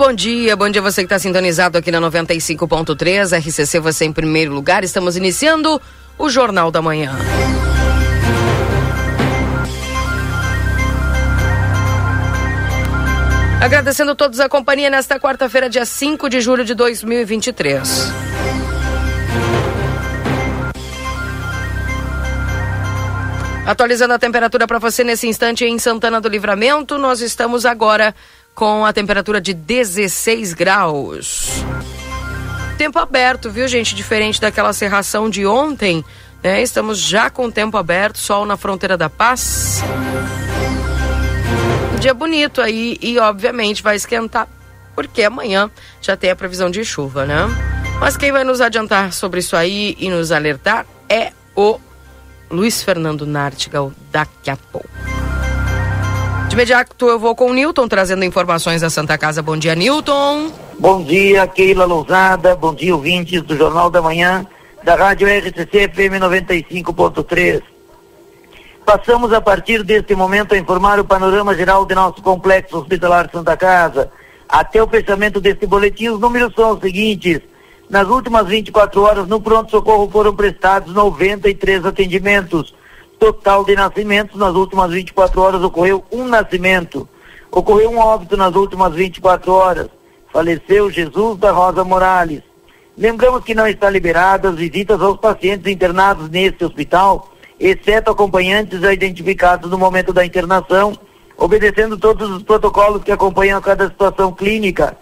Bom dia. Bom dia você que está sintonizado aqui na 95.3, RCC você em primeiro lugar. Estamos iniciando o Jornal da Manhã. Agradecendo a todos a companhia nesta quarta-feira, dia 5 de julho de 2023. Atualizando a temperatura para você nesse instante em Santana do Livramento, nós estamos agora com a temperatura de 16 graus. Tempo aberto, viu, gente? Diferente daquela serração de ontem, né? Estamos já com tempo aberto, sol na fronteira da paz. Dia bonito aí e, obviamente, vai esquentar, porque amanhã já tem a previsão de chuva, né? Mas quem vai nos adiantar sobre isso aí e nos alertar é o Luiz Fernando Nartigal daqui a pouco. De imediato eu vou com o Newton trazendo informações da Santa Casa. Bom dia, Newton. Bom dia, Keila Lousada. Bom dia, ouvintes do Jornal da Manhã, da Rádio RCC FM 95.3. Passamos a partir deste momento a informar o panorama geral de nosso complexo hospitalar Santa Casa. Até o fechamento deste boletim, os números são os seguintes. Nas últimas 24 horas, no pronto-socorro foram prestados 93 atendimentos total de nascimentos, nas últimas 24 horas ocorreu um nascimento. Ocorreu um óbito nas últimas 24 horas. Faleceu Jesus da Rosa Morales. Lembramos que não está liberadas visitas aos pacientes internados neste hospital, exceto acompanhantes já identificados no momento da internação, obedecendo todos os protocolos que acompanham a cada situação clínica.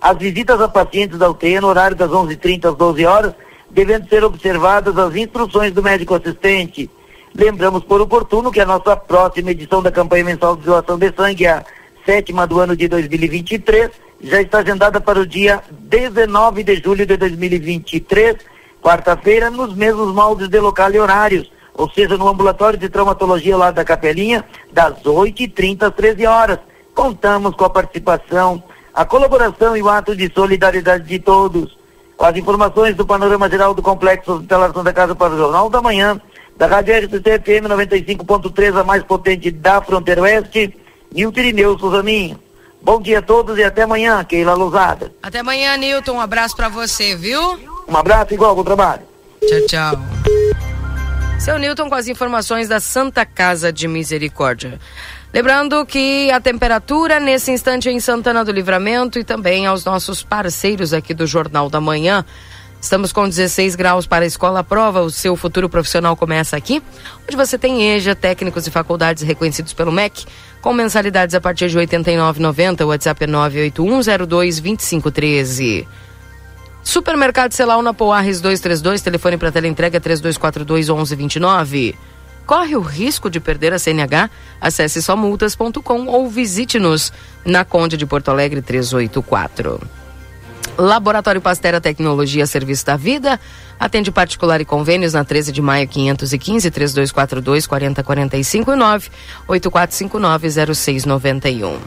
As visitas a pacientes da UTI no horário das 11h30 às 12 horas, devendo ser observadas as instruções do médico assistente. Lembramos por oportuno que a nossa próxima edição da campanha mensal de doação de sangue, a sétima do ano de 2023, já está agendada para o dia 19 de julho de 2023, quarta-feira, nos mesmos moldes de local e horários, ou seja, no ambulatório de traumatologia lá da Capelinha, das 8h30 às 13 horas. Contamos com a participação, a colaboração e o ato de solidariedade de todos. Com as informações do panorama geral do Complexo Hospitalar Santa Casa para o Jornal da Manhã, da Rádio RCC FM 95.3, a mais potente da fronteira oeste, Nilton Irineu Suzaninho. Bom dia a todos e até amanhã, Keila Lousada. Até amanhã, Nilton. Um abraço para você, viu? Um abraço igual, bom trabalho. Tchau, tchau. Seu Nilton com as informações da Santa Casa de Misericórdia. Lembrando que a temperatura nesse instante em Santana do Livramento e também aos nossos parceiros aqui do Jornal da Manhã. Estamos com 16 graus para a escola prova. O seu futuro profissional começa aqui, onde você tem EJA, técnicos e faculdades reconhecidos pelo MEC, com mensalidades a partir de R$ 89,90. O WhatsApp é 981022513. Supermercado Celal na Poarres 232, telefone para teleentrega 3242 1129. Corre o risco de perder a CNH? Acesse somultas.com ou visite-nos na Conde de Porto Alegre 384. Laboratório Pastera Tecnologia Serviço da Vida. Atende particular e convênios na 13 de maio 515 3242 4045 e 9 8459 0691.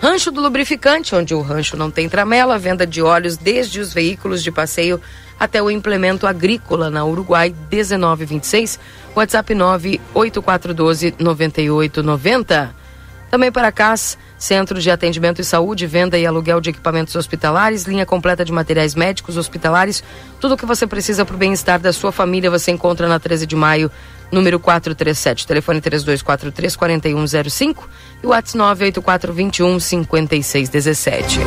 Rancho do Lubrificante, onde o rancho não tem tramela, venda de óleos desde os veículos de passeio até o implemento agrícola na Uruguai 1926, WhatsApp 98412 9890. Também para CAS, Centro de Atendimento e Saúde, Venda e Aluguel de Equipamentos Hospitalares, linha completa de materiais médicos hospitalares, tudo o que você precisa para o bem-estar da sua família você encontra na 13 de maio, número 437, telefone 3243 4105 e WhatsApp 98421 5617.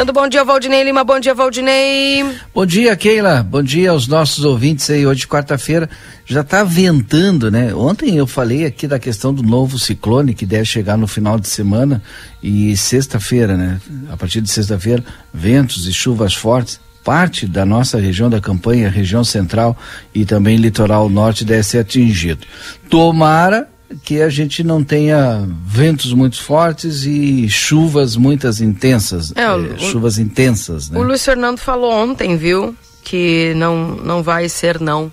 Dando bom dia, Valdinei Lima. Bom dia, Valdinei. Bom dia, Keila. Bom dia aos nossos ouvintes aí. Hoje, quarta-feira, já está ventando, né? Ontem eu falei aqui da questão do novo ciclone que deve chegar no final de semana e sexta-feira, né? A partir de sexta-feira, ventos e chuvas fortes. Parte da nossa região da campanha, região central e também litoral norte deve ser atingido. Tomara que a gente não tenha ventos muito fortes e chuvas muitas intensas, é, o, chuvas intensas. Né? O Luiz Fernando falou ontem, viu, que não não vai ser não,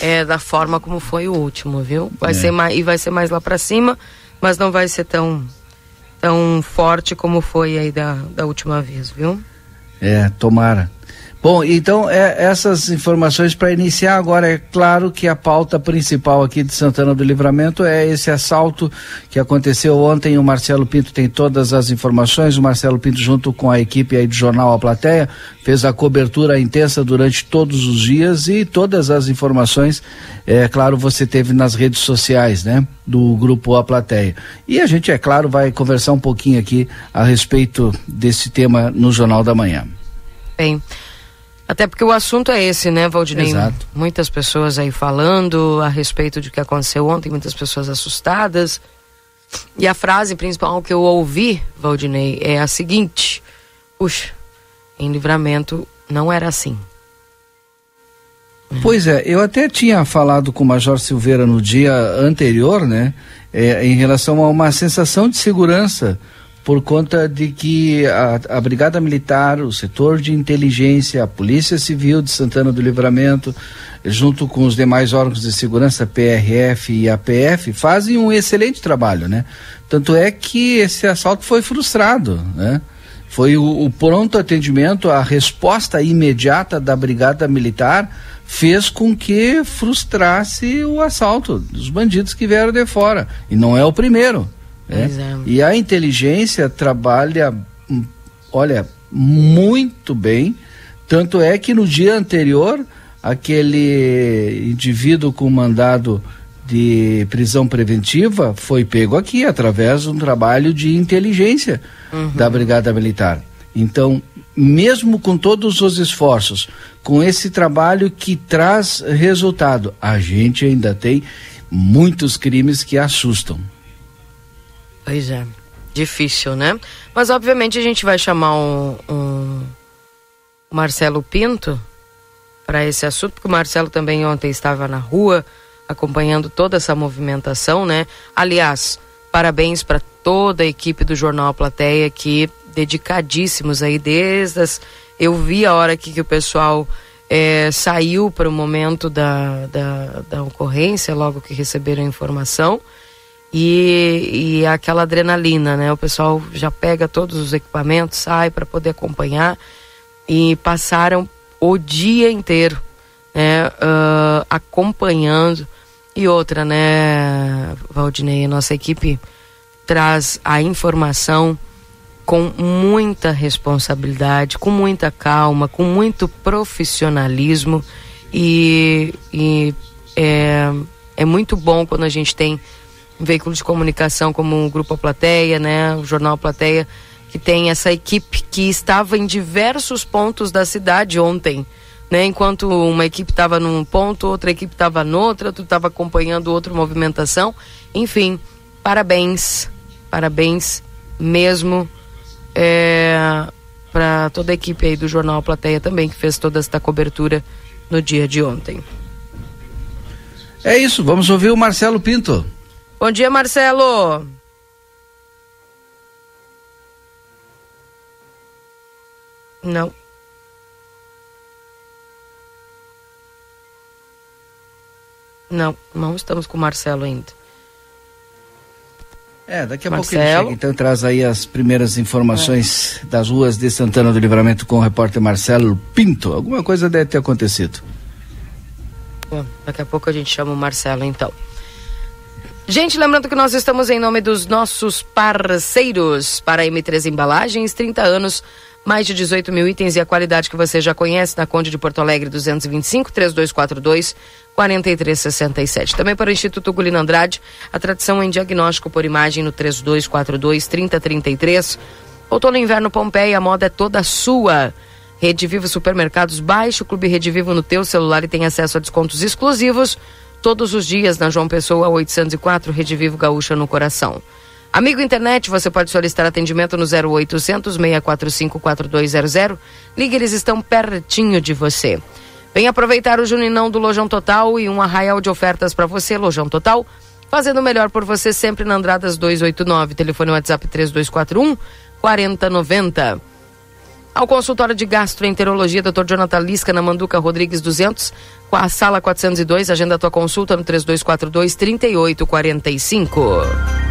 é da forma como foi o último, viu? Vai é. ser mais e vai ser mais lá para cima, mas não vai ser tão tão forte como foi aí da, da última vez, viu? É, tomara. Bom, então é, essas informações para iniciar agora é claro que a pauta principal aqui de Santana do Livramento é esse assalto que aconteceu ontem. O Marcelo Pinto tem todas as informações. O Marcelo Pinto junto com a equipe aí do jornal A Plateia fez a cobertura intensa durante todos os dias e todas as informações, é claro, você teve nas redes sociais, né, do grupo A Plateia. E a gente é claro vai conversar um pouquinho aqui a respeito desse tema no Jornal da Manhã. Bem. Até porque o assunto é esse, né, Valdinei? Exato. Muitas pessoas aí falando a respeito do que aconteceu ontem, muitas pessoas assustadas. E a frase principal que eu ouvi, Valdinei, é a seguinte: Puxa, em livramento não era assim. Pois é, eu até tinha falado com o Major Silveira no dia anterior, né, é, em relação a uma sensação de segurança por conta de que a, a, Brigada Militar, o setor de inteligência, a Polícia Civil de Santana do Livramento, junto com os demais órgãos de segurança, PRF e APF, fazem um excelente trabalho, né? Tanto é que esse assalto foi frustrado, né? Foi o, o pronto atendimento, a resposta imediata da Brigada Militar fez com que frustrasse o assalto dos bandidos que vieram de fora. E não é o primeiro. É? É. E a inteligência trabalha, hum, olha, muito bem. Tanto é que no dia anterior, aquele indivíduo com mandado de prisão preventiva foi pego aqui através de um trabalho de inteligência uhum. da Brigada Militar. Então, mesmo com todos os esforços, com esse trabalho que traz resultado, a gente ainda tem muitos crimes que assustam. Pois é. Difícil, né? Mas obviamente a gente vai chamar um, um Marcelo Pinto para esse assunto, porque o Marcelo também ontem estava na rua acompanhando toda essa movimentação, né? Aliás, parabéns para toda a equipe do Jornal Plateia que dedicadíssimos aí desde as... eu vi a hora que, que o pessoal é, saiu para o momento da, da, da ocorrência, logo que receberam a informação e, e aquela adrenalina, né? O pessoal já pega todos os equipamentos, sai para poder acompanhar e passaram o dia inteiro, né? Uh, acompanhando e outra, né, Valdinei, a nossa equipe traz a informação com muita responsabilidade, com muita calma, com muito profissionalismo e, e é, é muito bom quando a gente tem veículo de comunicação como o Grupo Plateia, né, o Jornal Plateia, que tem essa equipe que estava em diversos pontos da cidade ontem. Né? Enquanto uma equipe estava num ponto, outra equipe estava noutra, tu estava acompanhando outra movimentação. Enfim, parabéns, parabéns mesmo é, para toda a equipe aí do Jornal Plateia também, que fez toda esta cobertura no dia de ontem. É isso, vamos ouvir o Marcelo Pinto. Bom dia, Marcelo. Não. Não, não estamos com o Marcelo ainda. É, daqui a Marcelo. pouco ele chega, então traz aí as primeiras informações é. das ruas de Santana do Livramento com o repórter Marcelo Pinto. Alguma coisa deve ter acontecido. Bom, daqui a pouco a gente chama o Marcelo então. Gente, lembrando que nós estamos em nome dos nossos parceiros para a M3 Embalagens, 30 anos, mais de 18 mil itens e a qualidade que você já conhece na Conde de Porto Alegre 225 3242 4367. Também para o Instituto Gulino Andrade, a tradição em diagnóstico por imagem no 3242 3033. Outono e inverno Pompeia, a moda é toda sua. Rede Vivo Supermercados, baixe o Clube Rede Vivo no teu celular e tem acesso a descontos exclusivos todos os dias na João Pessoa 804, Rede Vivo Gaúcha no coração. Amigo internet, você pode solicitar atendimento no 0800 645 4200. Ligue, eles estão pertinho de você. Vem aproveitar o Juninão do Lojão Total e um arraial de ofertas para você, Lojão Total. Fazendo o melhor por você sempre na Andradas 289, telefone WhatsApp 3241 4090. Ao consultório de gastroenterologia, Dr. Jonathan Lisca, na Manduca Rodrigues 200, com a sala 402, agenda tua consulta no 3242 3845.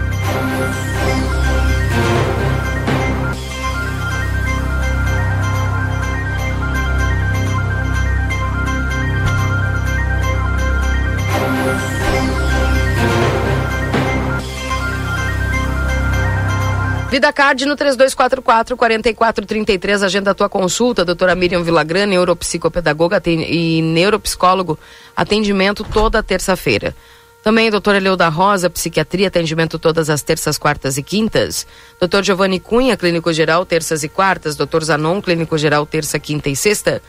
Vida Card no 3244-4433, agenda a tua consulta, doutora Miriam Villagrã, neuropsicopedagoga e neuropsicólogo, atendimento toda terça-feira. Também doutora Leuda Rosa, psiquiatria, atendimento todas as terças, quartas e quintas. Doutor Giovanni Cunha, clínico geral, terças e quartas. Doutor Zanon, clínico geral, terça, quinta e sexta.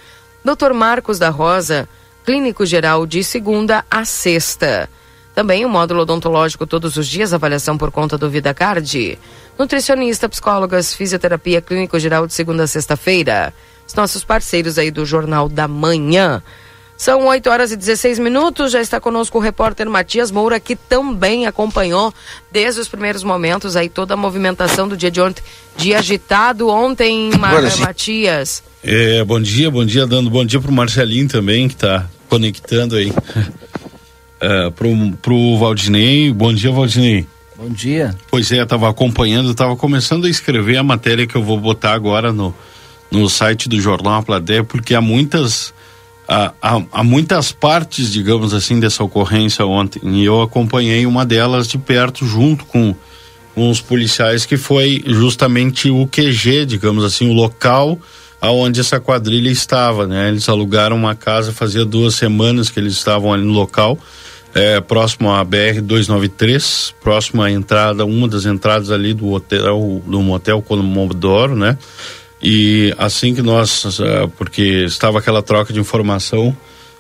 Doutor Marcos da Rosa, clínico geral, de segunda a sexta. Também o módulo odontológico todos os dias, avaliação por conta do Vida Card. Nutricionista, psicólogas, fisioterapia, clínico geral de segunda a sexta-feira. Os nossos parceiros aí do Jornal da Manhã. São 8 horas e 16 minutos. Já está conosco o repórter Matias Moura, que também acompanhou desde os primeiros momentos aí toda a movimentação do dia de ontem. Dia agitado ontem, Mar Matias. É, bom dia, bom dia, dando bom dia pro Marcelinho também, que está conectando aí. uh, pro, pro Valdinei. Bom dia, Valdinei. Bom dia. Pois é, estava acompanhando, estava começando a escrever a matéria que eu vou botar agora no, no site do Jornal A Plateia, porque há muitas há, há, há, muitas partes, digamos assim, dessa ocorrência ontem. E eu acompanhei uma delas de perto, junto com, com os policiais, que foi justamente o QG, digamos assim, o local aonde essa quadrilha estava, né? Eles alugaram uma casa fazia duas semanas que eles estavam ali no local é, próximo à BR 293, próximo à entrada, uma das entradas ali do hotel, do motel Comodoro, né? E assim que nós, uh, porque estava aquela troca de informação,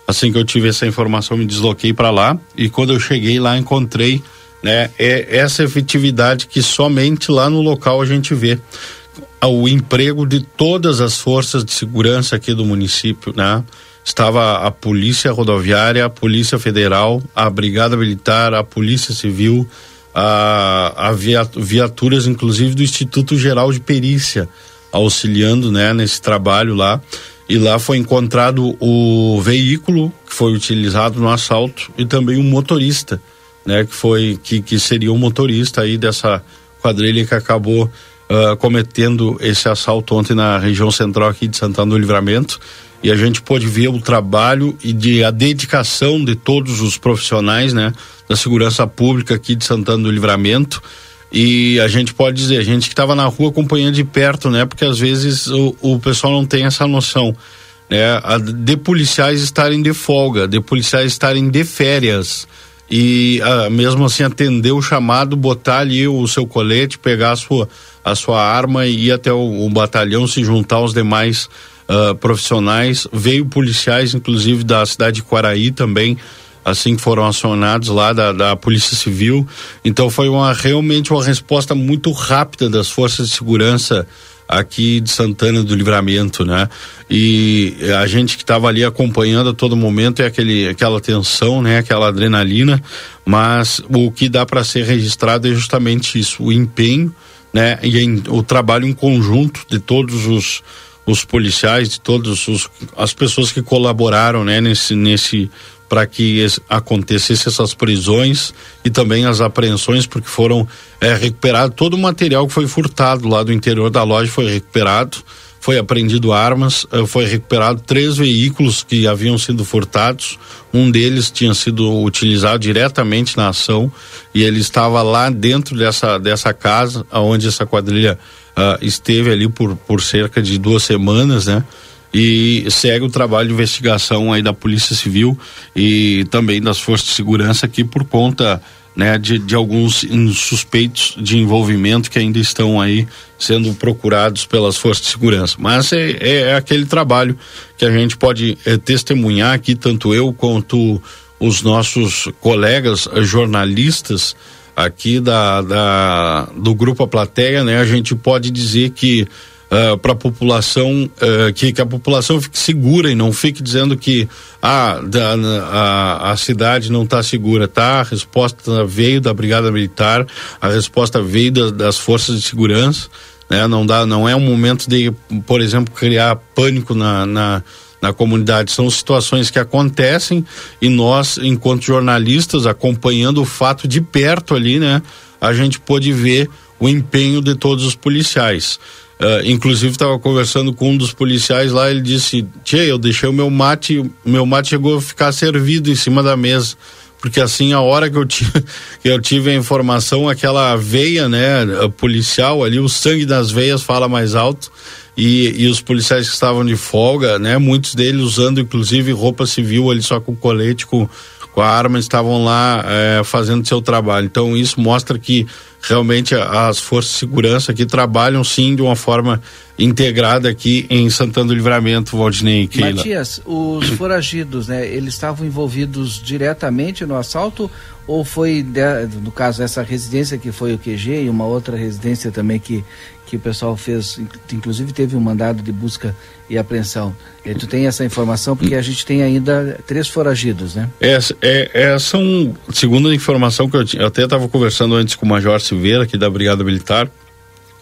assim que eu tive essa informação, me desloquei para lá e quando eu cheguei lá encontrei, né, é essa efetividade que somente lá no local a gente vê o emprego de todas as forças de segurança aqui do município, né? Estava a Polícia Rodoviária, a Polícia Federal, a Brigada Militar, a Polícia Civil, a, a viaturas, inclusive do Instituto Geral de Perícia, auxiliando né, nesse trabalho lá. E lá foi encontrado o veículo que foi utilizado no assalto e também o um motorista, né, que foi que, que seria o motorista aí dessa quadrilha que acabou uh, cometendo esse assalto ontem na região central aqui de Santana do Livramento e a gente pôde ver o trabalho e de a dedicação de todos os profissionais, né, da segurança pública aqui de Santana do Livramento. E a gente pode dizer, a gente que estava na rua acompanhando de perto, né, porque às vezes o, o pessoal não tem essa noção, né, a, de policiais estarem de folga, de policiais estarem de férias e a, mesmo assim atender o chamado, botar ali o seu colete, pegar a sua a sua arma e ir até o, o batalhão se juntar aos demais uh, profissionais, veio policiais, inclusive da cidade de Quaraí também, assim que foram acionados lá da, da Polícia Civil. Então foi uma realmente uma resposta muito rápida das forças de segurança aqui de Santana do Livramento, né? E a gente que estava ali acompanhando a todo momento é aquele, aquela tensão, né? Aquela adrenalina, mas o que dá para ser registrado é justamente isso, o empenho, né? E o trabalho em conjunto de todos os os policiais, de todas as pessoas que colaboraram, né, nesse, nesse para que acontecesse essas prisões e também as apreensões, porque foram é, recuperados todo o material que foi furtado lá do interior da loja foi recuperado, foi apreendido armas, eh, foi recuperado três veículos que haviam sido furtados, um deles tinha sido utilizado diretamente na ação e ele estava lá dentro dessa dessa casa, aonde essa quadrilha uh, esteve ali por, por cerca de duas semanas, né? E segue o trabalho de investigação aí da Polícia Civil e também das forças de segurança aqui por conta né, de, de alguns suspeitos de envolvimento que ainda estão aí sendo procurados pelas forças de segurança. Mas é, é, é aquele trabalho que a gente pode é, testemunhar aqui, tanto eu quanto os nossos colegas jornalistas aqui da, da do grupo A Plateia, né? A gente pode dizer que uh, para a população uh, que, que a população fique segura e não fique dizendo que ah, da, a, a cidade não está segura, tá? A resposta veio da Brigada Militar, a resposta veio da, das forças de segurança, né? Não dá, não é um momento de, por exemplo, criar pânico na, na na comunidade. São situações que acontecem e nós, enquanto jornalistas, acompanhando o fato de perto ali, né, a gente pôde ver o empenho de todos os policiais. Uh, inclusive estava conversando com um dos policiais lá, ele disse, Tchê, eu deixei o meu mate, o meu mate chegou a ficar servido em cima da mesa. Porque assim, a hora que eu, tive, que eu tive a informação, aquela veia, né, policial ali, o sangue das veias fala mais alto. E, e os policiais que estavam de folga, né, muitos deles usando inclusive roupa civil ali só com colete, com, com a arma, estavam lá é, fazendo seu trabalho. Então isso mostra que realmente as forças de segurança aqui trabalham sim de uma forma integrada aqui em Santana do Livramento, Valdinei e Keila. Matias, os foragidos, né, eles estavam envolvidos diretamente no assalto ou foi, no caso, essa residência que foi o QG e uma outra residência também que, que o pessoal fez, inclusive teve um mandado de busca e apreensão. E tu tem essa informação porque a gente tem ainda três foragidos, né? É, é, é são, segundo a informação que eu, eu até estava conversando antes com o Major Silveira, aqui da Brigada Militar,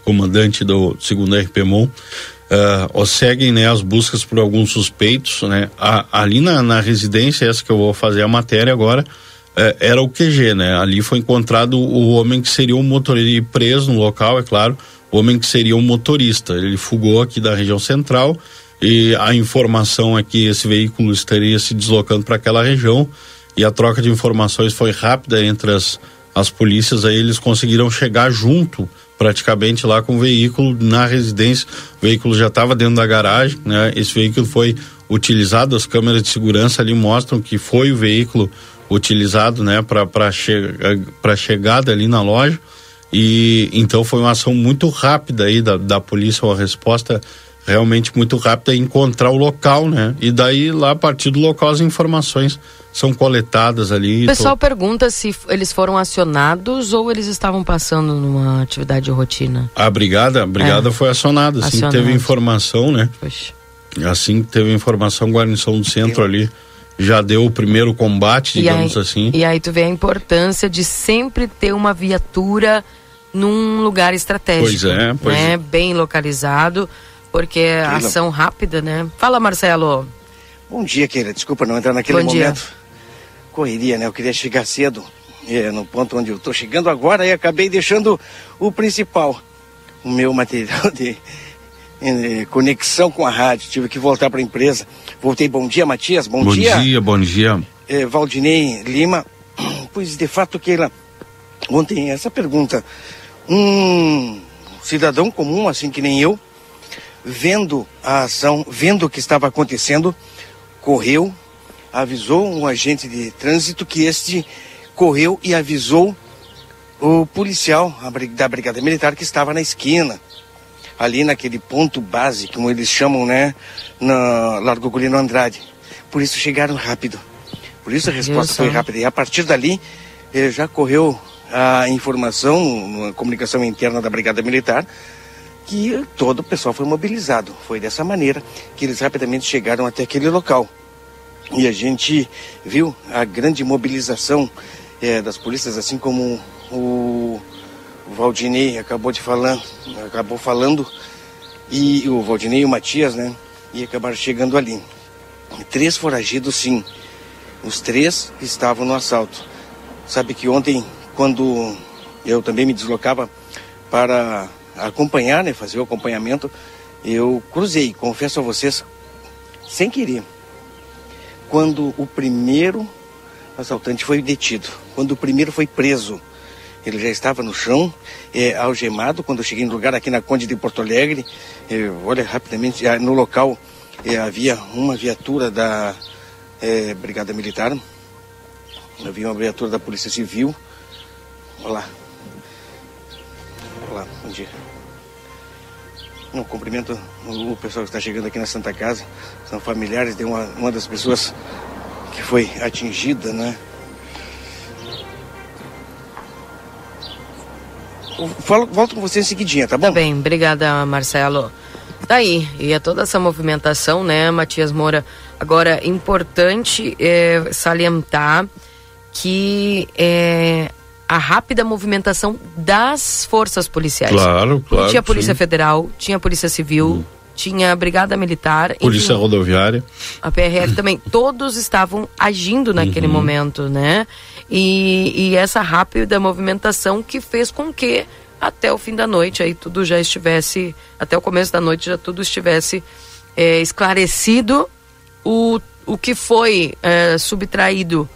comandante do segundo RPMON, uh, seguem né, as buscas por alguns suspeitos, né? A, ali na, na residência, essa que eu vou fazer a matéria agora, uh, era o QG, né? Ali foi encontrado o homem que seria o motorista preso no local, é claro, homem que seria o motorista. Ele fugou aqui da região central e a informação é que esse veículo estaria se deslocando para aquela região e a troca de informações foi rápida entre as, as polícias, aí eles conseguiram chegar junto praticamente lá com o veículo na residência. O veículo já estava dentro da garagem, né? Esse veículo foi utilizado, as câmeras de segurança ali mostram que foi o veículo utilizado, né, para che para chegada ali na loja. E então foi uma ação muito rápida aí da, da polícia, uma resposta realmente muito rápida encontrar o local, né? E daí lá a partir do local as informações são coletadas ali. O pessoal tô... pergunta se eles foram acionados ou eles estavam passando numa atividade de rotina. A brigada, a brigada é. foi acionada, assim Acionado. teve informação, né? Poxa. Assim que teve informação, guarnição do centro ali já deu o primeiro combate, digamos aí, assim. E aí tu vê a importância de sempre ter uma viatura num lugar estratégico. Pois é, pois né? é. Bem localizado, porque é ação rápida, né? Fala, Marcelo. Bom dia, Keila. Desculpa não entrar naquele Bom momento. Dia. Correria, né? Eu queria chegar cedo, é, no ponto onde eu estou chegando agora, e acabei deixando o principal, o meu material de eh, conexão com a rádio. Tive que voltar para a empresa. Voltei. Bom dia, Matias. Bom, bom dia. Bom dia, bom dia. Eh, Valdinei Lima. Pois, de fato, Keila, ontem essa pergunta. Um cidadão comum, assim que nem eu, vendo a ação, vendo o que estava acontecendo, correu, avisou um agente de trânsito que este correu e avisou o policial da Brigada Militar que estava na esquina ali naquele ponto base, como eles chamam, né, na Largo Golino Andrade. Por isso chegaram rápido. Por isso a resposta foi rápida. E a partir dali, eh, já correu a informação, a comunicação interna da Brigada Militar, que todo o pessoal foi mobilizado. Foi dessa maneira que eles rapidamente chegaram até aquele local. E a gente viu a grande mobilização eh, das polícias, assim como o o Valdinei acabou de falar, acabou falando, e o Valdinei e o Matias, né? E acabaram chegando ali. Três foragidos, sim. Os três estavam no assalto. Sabe que ontem, quando eu também me deslocava para acompanhar, né? Fazer o acompanhamento, eu cruzei, confesso a vocês, sem querer. Quando o primeiro assaltante foi detido, quando o primeiro foi preso, ele já estava no chão, é, algemado. Quando eu cheguei no lugar aqui na Conde de Porto Alegre, é, olha rapidamente, no local é, havia uma viatura da é, Brigada Militar, havia uma viatura da Polícia Civil, Olá. Olá, bom dia. Um cumprimento o pessoal que está chegando aqui na Santa Casa. São familiares de uma, uma das pessoas que foi atingida, né? Volto com você em seguidinha, tá bom? Tá bem, obrigada, Marcelo. Daí, e é toda essa movimentação, né, Matias Moura? Agora, importante é, salientar que é, a rápida movimentação das forças policiais. Claro, claro. Tinha a Polícia sim. Federal, tinha a Polícia Civil, Hum. tinha a Brigada Militar. Polícia enfim, rodoviária. a PRF também, todos estavam agindo naquele Uhum. momento, né? E, e essa rápida movimentação que fez com que até o fim da noite aí tudo já estivesse, até o começo da noite já tudo estivesse é, esclarecido. O, o que foi é, subtraído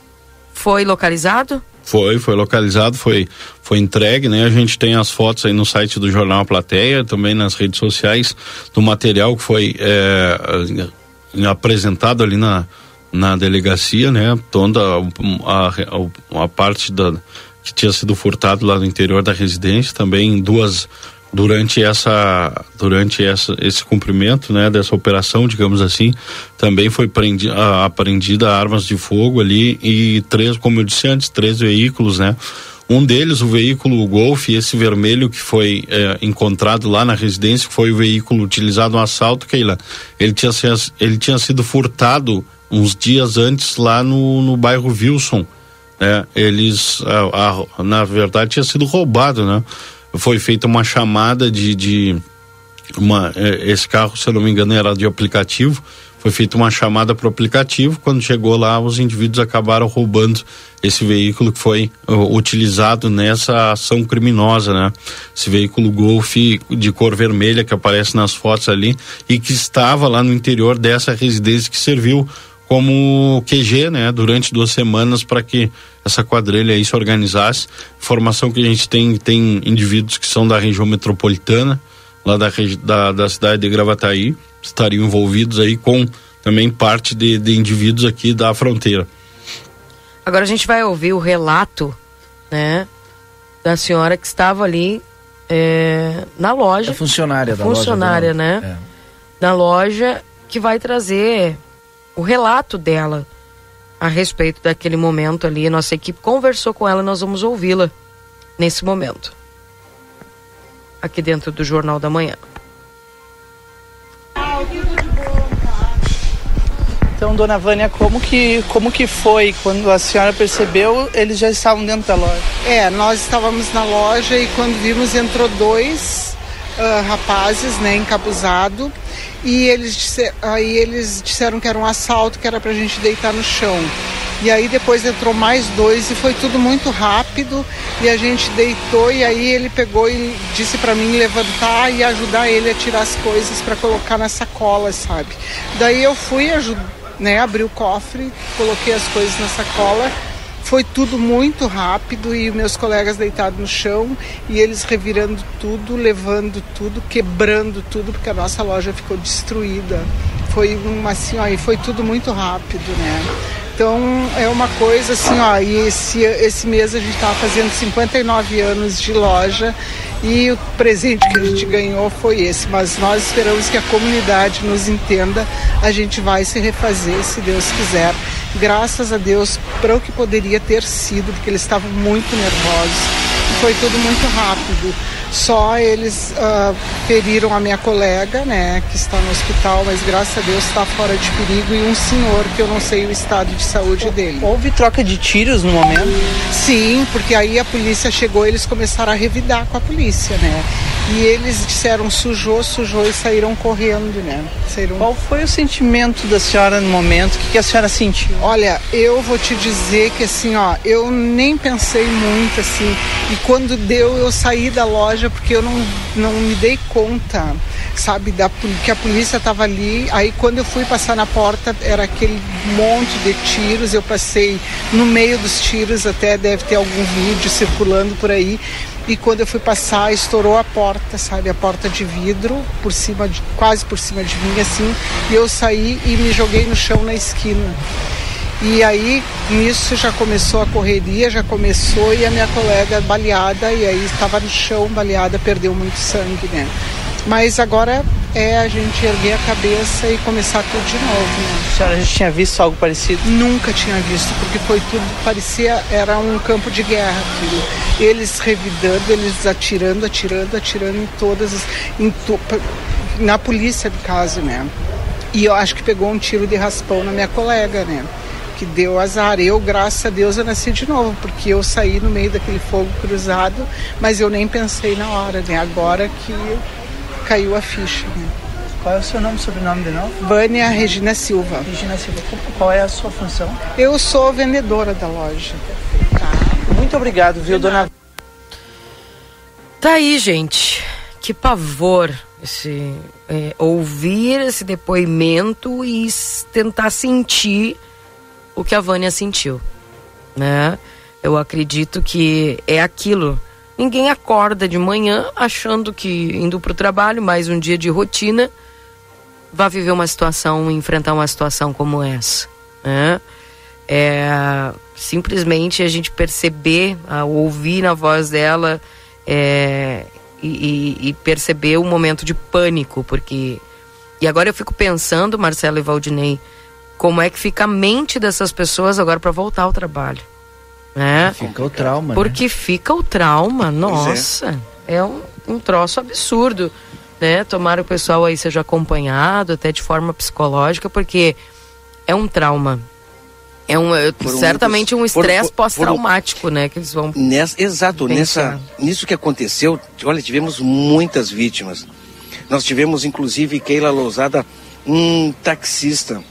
foi localizado? Foi, foi localizado, foi, foi entregue, né? A gente tem as fotos aí no site do Jornal Plateia, também nas redes sociais, do material que foi é, apresentado ali na, na delegacia, né? Toda a, a, a parte da, que tinha sido furtado lá no interior da residência, também duas durante essa durante essa esse cumprimento né dessa operação digamos assim também foi prendi, a, apreendida armas de fogo ali e três como eu disse antes três veículos né. Um deles o veículo Golf esse vermelho que foi é, encontrado lá na residência foi o veículo utilizado no assalto Keila. Ele tinha ele tinha sido furtado uns dias antes lá no, no bairro Wilson né. Eles a, a, na verdade tinha sido roubado né foi feita uma chamada de, de uma, esse carro, se eu não me engano, era de aplicativo. Foi feita uma chamada para o aplicativo. Quando chegou lá, os indivíduos acabaram roubando esse veículo que foi uh, utilizado nessa ação criminosa, né? Esse veículo Golf de cor vermelha que aparece nas fotos ali e que estava lá no interior dessa residência que serviu como QG, né, durante duas semanas para que essa quadrilha aí se organizasse. Informação que a gente tem tem indivíduos que são da região metropolitana, lá da, da, da cidade de Gravataí, estariam envolvidos aí com também parte de, de indivíduos aqui da fronteira. Agora a gente vai ouvir o relato, né, da senhora que estava ali é, na loja. É funcionária da funcionária, loja. Funcionária, né? É. Na loja que vai trazer o relato dela a respeito daquele momento ali. Nossa equipe conversou com ela, nós vamos ouvi-la nesse momento. Aqui dentro do Jornal da Manhã. Então, dona Vânia, como que, como que foi quando a senhora percebeu eles já estavam dentro da loja? É, nós estávamos na loja e quando vimos entrou dois uh, rapazes, né, encapuzado e eles aí eles disseram que era um assalto, que era pra gente deitar no chão. E aí depois entrou mais dois e foi tudo muito rápido e a gente deitou e aí ele pegou e disse para mim levantar e ajudar ele a tirar as coisas para colocar na sacola, sabe? Daí eu fui né, abri o cofre, coloquei as coisas na sacola foi tudo muito rápido e meus colegas deitados no chão e eles revirando tudo, levando tudo, quebrando tudo, porque a nossa loja ficou destruída. Foi uma assim, ó, e foi tudo muito rápido, né? Então é uma coisa assim, ó, e esse, esse mês a gente estava fazendo 59 anos de loja e o presente que a gente ganhou foi esse, mas nós esperamos que a comunidade nos entenda, a gente vai se refazer se Deus quiser graças a Deus, para o que poderia ter sido, porque eles estavam muito nervosos. Foi tudo muito rápido. Só eles uh, feriram a minha colega, né, que está no hospital, mas graças a Deus está fora de perigo, e um senhor que eu não sei o estado de saúde dele. Houve troca de tiros no momento? Sim, porque aí a polícia chegou, eles começaram a revidar com a polícia, né? E eles disseram sujou, sujou e saíram correndo, né? Saíram... Qual foi o sentimento da senhora no momento? O que, que a senhora sentiu? Olha, eu vou te dizer que assim, ó, eu nem pensei muito assim. E quando deu, eu saí da loja porque eu não, não me dei conta, sabe, da, que a polícia estava ali. Aí quando eu fui passar na porta, era aquele monte de tiros. Eu passei no meio dos tiros, até deve ter algum vídeo circulando por aí. E quando eu fui passar, estourou a porta, sabe? A porta de vidro, por cima de, quase por cima de mim, assim. E eu saí e me joguei no chão na esquina. E aí, nisso já começou a correria, já começou e a minha colega baleada, e aí estava no chão baleada, perdeu muito sangue, né? Mas agora é a gente erguer a cabeça e começar tudo de novo. Né? A senhora já tinha visto algo parecido? Nunca tinha visto, porque foi tudo, parecia, era um campo de guerra aquilo. Eles revidando, eles atirando, atirando, atirando em todas as. Em to, na polícia do caso, né? E eu acho que pegou um tiro de raspão na minha colega, né? Que deu azar. Eu, graças a Deus, eu nasci de novo, porque eu saí no meio daquele fogo cruzado, mas eu nem pensei na hora, né? Agora que caiu a ficha. Né? Qual é o seu nome e sobrenome de novo? Vânia Regina Silva. Regina Silva, qual é a sua função? Eu sou vendedora da loja. Tá. Muito obrigado, viu, dona? Tá aí, gente. Que pavor esse é, ouvir esse depoimento e tentar sentir o que a Vânia sentiu, né? Eu acredito que é aquilo. Ninguém acorda de manhã achando que indo para o trabalho, mais um dia de rotina, vai viver uma situação, enfrentar uma situação como essa, né? É, simplesmente a gente perceber, a ouvir na voz dela é, e, e, perceber o momento de pânico, porque. E agora eu fico pensando, Marcelo e Valdinei, como é que fica a mente dessas pessoas agora para voltar ao trabalho. Né? Fica o trauma. Né? Porque né? fica o trauma, nossa. É, é um, um troço absurdo. Né? Tomara o pessoal aí seja acompanhado, até de forma psicológica, porque é um trauma. É um, certamente muitos, um estresse pós-traumático, né? Que eles vão. Nessa, exato, nessa, nisso que aconteceu, olha, tivemos muitas vítimas. Nós tivemos, inclusive, Keila Lousada, um taxista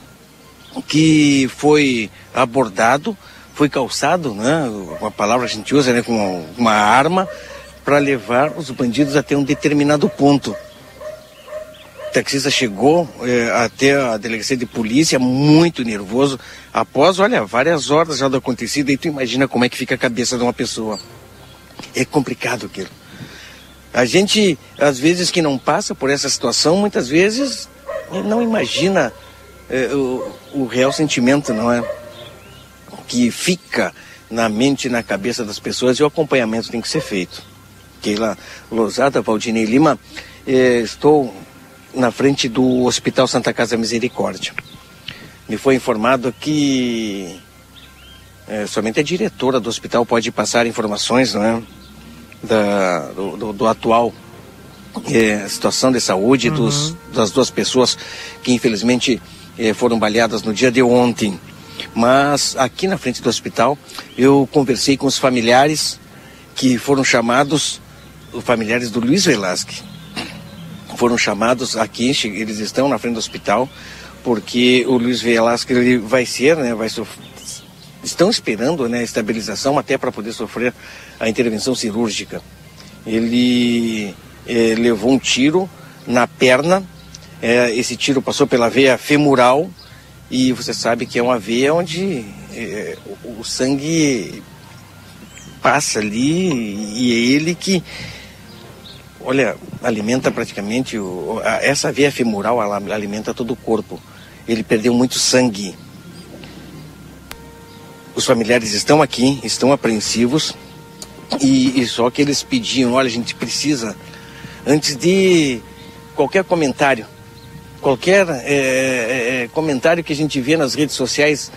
que foi abordado, foi calçado, né? Uma palavra que a gente usa, né? Com uma, arma para levar os bandidos até um determinado ponto. O taxista chegou é, até a delegacia de polícia muito nervoso, após, olha, várias horas já do acontecido, e tu imagina como é que fica a cabeça de uma pessoa. É complicado aquilo. A gente, às vezes que não passa por essa situação, muitas vezes não imagina é, o, o real sentimento, não é? Que fica na mente e na cabeça das pessoas e o acompanhamento tem que ser feito. Keila Lousada, Valdinei Lima, eh, estou na frente do Hospital Santa Casa Misericórdia. Me foi informado que é, somente a diretora do hospital pode passar informações não é? da, do, do, do atual é, situação de saúde uhum. dos, das duas pessoas que infelizmente é, foram baleadas no dia de ontem. Mas aqui na frente do hospital eu conversei com os familiares que foram chamados, os familiares do Luiz Velasque foram chamados aqui, eles estão na frente do hospital, porque o Luiz Velasco ele vai ser, né, vai sofrer, estão esperando né, a estabilização até para poder sofrer a intervenção cirúrgica. Ele é, levou um tiro na perna, é, esse tiro passou pela veia femoral e você sabe que é uma veia onde é, o, o sangue passa ali e é ele que olha, alimenta praticamente, o, a, essa veia femoral ela alimenta todo o corpo. Ele perdeu muito sangue. Os familiares estão aqui, estão apreensivos e, e só que eles pediam, olha, a gente precisa, antes de qualquer comentário, qualquer é, é, é comentário que a gente vê nas redes sociais,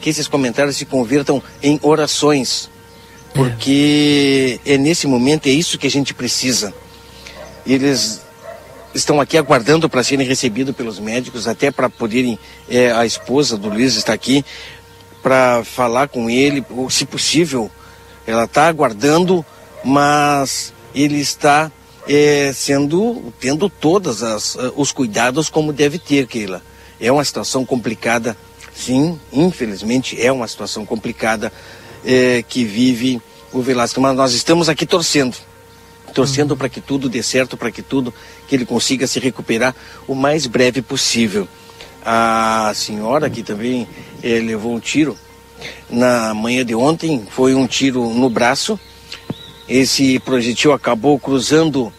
que esses comentários se convertam em orações, porque é, é nesse momento é isso que a gente precisa. Eles estão aqui aguardando para serem recebidos pelos médicos, até para poderem, é, a esposa do Luiz está aqui para falar com ele, ou, se possível, ela está aguardando, mas ele está é, sendo, tendo todos os cuidados como deve ter, Keila. É uma situação complicada, sim, infelizmente é uma situação complicada é, que vive o Velasco, mas nós estamos aqui torcendo torcendo para que tudo dê certo, para que tudo, que ele consiga se recuperar o mais breve possível. A senhora que também eh, levou um tiro na manhã de ontem, foi um tiro no braço. Esse projetil acabou cruzando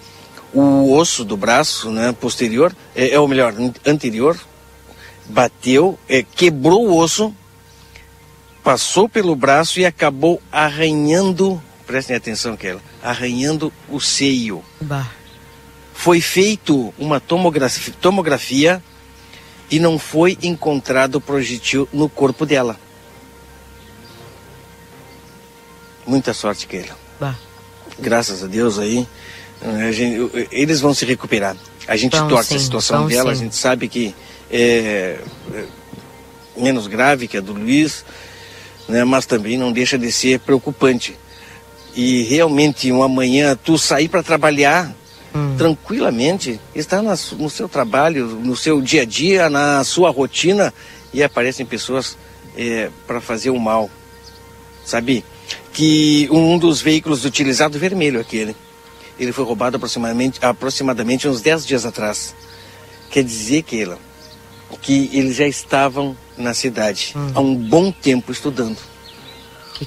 o osso do braço, né, posterior, é, é o melhor, anterior, bateu, é, quebrou o osso passou pelo braço e acabou arranhando, prestem atenção, Keila, arranhando o seio. Bah. Foi feito uma tomografia, tomografia e não foi encontrado projetil no corpo dela. Muita sorte, Keila. Graças a Deus aí, gente- eles vão se recuperar. A gente Vão torce sim, a situação dela, a sim. gente sabe que é, é menos grave que a do Luiz, né, mas também não deixa de ser preocupante. E realmente, uma manhã, tu sair para trabalhar Hum. tranquilamente, estar na no seu trabalho, no seu dia a dia, na sua rotina, e aparecem pessoas para fazer o mal. Sabe? Que um dos veículos utilizados, vermelho aquele, ele foi roubado aproximadamente, aproximadamente uns 10 dias atrás. Quer dizer, Keila, que eles já estavam na cidade há um bom tempo estudando.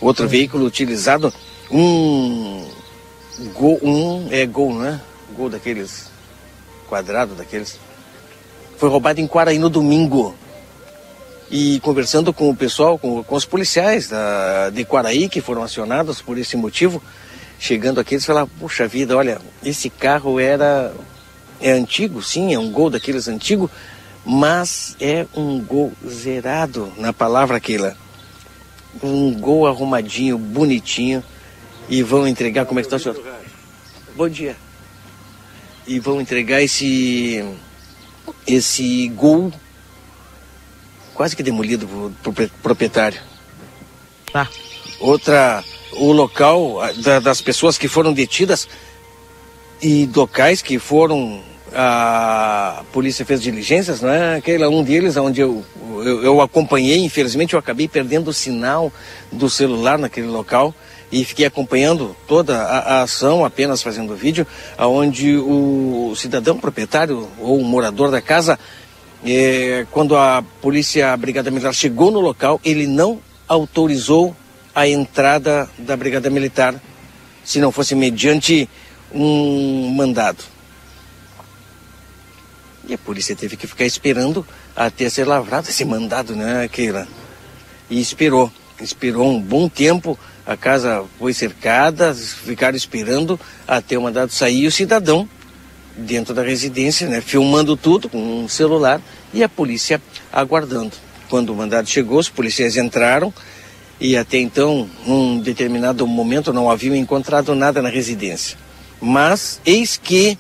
Outro veículo utilizado, um gol, um é gol, né? Gol daqueles quadrado daqueles. Foi roubado em Quaraí no domingo. E conversando com o pessoal, com, com os policiais da, de Quaraí que foram acionados por esse motivo, chegando aqui eles falaram, puxa vida, olha, esse carro era é antigo, sim, é um gol daqueles antigo, mas é um gol zerado na palavra aquela. Um gol arrumadinho, bonitinho. E vão entregar, como é que está, senhor? Bom dia. E vão entregar esse esse gol quase que demolido pro proprietário. Tá. Outra, o local da- das pessoas que foram detidas e locais que foram a polícia fez diligências, não é? Aquele um deles onde eu, eu, eu acompanhei, infelizmente eu acabei perdendo o sinal do celular naquele local e fiquei acompanhando toda a, a ação, apenas fazendo vídeo, aonde o cidadão proprietário ou morador da casa, eh, quando a polícia, a brigada militar chegou no local, ele não autorizou a entrada da brigada militar, se não fosse mediante um mandado. E a polícia teve que ficar esperando até ser lavrado esse mandado, né, Keila? E esperou. Esperou um bom tempo, a casa foi cercada, ficaram esperando até o mandado sair e o cidadão dentro da residência, né, filmando tudo com um celular e a polícia aguardando. Quando o mandado chegou, os policiais entraram e até então, num determinado momento, não haviam encontrado nada na residência. Mas eis que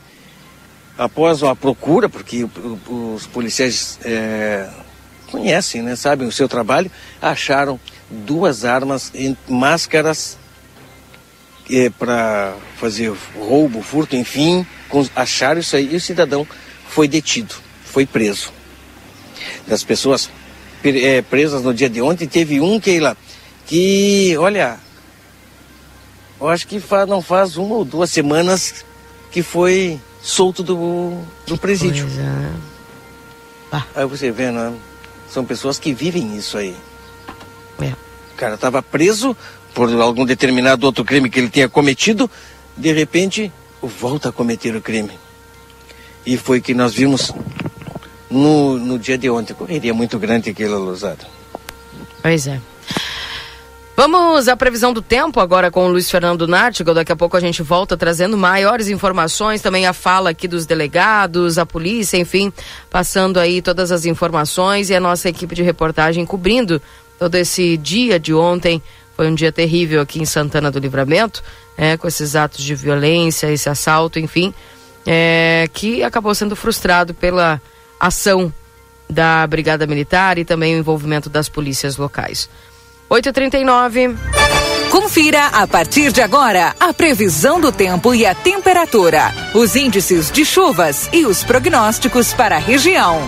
após a procura, porque os policiais é, conhecem, né, sabem o seu trabalho, acharam duas armas máscaras para fazer roubo, furto, enfim, acharam isso aí e o cidadão foi detido, foi preso. Das pessoas é, presas no dia de ontem, teve um, Keila, que, olha, eu acho que fa- não faz uma ou duas semanas que foi solto do, do presídio. É. Aí você vê, né? São pessoas que vivem isso aí. É. O cara estava preso por algum determinado outro crime que ele tinha cometido, de repente volta a cometer o crime. E foi que nós vimos no, no dia de ontem. Correria muito grande aquela luzada. Pois é. Vamos à previsão do tempo agora com o Luiz Fernando Nartigal. Daqui a pouco a gente volta trazendo maiores informações, também a fala aqui dos delegados, a polícia, enfim, passando aí todas as informações e a nossa equipe de reportagem cobrindo todo esse dia de ontem. Foi um dia terrível aqui em Santana do Livramento, né, com esses atos de violência, esse assalto, enfim, é, que acabou sendo frustrado pela ação da Brigada Militar e também o envolvimento das polícias locais. 8h39. Confira a partir de agora a previsão do tempo e a temperatura, os índices de chuvas e os prognósticos para a região.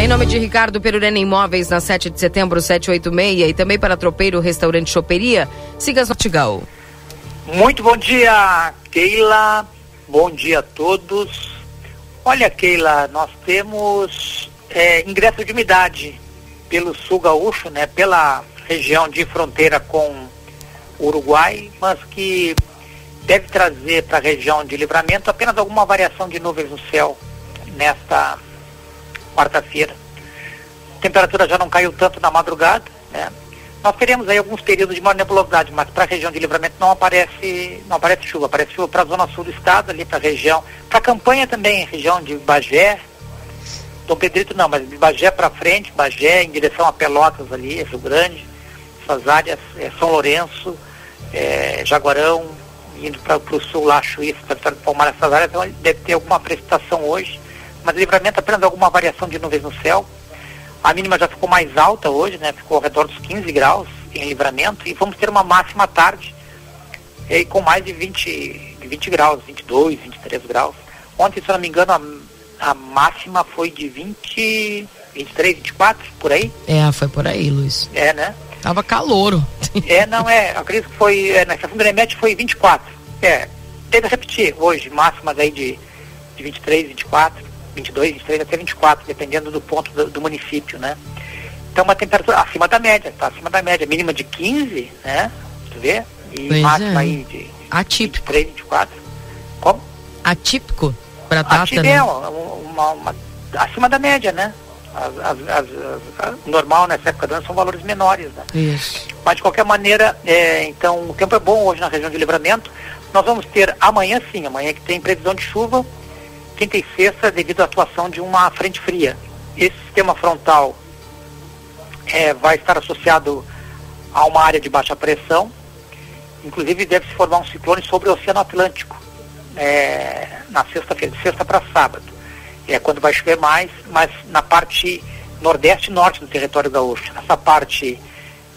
Em nome de Ricardo Perurena Imóveis, na 7 de setembro, 786, e também para Tropeiro Restaurante Choperia, siga as Notigal. Muito bom dia, Keila. Bom dia a todos. Olha, Keila, nós temos é, ingresso de umidade pelo sul gaúcho, né, pela região de fronteira com Uruguai, mas que deve trazer para a região de livramento apenas alguma variação de nuvens no céu nesta quarta-feira. A temperatura já não caiu tanto na madrugada, né? Nós teremos aí alguns períodos de maior nebulosidade, mas para a região de livramento não aparece, não aparece chuva, aparece chuva para a zona sul do estado, ali para a região, para a campanha também, região de Bagé, Dom Pedrito não, mas de Bagé para frente, Bagé em direção a Pelotas ali, Rio Grande, essas áreas, é, São Lourenço, é, Jaguarão, indo para o sul lá, Chuí, Território do Palmar, essas áreas, então deve ter alguma precipitação hoje, mas livramento apenas alguma variação de nuvens no céu, a mínima já ficou mais alta hoje, né? Ficou ao redor dos 15 graus em livramento e vamos ter uma máxima tarde e com mais de 20, 20 graus, 22, 23 graus. Ontem, se eu não me engano, a, a máxima foi de 20, 23, 24, por aí. É, foi por aí, Luiz. É, né? Tava calouro. É, não é, acredito que foi, é, na estação do Remete foi 24. É, teve a repetir hoje, máximas aí de, de 23, 24. 22, 23 até 24, dependendo do ponto do, do município, né? Então uma temperatura acima da média, tá acima da média, mínima de 15, né? Tu vê? E Pois máxima é. aí de Atípico. 23, 24. Como? Atípico pra data, Atípico né? é uma, uma- uma- acima da média, né? As, as, as, normal nessa época do ano são valores menores, né? Isso. Mas de qualquer maneira, é, então o tempo é bom hoje na região de livramento. Nós vamos ter amanhã sim, amanhã que tem previsão de chuva, quinta e sexta, devido à atuação de uma frente fria. Esse sistema frontal é, vai estar associado a uma área de baixa pressão, inclusive deve se formar um ciclone sobre o Oceano Atlântico é, na sexta-feira, de sexta para sábado. É quando vai chover mais, mas na parte nordeste e norte do território gaúcho. Essa parte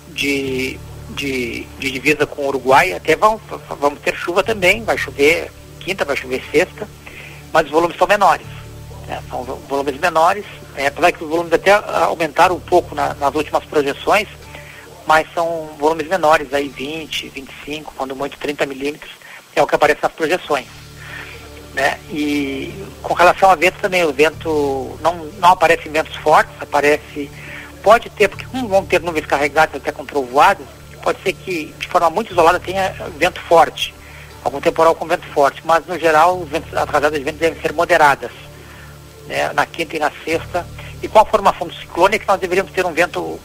de, de, de divisa com o Uruguai, até vamos, vamos ter chuva também, vai chover quinta, vai chover sexta, mas os volumes são menores. né? São vo- volumes menores, é, apesar que os volumes até aumentaram um pouco na- nas últimas projeções, mas são volumes menores, aí 20, 25, quando muito 30 milímetros, é o que aparece nas projeções. Né? E com relação a vento também, o vento não, não aparece ventos fortes, aparece. Pode ter, porque como vão ter nuvens carregadas até com trovoadas, pode ser que de forma muito isolada tenha vento forte, algum temporal com vento forte, mas no geral os ventos, as rajadas de vento devem ser moderadas, né? na quinta e na sexta. E com a formação do ciclone é que nós deveríamos ter um vento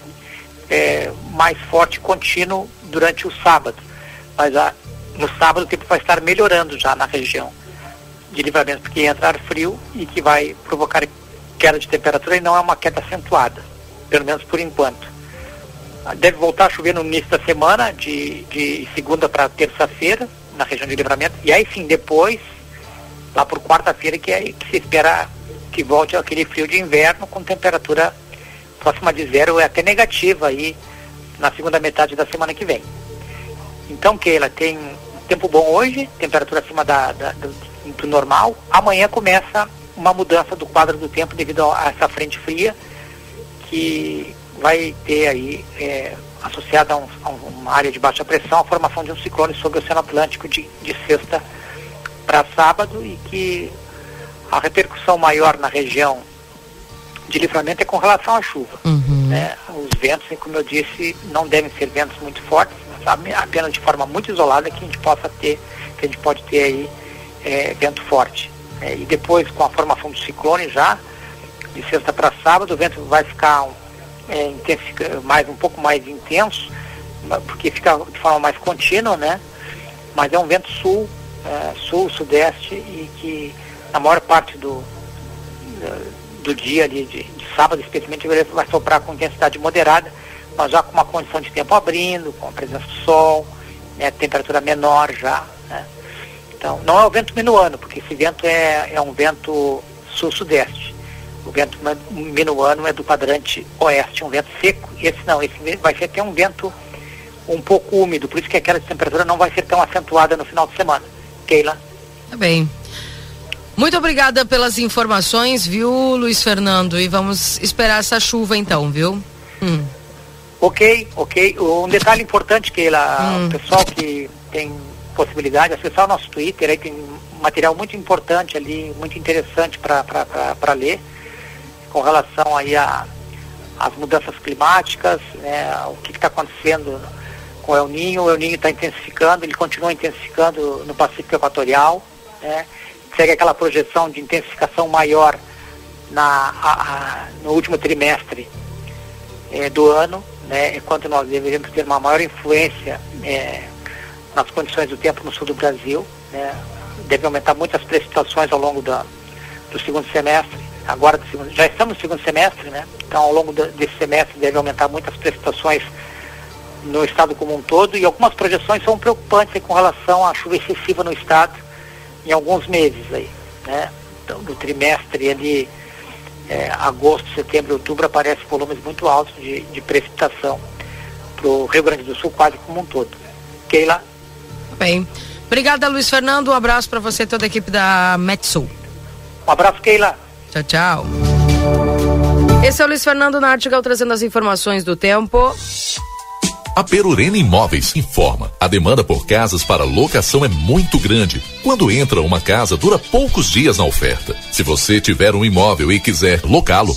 é, mais forte contínuo durante o sábado. Mas a, no sábado o tempo vai estar melhorando já na região de livramento, porque entra ar frio e que vai provocar queda de temperatura e não é uma queda acentuada, pelo menos por enquanto. Deve voltar a chover no início da semana, de, de segunda para terça-feira, na região de livramento, e aí sim, depois, lá por quarta-feira, que, é, que se espera que volte aquele frio de inverno com temperatura próxima de zero, é até negativa aí na segunda metade da semana que vem. Então, Keila, tem tempo bom hoje, temperatura acima da, da- do, do normal. Amanhã começa uma mudança do quadro do tempo devido a essa frente fria que vai ter aí, é, associada a, um- a uma área de baixa pressão, a formação de um ciclone sobre o Oceano Atlântico de, de sexta para sábado e que a repercussão maior na região de livramento é com relação à chuva. né? Os ventos, como eu disse, não devem ser ventos muito fortes, apenas de forma muito isolada que a gente possa ter, que a gente pode ter aí é, vento forte. É, e depois, com a formação do ciclone já, de sexta para sábado, o vento vai ficar é, mais, um pouco mais intenso, porque fica de forma mais contínua, né? Mas é um vento sul, é, sul, sudeste, e que na maior parte do, do dia ali, de, de sábado especialmente, vai soprar com intensidade moderada, mas já com uma condição de tempo abrindo, com a presença do sol, né, temperatura menor já. Então, não é o vento minuano, porque esse vento é, é um vento sul-sudeste. O vento minuano é do quadrante oeste, um vento seco. Esse não, esse vai ser até um vento um pouco úmido, por isso que aquela temperatura não vai ser tão acentuada no final de semana. Keila? Tá bem. Muito obrigada pelas informações, viu, Luiz Fernando? E vamos esperar essa chuva então, viu? Hum. Ok, ok. Um detalhe importante que ela, o pessoal que tem possibilidade, acessar o nosso Twitter, aí tem material muito importante ali, muito interessante para ler, com relação aí a as mudanças climáticas, né, o que está acontecendo com o El Ninho. O El Ninho está intensificando, ele continua intensificando no Pacífico Equatorial, né, segue aquela projeção de intensificação maior na, a- a- no último trimestre eh, do ano, né, enquanto nós deveríamos ter uma maior influência é, nas condições do tempo no sul do Brasil, né, deve aumentar muitas precipitações ao longo da, do segundo semestre, agora já estamos no segundo semestre, né, então ao longo desse semestre deve aumentar muitas precipitações no estado como um todo e algumas projeções são preocupantes com relação à chuva excessiva no estado em alguns meses aí, né, então, do trimestre ali é, agosto, setembro outubro aparecem volumes muito altos de, de precipitação para o Rio Grande do Sul, quase como um todo. Keila? Bem. Obrigada, Luiz Fernando. Um abraço para você e toda a equipe da Metsul. Um abraço, Keila. Tchau, tchau. Esse é o Luiz Fernando Nartigal trazendo as informações do tempo. A Perurena Imóveis informa. A demanda por casas para locação é muito grande. Quando entra uma casa, dura poucos dias na oferta. Se você tiver um imóvel e quiser locá-lo,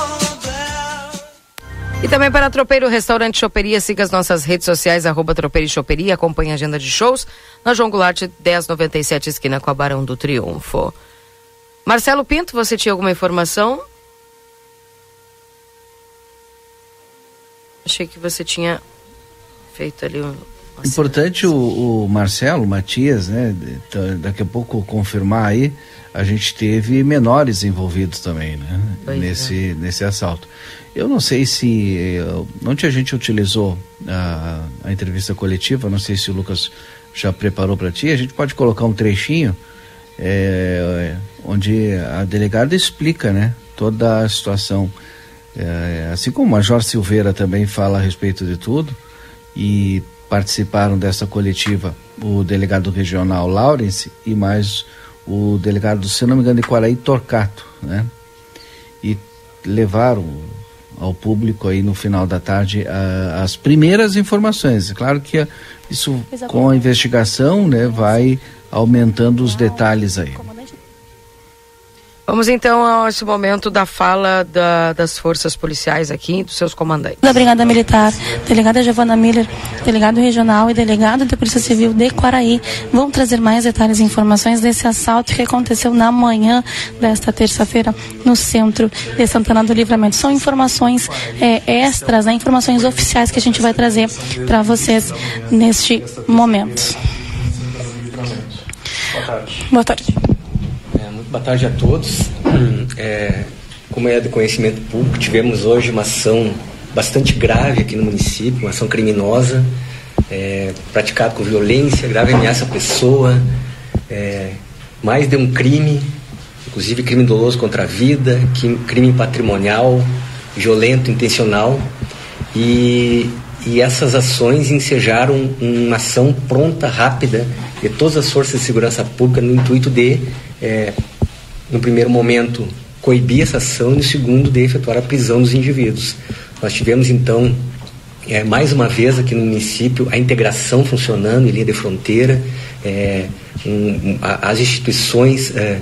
E também para Tropeiro Restaurante Choperia, siga as nossas redes sociais, arroba Tropeiro e Choperia, acompanhe a agenda de shows na João Goulart 1097, esquina com a Barão do Triunfo. Marcelo Pinto, você tinha alguma informação? Achei que você tinha feito ali um. Importante o, o, Marcelo Matias, né? Daqui a pouco confirmar aí, a gente teve menores envolvidos também, né? Pois nesse, é. nesse assalto. Eu não sei se. Ontem a gente utilizou a, a entrevista coletiva, não sei se o Lucas já preparou para ti. A gente pode colocar um trechinho é, onde a delegada explica né, toda a situação. É, assim como o Major Silveira também fala a respeito de tudo, e participaram dessa coletiva o delegado regional Lawrence e mais o delegado, se não me engano, de Quaraí Torcato, né? E levaram ao público aí no final da tarde a, as primeiras informações. É claro que isso com a investigação, né, vai aumentando os detalhes aí. Vamos então a esse momento da fala da, das forças policiais aqui, dos seus comandantes. Da Brigada Militar, delegada Giovana Miller, delegado regional e delegado da Polícia Civil de Quaraí vão trazer mais detalhes e informações desse assalto que aconteceu na manhã desta terça-feira no centro de Santana do Livramento. São informações é, extras, né, informações oficiais que a gente vai trazer para vocês neste momento. Boa tarde. Boa tarde. Boa tarde a todos. É, como é do conhecimento público, tivemos hoje uma ação bastante grave aqui no município, uma ação criminosa, é, praticada com violência, grave ameaça à pessoa, é, mais de um crime, inclusive crime doloso contra a vida, crime patrimonial, violento, intencional. E, e essas ações ensejaram uma ação pronta, rápida, de todas as forças de segurança pública no intuito de é, no primeiro momento, coibir essa ação e no segundo, de efetuar a prisão dos indivíduos. Nós tivemos, então, é, mais uma vez aqui no município, a integração funcionando em linha de fronteira, é, um, um, a, as instituições é,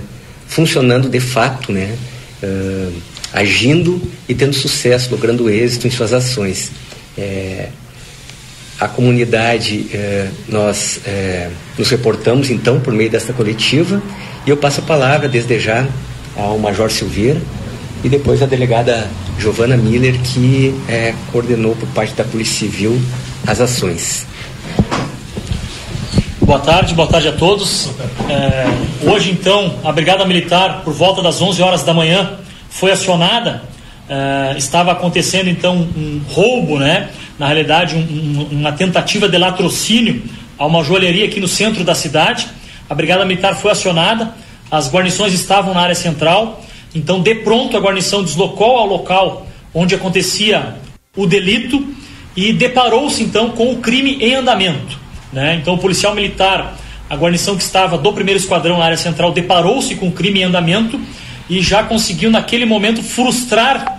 funcionando de fato, né, uh, agindo e tendo sucesso, logrando êxito em suas ações. É, a comunidade, é, nós é, nos reportamos então por meio desta coletiva e eu passo a palavra desde já ao Major Silveira e depois à delegada Giovana Miller, que é, coordenou por parte da Polícia Civil as ações. Boa tarde, boa tarde a todos. É, hoje, então, a Brigada Militar, por volta das 11 horas da manhã, foi acionada. É, estava acontecendo, então, um roubo, né? Na realidade, um, um, uma tentativa de latrocínio a uma joalheria aqui no centro da cidade a Brigada Militar foi acionada, as guarnições estavam na área central, então de pronto a guarnição deslocou ao local onde acontecia o delito e deparou-se então com o crime em andamento. Né? Então o policial militar, a guarnição que estava do primeiro esquadrão na área central, deparou-se com o crime em andamento e já conseguiu naquele momento frustrar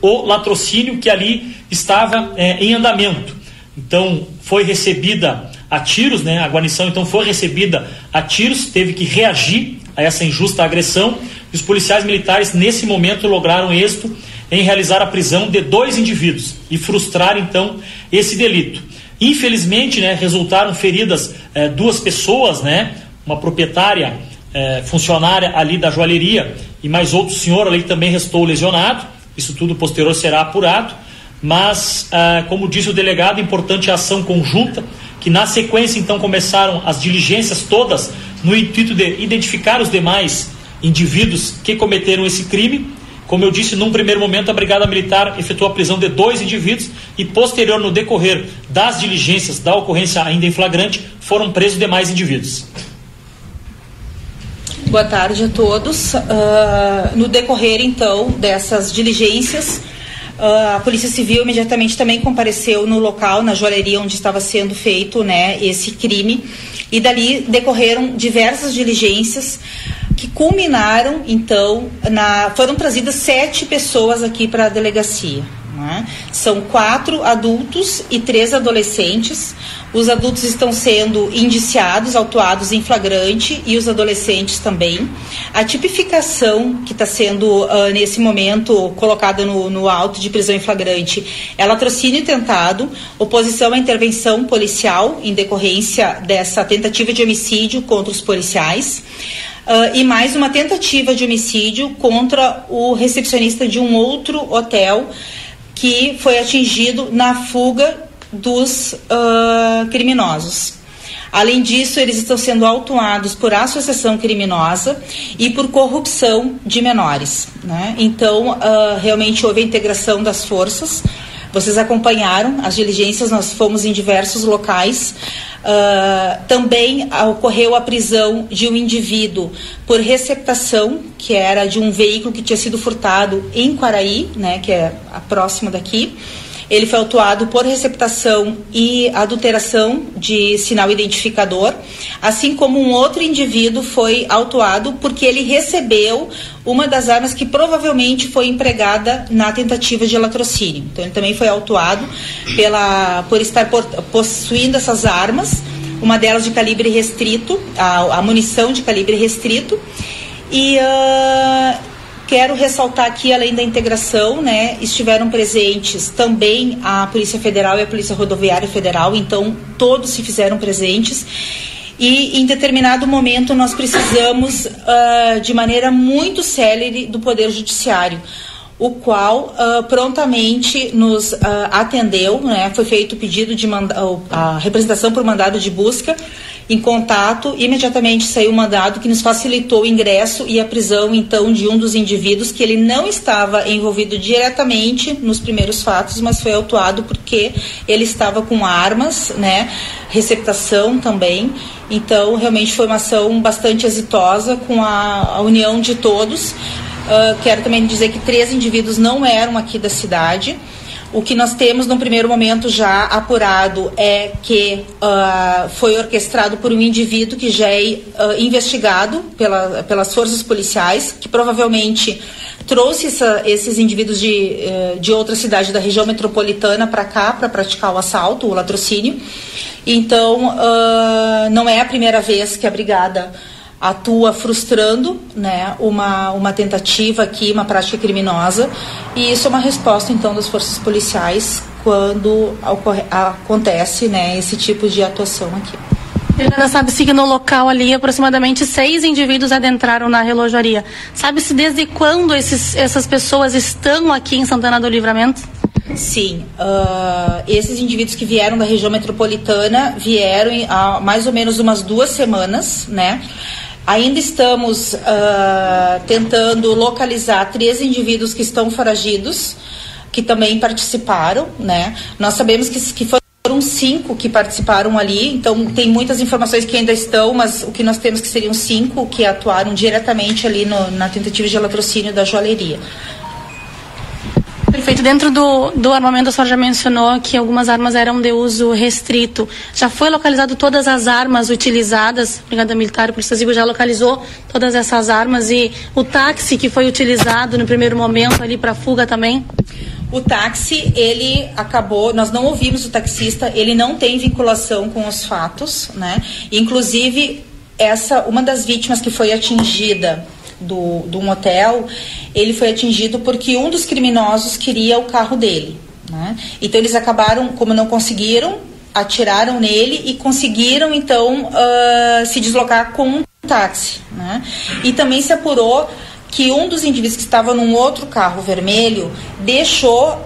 o latrocínio que ali estava é, em andamento. Então foi recebida a tiros, né? A guarnição então foi recebida a tiros, teve que reagir a essa injusta agressão, E os policiais militares, nesse momento, lograram êxito em realizar a prisão de dois indivíduos e frustrar, então, esse delito. Infelizmente, né, resultaram feridas eh, duas pessoas, né, uma proprietária eh, funcionária ali da joalheria e mais outro senhor ali também restou lesionado. Isso tudo posterior será apurado. Mas, ah, como disse o delegado, importante a ação conjunta, que na sequência então começaram as diligências todas no intuito de identificar os demais indivíduos que cometeram esse crime. Como eu disse, num primeiro momento, a Brigada Militar efetuou a prisão de dois indivíduos e, posterior, no decorrer das diligências da ocorrência ainda em flagrante, foram presos demais indivíduos. Boa tarde a todos. Uh, no decorrer, então, dessas diligências, a Polícia Civil imediatamente também compareceu no local, na joalheria onde estava sendo feito né, esse crime, e dali decorreram diversas diligências que culminaram, então, na, foram trazidas sete pessoas aqui para a delegacia. Né? São quatro adultos e três adolescentes. Os adultos estão sendo indiciados, autuados em flagrante e os adolescentes também. A tipificação que está sendo uh, nesse momento colocada no, no auto de prisão em flagrante é latrocínio tentado, oposição à intervenção policial em decorrência dessa tentativa de homicídio contra os policiais. Uh, e mais uma tentativa de homicídio contra o recepcionista de um outro hotel que foi atingido na fuga dos uh, criminosos. Além disso, eles estão sendo autuados por associação criminosa e por corrupção de menores. Né? Então, uh, realmente houve a integração das forças. Vocês acompanharam as diligências, nós fomos em diversos locais. Uh, também ocorreu a prisão de um indivíduo por receptação, que era de um veículo que tinha sido furtado em Quaraí, né, que é a próxima daqui. Ele foi autuado por receptação e adulteração de sinal identificador, assim como um outro indivíduo foi autuado porque ele recebeu uma das armas que provavelmente foi empregada na tentativa de latrocínio. Então ele também foi autuado pela, por estar possuindo essas armas, uma delas de calibre restrito, a, a munição de calibre restrito. E uh, Quero ressaltar aqui, além da integração, né, estiveram presentes também a Polícia Federal e a Polícia Rodoviária Federal, então todos se fizeram presentes. E em determinado momento nós precisamos, uh, de maneira muito célere, do Poder Judiciário o qual uh, prontamente nos uh, atendeu, né? foi feito o pedido de a representação por mandado de busca em contato, imediatamente saiu um mandado que nos facilitou o ingresso e a prisão, então, de um dos indivíduos que ele não estava envolvido diretamente nos primeiros fatos, mas foi autuado porque ele estava com armas, né, receptação também. Então, realmente foi uma ação bastante exitosa com a, a união de todos. Uh, quero também dizer que três indivíduos não eram aqui da cidade. O que nós temos no primeiro momento já apurado é que uh, foi orquestrado por um indivíduo que já é uh, investigado pela, pelas forças policiais, que provavelmente trouxe essa, esses indivíduos de, uh, de outra cidade da região metropolitana para cá para praticar o assalto, o latrocínio. Então, não é a primeira vez que a brigada atua frustrando né, uma, uma tentativa aqui, uma prática criminosa. E isso é uma resposta, então, das forças policiais quando ocorre, acontece né, esse tipo de atuação aqui. Helena, sabe-se que no local ali aproximadamente seis indivíduos adentraram na relojaria. Sabe-se desde quando esses, essas pessoas estão aqui em Santana do Livramento? Sim, uh, esses indivíduos que vieram da região metropolitana vieram há mais ou menos umas duas semanas, né? Ainda estamos uh, tentando localizar três indivíduos que estão foragidos, que também participaram, né? Nós sabemos que, que foram cinco que participaram ali, então tem muitas informações que ainda estão, mas o que nós temos que seriam cinco que atuaram diretamente ali no, na tentativa de latrocínio da joalheria. Perfeito. Dentro do, do armamento, a senhora já mencionou que algumas armas eram de uso restrito. Já foi localizado todas as armas utilizadas? A Brigada Militar e Polícia já localizou todas essas armas e o táxi que foi utilizado no primeiro momento ali para fuga também? O táxi, ele acabou, nós não ouvimos o taxista, ele não tem vinculação com os fatos, né? Inclusive, essa, uma das vítimas que foi atingida do, de um hotel, ele foi atingido porque um dos criminosos queria o carro dele. Né? Então eles acabaram, como não conseguiram, atiraram nele e conseguiram então uh, se deslocar com um táxi. Né? E também se apurou que um dos indivíduos que estava num outro carro vermelho deixou uh,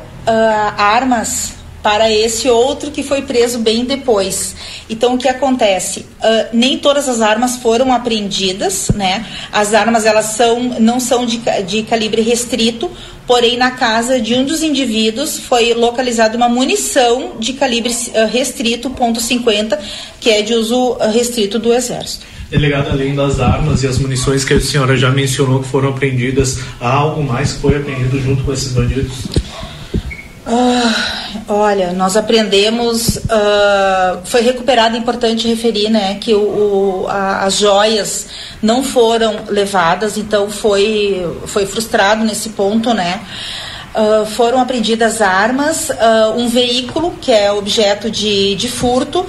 armas para esse outro que foi preso bem depois. Então o que acontece? Uh, nem todas as armas foram apreendidas, né? As armas elas são não são de, de calibre restrito, porém na casa de um dos indivíduos foi localizada uma munição de calibre uh, restrito .50, que é de uso restrito do exército. Delegado, além das armas e as munições que a senhora já mencionou que foram apreendidas, há algo mais que foi apreendido junto com esses bandidos? Ah, olha, nós aprendemos, uh, foi recuperado, é importante referir, né, que o, o a, as joias não foram levadas, então foi, foi frustrado nesse ponto, né. Uh, foram apreendidas armas, uh, um veículo que é objeto de, de furto,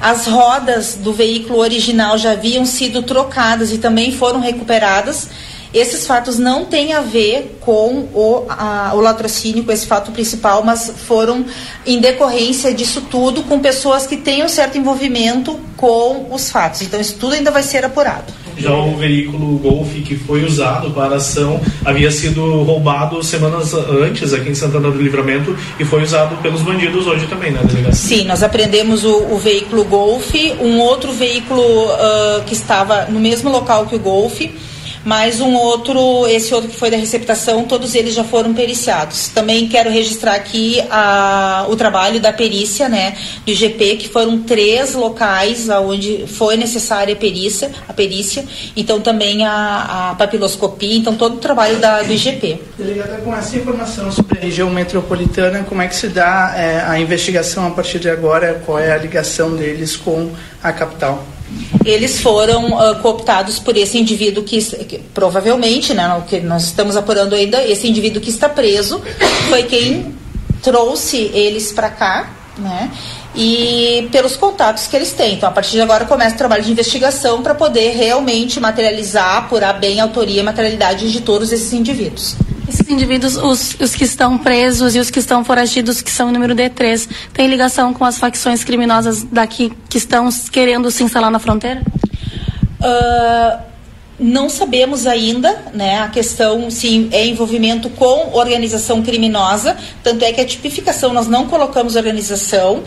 as rodas do veículo original já haviam sido trocadas e também foram recuperadas esses fatos não têm a ver com o, a, o latrocínio, com esse fato principal, mas foram em decorrência disso tudo com pessoas que têm um certo envolvimento com os fatos. Então, isso tudo ainda vai ser apurado. Já o veículo Golf que foi usado para a ação havia sido roubado semanas antes aqui em Santana do Livramento e foi usado pelos bandidos hoje também, né, delegacia? Sim, nós apreendemos o, o veículo Golf, um outro veículo uh, que estava no mesmo local que o Golf mas um outro, esse outro que foi da receptação, todos eles já foram periciados. Também quero registrar aqui a, o trabalho da perícia, né, do IGP, que foram três locais onde foi necessária a perícia, a perícia, então também a, a papiloscopia, então todo o trabalho da, do IGP. Delegada, com essa informação sobre a região metropolitana, como é que se dá é, a investigação a partir de agora? Qual é a ligação deles com a capital? Eles foram uh, cooptados por esse indivíduo que, que, provavelmente, né, o que nós estamos apurando ainda, esse indivíduo que está preso foi quem trouxe eles para cá, né? E pelos contatos que eles têm. Então, a partir de agora começa o trabalho de investigação para poder realmente materializar, apurar bem a autoria e materialidade de todos esses indivíduos. Esses indivíduos, os, os que estão presos e os que estão foragidos, que são o número D3, têm ligação com as facções criminosas daqui que estão querendo se instalar na fronteira? Uh, não sabemos ainda, né, a questão se é envolvimento com organização criminosa, tanto é que a tipificação nós não colocamos organização,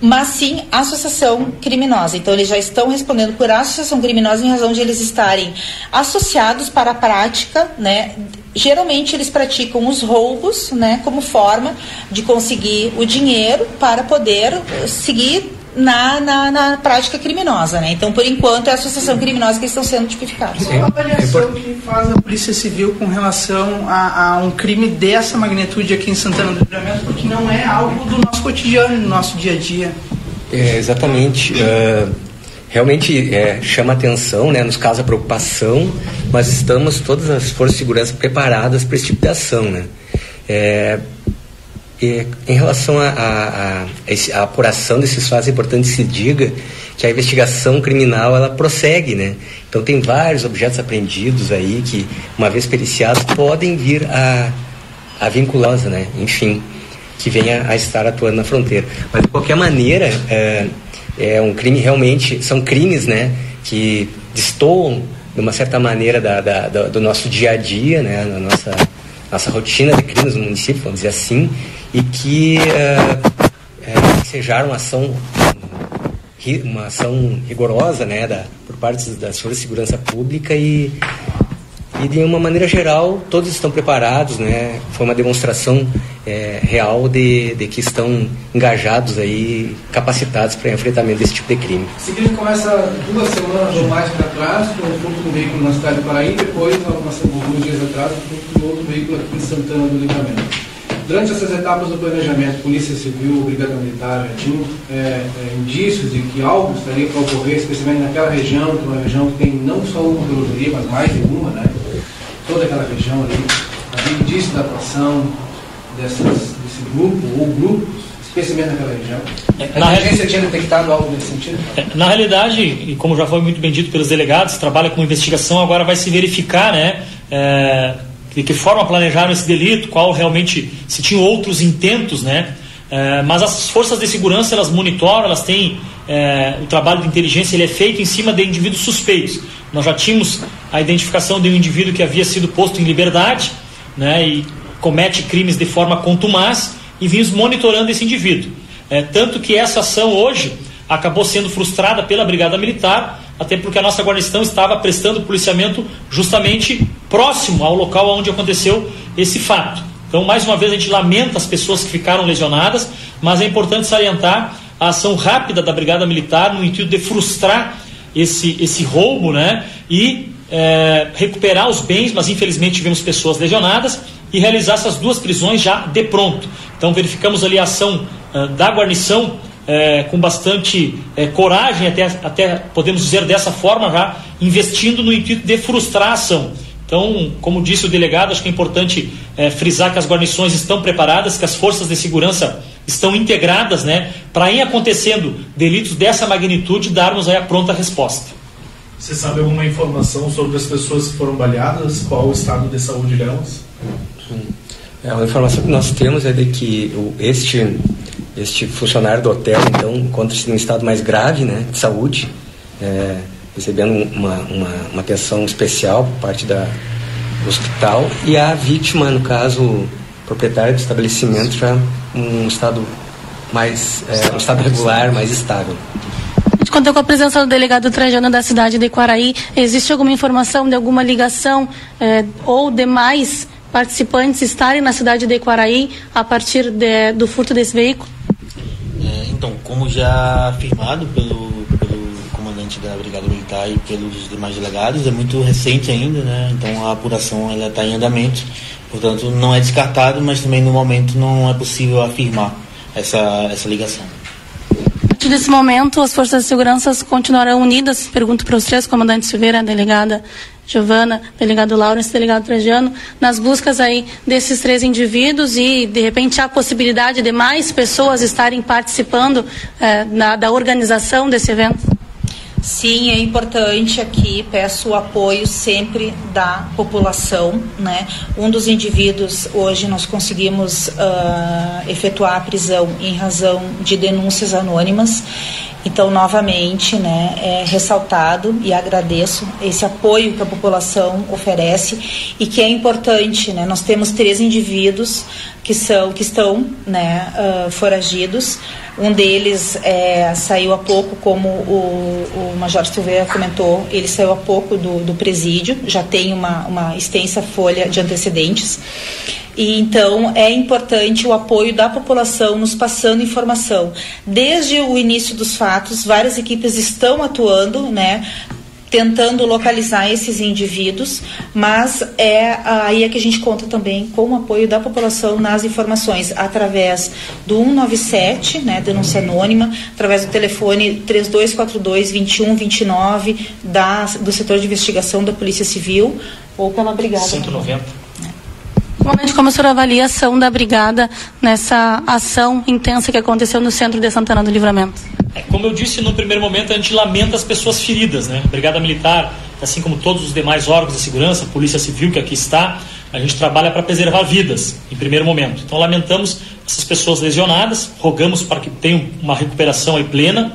mas sim associação criminosa. Então, eles já estão respondendo por associação criminosa em razão de eles estarem associados para a prática, né? Geralmente eles praticam os roubos, né, como forma de conseguir o dinheiro para poder seguir na, na, na, prática criminosa, né? Então, por enquanto, é a associação criminosa que estão sendo tipificados. Qual a avaliação que faz a Polícia Civil com relação a, a, um crime dessa magnitude aqui em Santana do Livramento, porque não é algo do nosso cotidiano, do nosso dia a dia? É, exatamente. Uh, realmente é, chama atenção, né? nos causa preocupação, mas estamos, todas as forças de segurança, preparadas para esse tipo de ação. Né? É, em relação à apuração desses fatos, é importante que se diga que a investigação criminal ela prossegue, né? Então tem vários objetos apreendidos aí que, uma vez periciados, podem vir a, a vincular, né? Enfim, que venha a estar atuando na fronteira. Mas de qualquer maneira, é, é um crime realmente, são crimes, né? Que destoam de uma certa maneira da, da, do nosso dia a dia, né? Na nossa, nossa rotina de crimes no município, vamos dizer assim e que uh, é, ensejaram uma ação, uma ação rigorosa né, da, por parte das forças de segurança pública e, e de uma maneira geral todos estão preparados, né? Foi uma demonstração é, real de, de que estão engajados aí, capacitados para enfrentamento desse tipo de crime. Esse crime começa duas semanas ou mais para trás, com o furto um veículo na cidade de Paraí, depois, alguns dias atrás, de outro veículo aqui em Santana do Livramento. Durante essas etapas do planejamento, Polícia Civil, Brigada Militar, tinham é, é, indícios de que algo estaria para ocorrer, especialmente naquela região, que é uma região que tem não só uma rodovia, mas mais de uma, né? Toda aquela região ali. Havia indícios da atuação dessas, desse grupo ou grupos, especialmente naquela região. A Na agência tinha detectado algo nesse sentido? É, Na realidade, e como já foi muito bem dito pelos delegados, trabalha com investigação, agora vai se verificar, né, é, de que forma planejaram esse delito, qual realmente, se tinham outros intentos, né, é, mas as forças de segurança, elas monitoram, elas têm, é, o trabalho de inteligência, ele é feito em cima de indivíduos suspeitos. Nós já tínhamos a identificação de um indivíduo que havia sido posto em liberdade, né, e comete crimes de forma contumaz, e vimos monitorando esse indivíduo. É, tanto que essa ação hoje acabou sendo frustrada pela Brigada Militar, até porque a nossa guarnição estava prestando policiamento justamente próximo ao local onde aconteceu esse fato. Então, mais uma vez, a gente lamenta as pessoas que ficaram lesionadas, mas é importante salientar a ação rápida da Brigada Militar no intuito de frustrar esse, esse roubo né, e é, recuperar os bens, mas infelizmente tivemos pessoas lesionadas e realizar essas duas prisões já de pronto. Então verificamos ali a ação uh, da guarnição uh, com bastante uh, coragem, até, até podemos dizer dessa forma já, investindo no intuito de frustrar a ação. Então, como disse o delegado, acho que é importante frisar que as guarnições estão preparadas, que as forças de segurança estão integradas, né, para em acontecendo delitos dessa magnitude darmos aí a pronta resposta. Você sabe alguma informação sobre as pessoas que foram baleadas? Qual o estado de saúde delas? É, a informação que nós temos é de que este, este funcionário do hotel, então, encontra-se em um estado mais grave né, de saúde, é, recebendo uma, uma, uma atenção especial por parte da, do hospital, e a vítima, no caso, proprietária do estabelecimento, já um estado mais é, um estado regular, mais estável. A gente contou com a presença do delegado Trajano da cidade de Quaraí. Existe alguma informação de alguma ligação eh, ou demais participantes estarem na cidade de Quaraí a partir de, do furto desse veículo? Então, como já afirmado pelo, pelo comandante da Brigada Militar e pelos demais delegados, é muito recente ainda, né? Então a apuração ela está em andamento. Portanto, não é descartado, mas também no momento não é possível afirmar essa, essa ligação. A partir desse momento, as forças de segurança continuarão unidas? Pergunto para os três, comandante Silveira, delegada Giovana, delegado Laurence, delegado Trajano, nas buscas aí desses três indivíduos e, de repente, há possibilidade de mais pessoas estarem participando eh, na, da organização desse evento? Sim, é importante aqui, peço o apoio sempre da população, né? Um dos indivíduos, hoje nós conseguimos uh, efetuar a prisão em razão de denúncias anônimas, então, novamente, né, é ressaltado e agradeço esse apoio que a população oferece e que é importante, né? Nós temos três indivíduos que são que estão, né, uh, foragidos. Um deles é, saiu há pouco, como o, o Major Silveira comentou, ele saiu há pouco do, do presídio, já tem uma, uma extensa folha de antecedentes. E então é importante o apoio da população nos passando informação. Desde o início dos fatos, várias equipes estão atuando, né? tentando localizar esses indivíduos, mas é aí é que a gente conta também com o apoio da população nas informações através do 197, né, denúncia anônima, através do telefone 3242 2129 da do setor de investigação da Polícia Civil ou pela brigada. 190. Comandante, como o senhor avalia a ação da brigada nessa ação intensa que aconteceu no centro de Santana do Livramento? É, como eu disse no primeiro momento, a gente lamenta as pessoas feridas, né? A Brigada Militar, assim como todos os demais órgãos de segurança, a Polícia Civil que aqui está, a gente trabalha para preservar vidas, em primeiro momento. Então lamentamos essas pessoas lesionadas, rogamos para que tenham uma recuperação aí plena,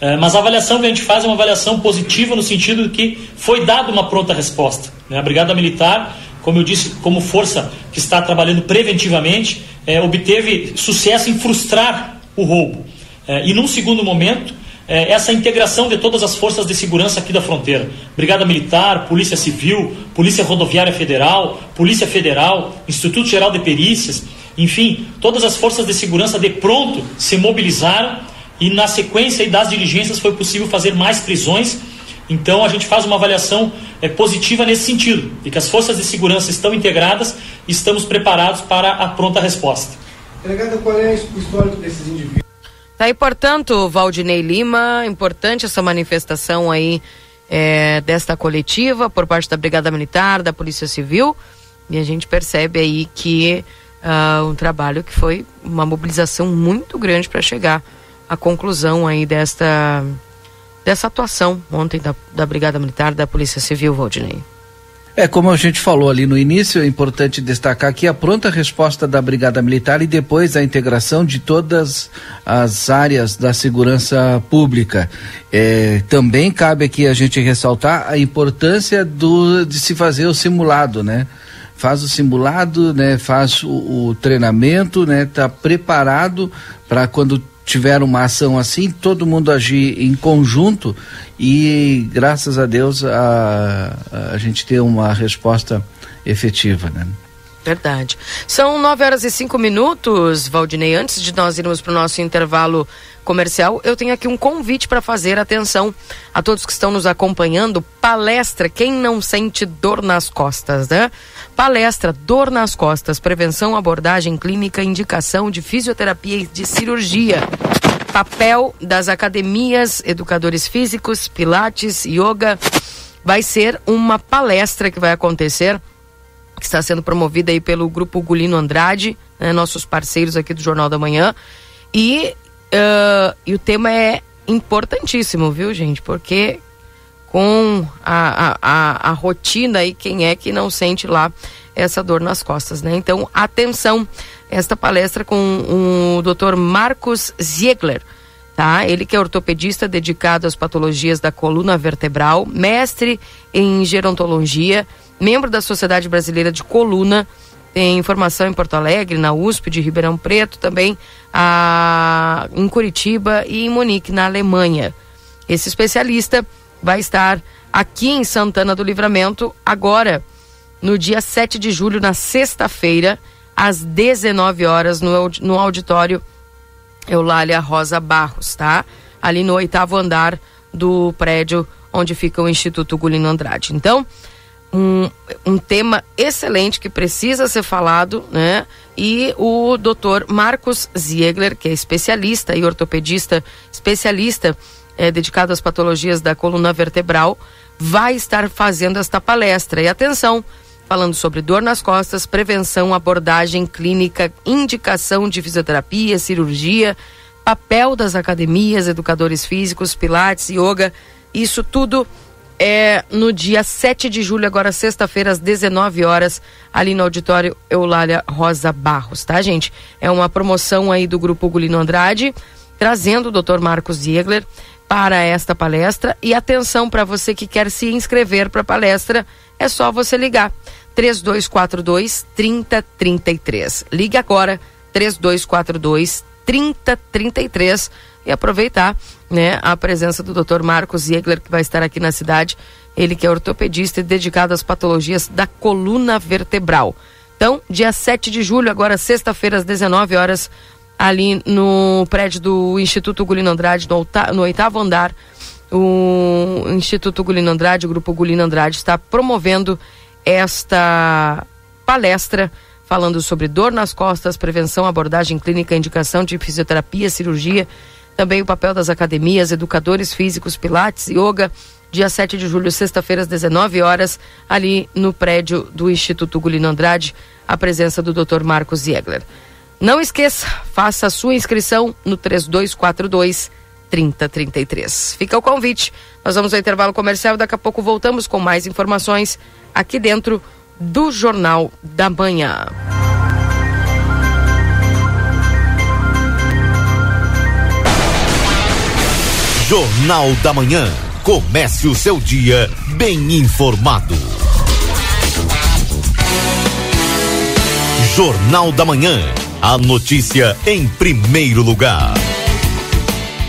é, mas a avaliação que a gente faz é uma avaliação positiva no sentido de que foi dada uma pronta resposta. Né? A Brigada Militar como eu disse, como força que está trabalhando preventivamente, é, obteve sucesso em frustrar o roubo. É, e num segundo momento, é, essa integração de todas as forças de segurança aqui da fronteira: Brigada Militar, Polícia Civil, Polícia Rodoviária Federal, Polícia Federal, Instituto Geral de Perícias, enfim, todas as forças de segurança de pronto se mobilizaram e na sequência das diligências foi possível fazer mais prisões então a gente faz uma avaliação é, positiva nesse sentido, de que as forças de segurança estão integradas e estamos preparados para a pronta resposta. Delegada, qual é o histórico desses indivíduos? Tá aí, portanto, Valdinei Lima, importante essa manifestação aí é, desta coletiva por parte da Brigada Militar, da Polícia Civil, e a gente percebe aí que uh, um trabalho que foi uma mobilização muito grande para chegar a conclusão aí desta dessa atuação ontem da, da Brigada Militar da Polícia Civil, Valdinei. É, como a gente falou ali no início, é importante destacar aqui a pronta resposta da Brigada Militar e depois a integração de todas as áreas da segurança pública. É, também cabe aqui a gente ressaltar a importância do, de se fazer o simulado, né? Faz o simulado, né? Faz o, o treinamento, né? Tá preparado para quando tiver uma ação assim, todo mundo agir em conjunto e, graças a Deus, a, a gente ter uma resposta efetiva, né? Verdade. São nove horas e cinco minutos, Valdinei. Antes de nós irmos para o nosso intervalo comercial, eu tenho aqui um convite para fazer. Atenção a todos que estão nos acompanhando. Palestra Quem Não Sente Dor nas Costas, né? Palestra Dor nas Costas, Prevenção, Abordagem Clínica, Indicação de Fisioterapia e de Cirurgia. Papel das academias, educadores físicos, pilates, yoga. Vai ser uma palestra que vai acontecer que está sendo promovida aí pelo Grupo Gulino Andrade, né, nossos parceiros aqui do Jornal da Manhã. E, uh, e o tema é importantíssimo, viu, gente? Porque com a, a, a, rotina aí, quem é que não sente lá essa dor nas costas, né? Então, atenção, esta palestra com o Dr. Marcos Ziegler, tá? Ele que é ortopedista dedicado às patologias da coluna vertebral, mestre em gerontologia, membro da Sociedade Brasileira de Coluna, tem formação em Porto Alegre, na USP de Ribeirão Preto, também a, em Curitiba e em Munique, na Alemanha. Esse especialista vai estar aqui em Santana do Livramento agora, no dia 7 de julho, na sexta-feira, às 19 horas, no, no auditório Eulália Rosa Barros, tá? Ali no oitavo andar do prédio onde fica o Instituto Gulino Andrade. Então, um, um tema excelente que precisa ser falado, né? E o doutor Marcos Ziegler, que é especialista e ortopedista, especialista é, dedicado às patologias da coluna vertebral, vai estar fazendo esta palestra. E atenção, falando sobre dor nas costas, prevenção, abordagem clínica, indicação de fisioterapia, cirurgia, papel das academias, educadores físicos, pilates, yoga, isso tudo é no dia 7 de julho, agora sexta-feira, às 19 horas, ali no auditório Eulália Rosa Barros, tá, gente? É uma promoção aí do Grupo Gulino Andrade, trazendo o Dr. Marcos Ziegler para esta palestra. E atenção para você que quer se inscrever para a palestra, é só você ligar. 3242 3033. Ligue agora, 3242 3033 e aproveitar né, a presença do Dr. Marcos Ziegler, que vai estar aqui na cidade. Ele que é ortopedista e dedicado às patologias da coluna vertebral. Então, dia 7 de julho, agora sexta-feira, às 19 horas, ali no prédio do Instituto Gulino Andrade, no, oitavo andar, o Instituto Gulino Andrade, o Grupo Gulino Andrade, está promovendo esta palestra falando sobre dor nas costas, prevenção, abordagem clínica, indicação de fisioterapia, cirurgia, também o papel das academias, educadores físicos, pilates, yoga, dia 7 de julho, sexta-feira, às 19 horas, ali no prédio do Instituto Gulino Andrade, a presença do Dr. Marcos Ziegler. Não esqueça, faça a sua inscrição no 3242 3033. Fica o convite. Nós vamos ao intervalo comercial daqui a pouco voltamos com mais informações aqui dentro do Jornal da Manhã. Jornal da Manhã. Comece o seu dia bem informado. Jornal da Manhã. A notícia em primeiro lugar.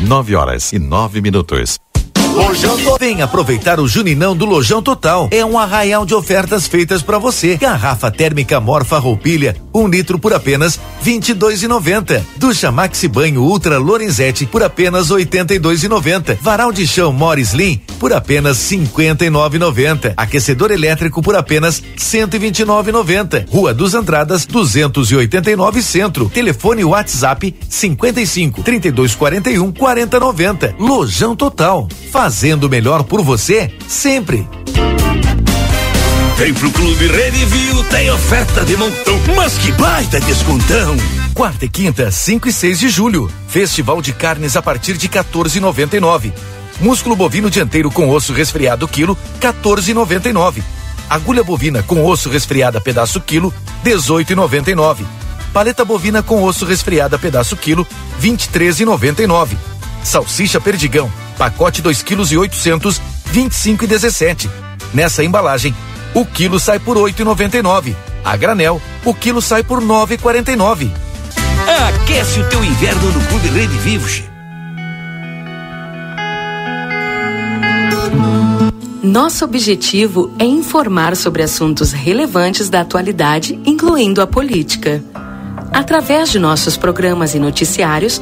Nove horas e nove minutos. Vem aproveitar o Juninão do Lojão Total. É um arraial de ofertas feitas para você. Garrafa térmica Morfa Roupilha, um litro por apenas vinte e dois e noventa. Ducha Maxi Banho Ultra Lorenzetti por apenas oitenta e dois e noventa. Varal de chão Morris Slim por apenas cinquenta e nove e noventa. Aquecedor elétrico por apenas cento e vinte e nove e noventa. Rua dos Andradas, duzentos e oitenta e nove Centro. Telefone WhatsApp cinquenta e cinco trinta e dois quarenta e um quarenta noventa. Lojão Total. Fazendo melhor por você sempre. Vem pro Clube Redivio, tem oferta de montão, mas que baita descontão! Quarta e quinta, 5 e 6 de julho. Festival de carnes a partir de 14,99. Músculo bovino dianteiro com osso resfriado quilo, 14,99. Agulha bovina com osso resfriada pedaço quilo, 18,99. Paleta bovina com osso resfriada pedaço quilo, 23,99. Salsicha perdigão, pacote 2 quilos e 800, 25 e 17. Nessa embalagem, o quilo sai por 8,99. A granel, o quilo sai por 9,49. Aquece o teu inverno no Clube Rede Vivos. Nosso objetivo é informar sobre assuntos relevantes da atualidade, incluindo a política. Através de nossos programas e noticiários,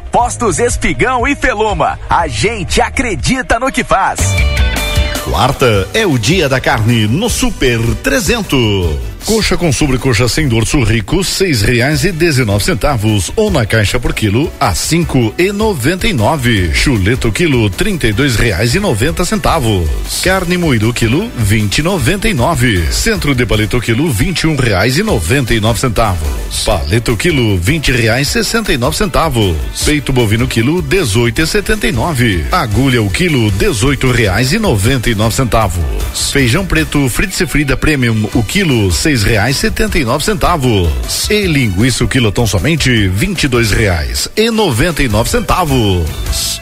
Postos Espigão e Feluma. A gente acredita no que faz. Quarta é o dia da carne no Super 300. Coxa com sobrecoxa sem dorso rico, seis reais e dezenove centavos, ou na caixa por quilo a cinco e noventa e nove. Chuleto quilo, trinta e dois reais e noventa centavos. Carne moído quilo, vinte e noventa e nove. Centro de paleta quilo, vinte e um reais e noventa e nove centavos. Paleta quilo, vinte reais sessenta e nove centavos. Peito bovino quilo, dezoito e setenta e nove. Agulha o quilo, dezoito reais e noventa e nove centavos. Feijão preto Fritz Frida Premium, o quilo, seis seis reais setenta e nove centavos. E linguiça o quilotão somente vinte e dois reais e noventa e nove centavos.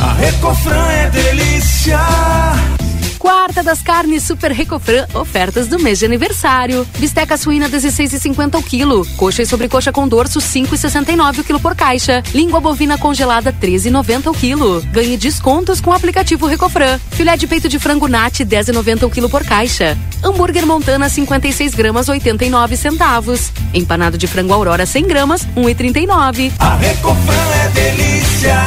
A Recofran é delícia. Quarta das carnes Super Recofran, ofertas do mês de aniversário. Bisteca suína 16,50 o quilo. Coxa e sobrecoxa com dorso 5,69 o quilo por caixa. Língua bovina congelada 13,90 o quilo. Ganhe descontos com o aplicativo Recofran. Filé de peito de frango Nat 10,90 o quilo por caixa. Hambúrguer Montana 56 gramas 89 centavos. Empanado de frango Aurora 100 gramas 1,39. A Recofran é delícia.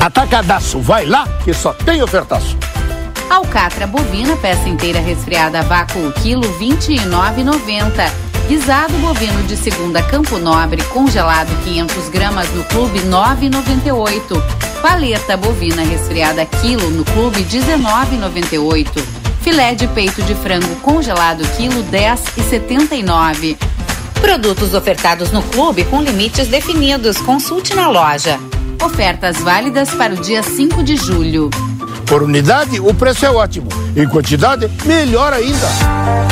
Atacadaço, vai lá que só tem ofertaço. Alcatra bovina, peça inteira resfriada a vácuo, quilo 29,90. Guisado bovino de segunda Campo Nobre, congelado 500 gramas no clube 9,98. Paleta bovina resfriada quilo no clube 19,98. Filé de peito de frango congelado quilo 10,79. Produtos ofertados no clube com limites definidos. Consulte na loja. Ofertas válidas para o dia 5 de julho. Por unidade, o preço é ótimo. Em quantidade, melhor ainda.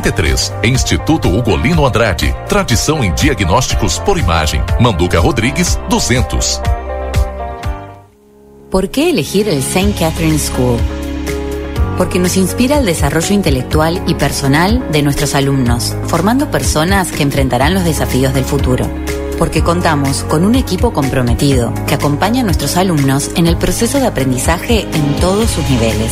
3033. Instituto Ugolino Andrade. Tradição em diagnósticos por imagem. Manduca Rodrigues, 200. ¿Por qué elegir el St. Catherine School? Porque nos inspira el desarrollo intelectual y personal de nuestros alumnos, formando personas que enfrentarán los desafíos del futuro. Porque contamos con un equipo comprometido que acompaña a nuestros alumnos en el proceso de aprendizaje en todos sus niveles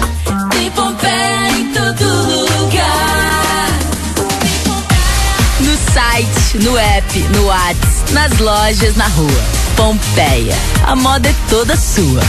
Site, no app, no Whats, nas lojas, na rua. Pompeia. A moda é toda sua.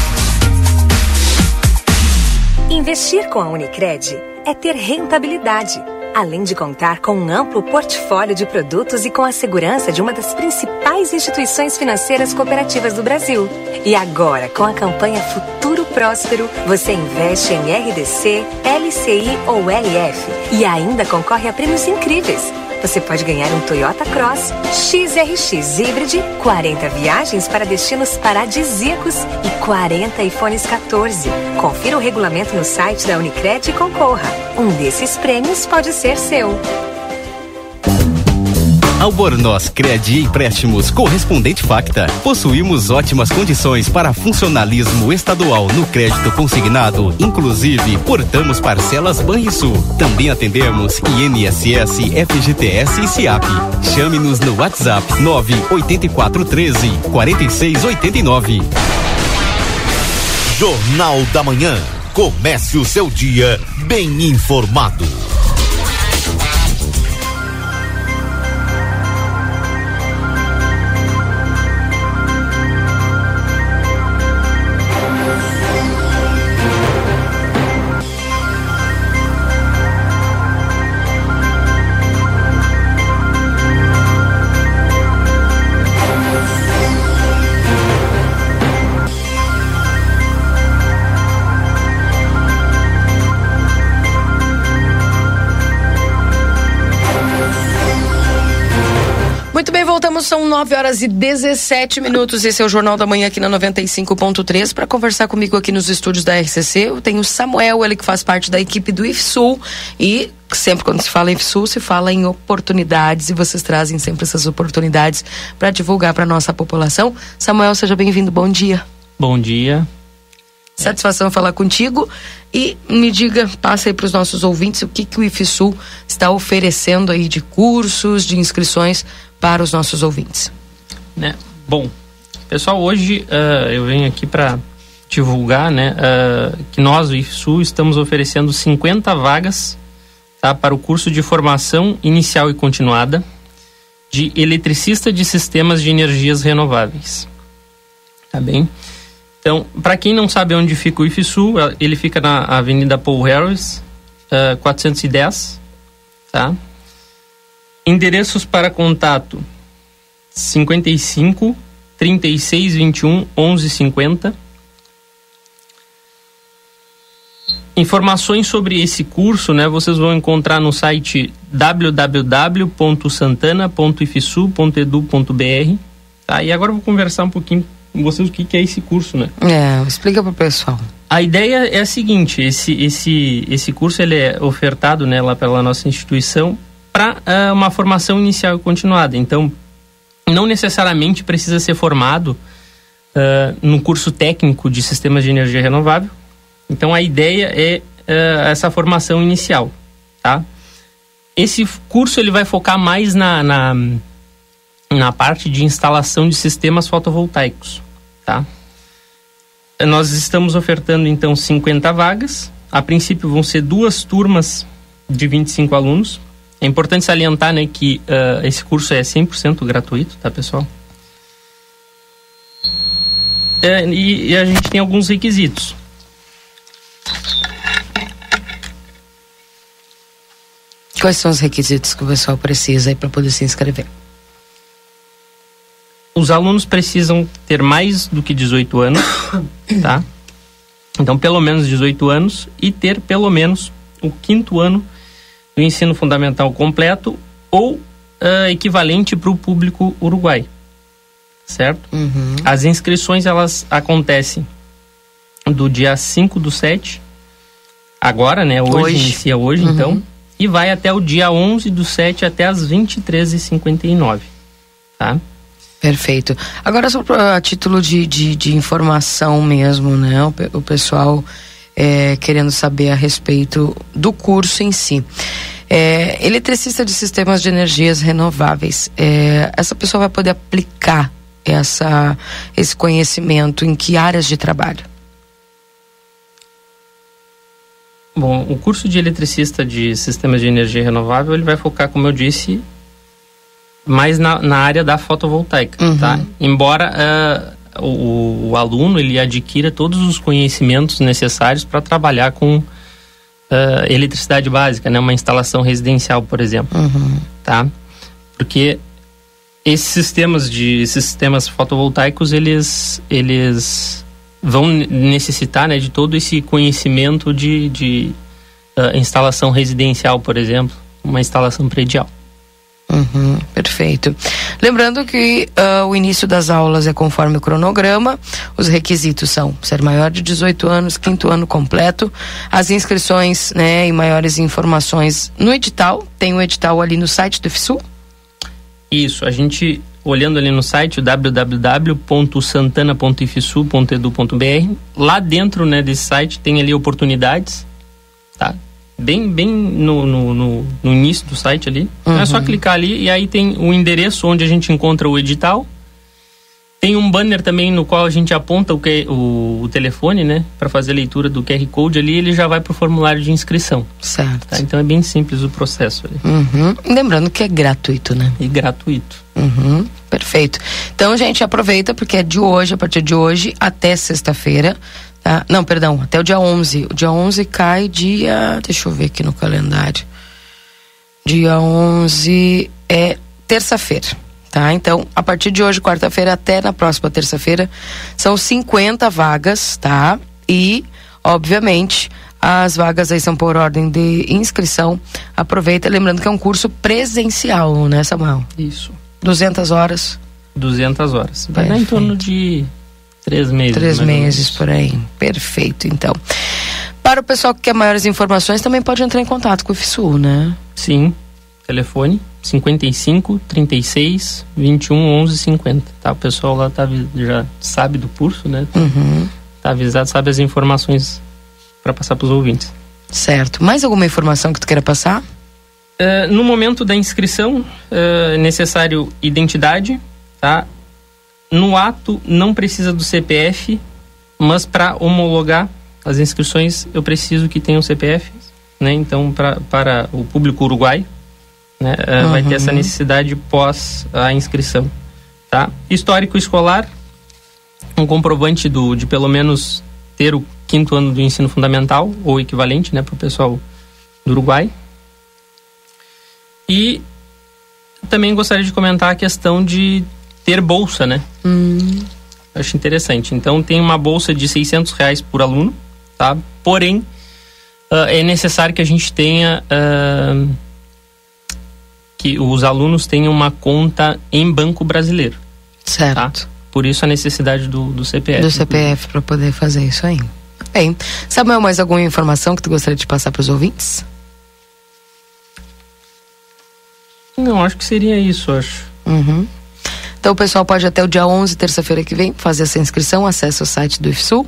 Investir com a Unicred é ter rentabilidade, além de contar com um amplo portfólio de produtos e com a segurança de uma das principais instituições financeiras cooperativas do Brasil. E agora, com a campanha Futuro Próspero, você investe em RDC, LCI ou LF e ainda concorre a prêmios incríveis você pode ganhar um Toyota Cross XRX Hybrid, 40 viagens para destinos paradisíacos e 40 iPhones 14. Confira o regulamento no site da Unicred e concorra. Um desses prêmios pode ser seu. Albornoz Credi Empréstimos Correspondente Facta. Possuímos ótimas condições para funcionalismo estadual no crédito consignado, inclusive portamos parcelas Banrisul. Também atendemos INSS, FGTS e SIAP. Chame-nos no WhatsApp 98413 4689. Jornal da Manhã. Comece o seu dia bem informado. São 9 horas e 17 minutos. Esse é o Jornal da Manhã aqui na 95.3. Para conversar comigo aqui nos estúdios da RCC, eu tenho o Samuel, ele que faz parte da equipe do IFSUL. E sempre quando se fala em IFSUL, se fala em oportunidades. E vocês trazem sempre essas oportunidades para divulgar para nossa população. Samuel, seja bem-vindo. Bom dia. Bom dia. Satisfação falar contigo e me diga, passa aí para os nossos ouvintes o que, que o IFSUL está oferecendo aí de cursos, de inscrições para os nossos ouvintes. Né? Bom, pessoal, hoje uh, eu venho aqui para divulgar né, uh, que nós, o IFSU, estamos oferecendo 50 vagas tá, para o curso de formação inicial e continuada de eletricista de sistemas de energias renováveis. Tá bem? Então, para quem não sabe onde fica o IFSU, ele fica na Avenida Paul Harris, uh, 410, tá? Endereços para contato: 55 36 21 11 50. Informações sobre esse curso, né, vocês vão encontrar no site www.santana.ifsu.edu.br. Tá? E agora eu vou conversar um pouquinho com vocês o que, que é esse curso, né? É, explica para o pessoal. A ideia é a seguinte: esse, esse, esse curso ele é ofertado né, lá pela nossa instituição para uh, ah, uma formação inicial e continuada. Então, não necessariamente precisa ser formado uh, no curso técnico de sistemas de energia renovável. Então, a ideia é uh, essa formação inicial, tá? Esse curso ele vai focar mais na, na, na parte de instalação de sistemas fotovoltaicos, tá? Nós estamos ofertando, então, 50 vagas. A princípio, vão ser duas turmas de 25 alunos. É importante salientar né, que uh, esse curso é 100% gratuito, tá, pessoal? É, e, e a gente tem alguns requisitos. Quais são os requisitos que o pessoal precisa para poder se inscrever? Os alunos precisam ter mais do que 18 anos, tá? Então, pelo menos 18 anos e ter pelo menos o quinto ano do ensino fundamental completo ou uh, equivalente para o público uruguai, certo? Uhum. As inscrições elas acontecem do dia 5 do 7, agora, né? Hoje, hoje. inicia hoje, uhum. então, e vai até o dia 11 do 7 até as 23h59, tá? Perfeito. Agora, só a título de, de, de, informação mesmo, né? O, o pessoal é, querendo saber a respeito do curso em si. É, eletricista de sistemas de energias renováveis. É, essa pessoa vai poder aplicar essa, esse conhecimento em que áreas de trabalho? Bom, o curso de eletricista de sistemas de energia renovável ele vai focar, como eu disse, mais na, na área da fotovoltaica, uhum. tá? Embora uh, o, o, aluno ele adquira todos os conhecimentos necessários para trabalhar com uh, eletricidade básica, né? Uma instalação residencial, por exemplo, uhum. tá? Porque esses sistemas de esses sistemas fotovoltaicos eles eles vão necessitar né, de todo esse conhecimento de, de uh, instalação residencial, por exemplo, uma instalação predial. Uhum, perfeito. Lembrando que uh, o início das aulas é conforme o cronograma. Os requisitos são ser maior de 18 anos, quinto ano completo. As inscrições né, e maiores informações no edital. Tem o um edital ali no site do FSU? Isso, a gente olhando ali no site www.santana.ifsu.edu.br, lá dentro né, desse site tem ali oportunidades, tá? Bem, bem no, no, no, no início do site ali. Uhum. Então é só uhum. clicar ali e aí tem o endereço onde a gente encontra o edital. Tem um banner também no qual a gente aponta o, que, o, o telefone, né? Para fazer a leitura do QR Code ali, ele já vai para o formulário de inscrição. Certo. Tá? Então é bem simples o processo ali. Uhum. Lembrando que é gratuito, né? E gratuito. Uhum. Perfeito. Então, gente, aproveita porque é de hoje, a partir de hoje até sexta-feira. Tá? Não, perdão, até o dia 11. O dia 11 cai dia. Deixa eu ver aqui no calendário. Dia 11 é terça-feira. Tá? Então, a partir de hoje, quarta-feira, até na próxima terça-feira, são 50 vagas, tá? E, obviamente, as vagas aí são por ordem de inscrição. Aproveita, lembrando que é um curso presencial, né, Samuel? Isso. 200 horas? 200 horas. Vai dar em torno de Três meses. Três meses por aí. Perfeito, então. Para o pessoal que quer maiores informações, também pode entrar em contato com o FSU, né? Sim. Telefone 55 36 21 11 50. Tá? O pessoal lá tá, já sabe do curso, né? Uhum. Tá avisado, sabe as informações para passar para os ouvintes. Certo. Mais alguma informação que tu queira passar? Uh, no momento da inscrição, uh, é necessário identidade, tá? No ato não precisa do CPF, mas para homologar as inscrições eu preciso que tenha um CPF, né? Então pra, para o público uruguai, né? Uhum. Vai ter essa uhum. necessidade pós a inscrição, tá? Histórico escolar, um comprovante do de pelo menos ter o quinto ano do ensino fundamental ou equivalente, né, para o pessoal do Uruguai. E também gostaria de comentar a questão de ter bolsa, né? Hum. Acho interessante. Então tem uma bolsa de 600 reais por aluno, tá? Porém, uh, é necessário que a gente tenha uh, que os alunos tenham uma conta em banco brasileiro. Certo. Tá? Por isso a necessidade do, do CPF. Do CPF para poder fazer isso aí. Bem, Samuel, mais alguma informação que tu gostaria de passar para os ouvintes? Não, acho que seria isso, acho. Uhum. Então o pessoal pode até o dia 11, terça-feira que vem, fazer essa inscrição, acesse o site do IFSUL,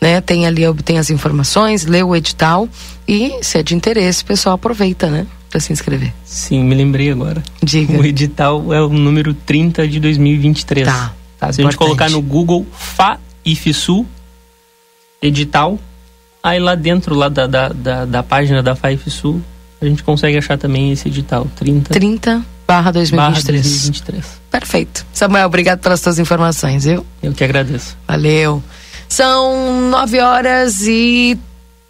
né? Tem ali, obtém as informações, lê o edital e, se é de interesse, o pessoal aproveita, né? Para se inscrever. Sim, me lembrei agora. Diga. O edital é o número 30 de 2023. Tá. tá se a gente colocar no Google FA IFSUL edital, aí lá dentro lá da, da, da, da página da FAIFSUL, a gente consegue achar também esse edital 30 30 barra 2023. 2023. Perfeito. Samuel, obrigado pelas suas informações, viu? Eu que agradeço. Valeu. São 9 horas e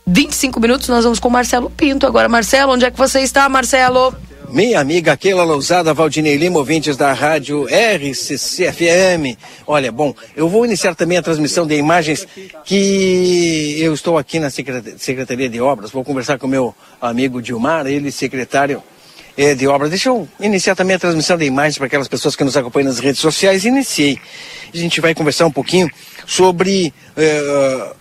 25 minutos. Nós vamos com o Marcelo Pinto. Agora, Marcelo, onde é que você está, Marcelo? Minha amiga Keila Lousada, Valdinei Lima, ouvintes da rádio RCCFM. Olha, bom, eu vou iniciar também a transmissão de imagens que eu estou aqui na Secretaria de Obras. Vou conversar com meu amigo Dilmar, ele secretário eh, de obras. Deixa eu iniciar também a transmissão de imagens para aquelas pessoas que nos acompanham nas redes sociais. Iniciei. A gente vai conversar um pouquinho sobre uh,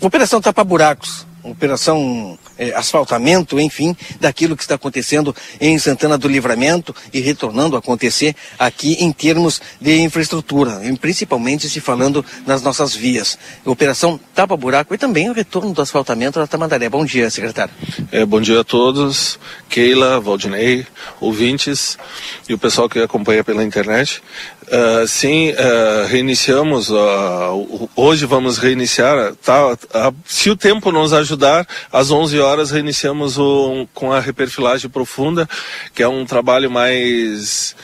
Operação Tapa Buracos operação é, asfaltamento, enfim, daquilo que está acontecendo em Santana do Livramento e retornando a acontecer aqui em termos de infraestrutura, principalmente se falando nas nossas vias. Operação Tapa Buraco e também o retorno do asfaltamento da Tamandaré. Bom dia, secretário. É, bom dia a todos, Keila, Valdinei, ouvintes e o pessoal que acompanha pela internet. Uh, sim, uh, reiniciamos. Uh, hoje vamos reiniciar. Tá, se o tempo nos ajudar, às 11 horas reiniciamos o, com a reperfilagem profunda, que é um trabalho mais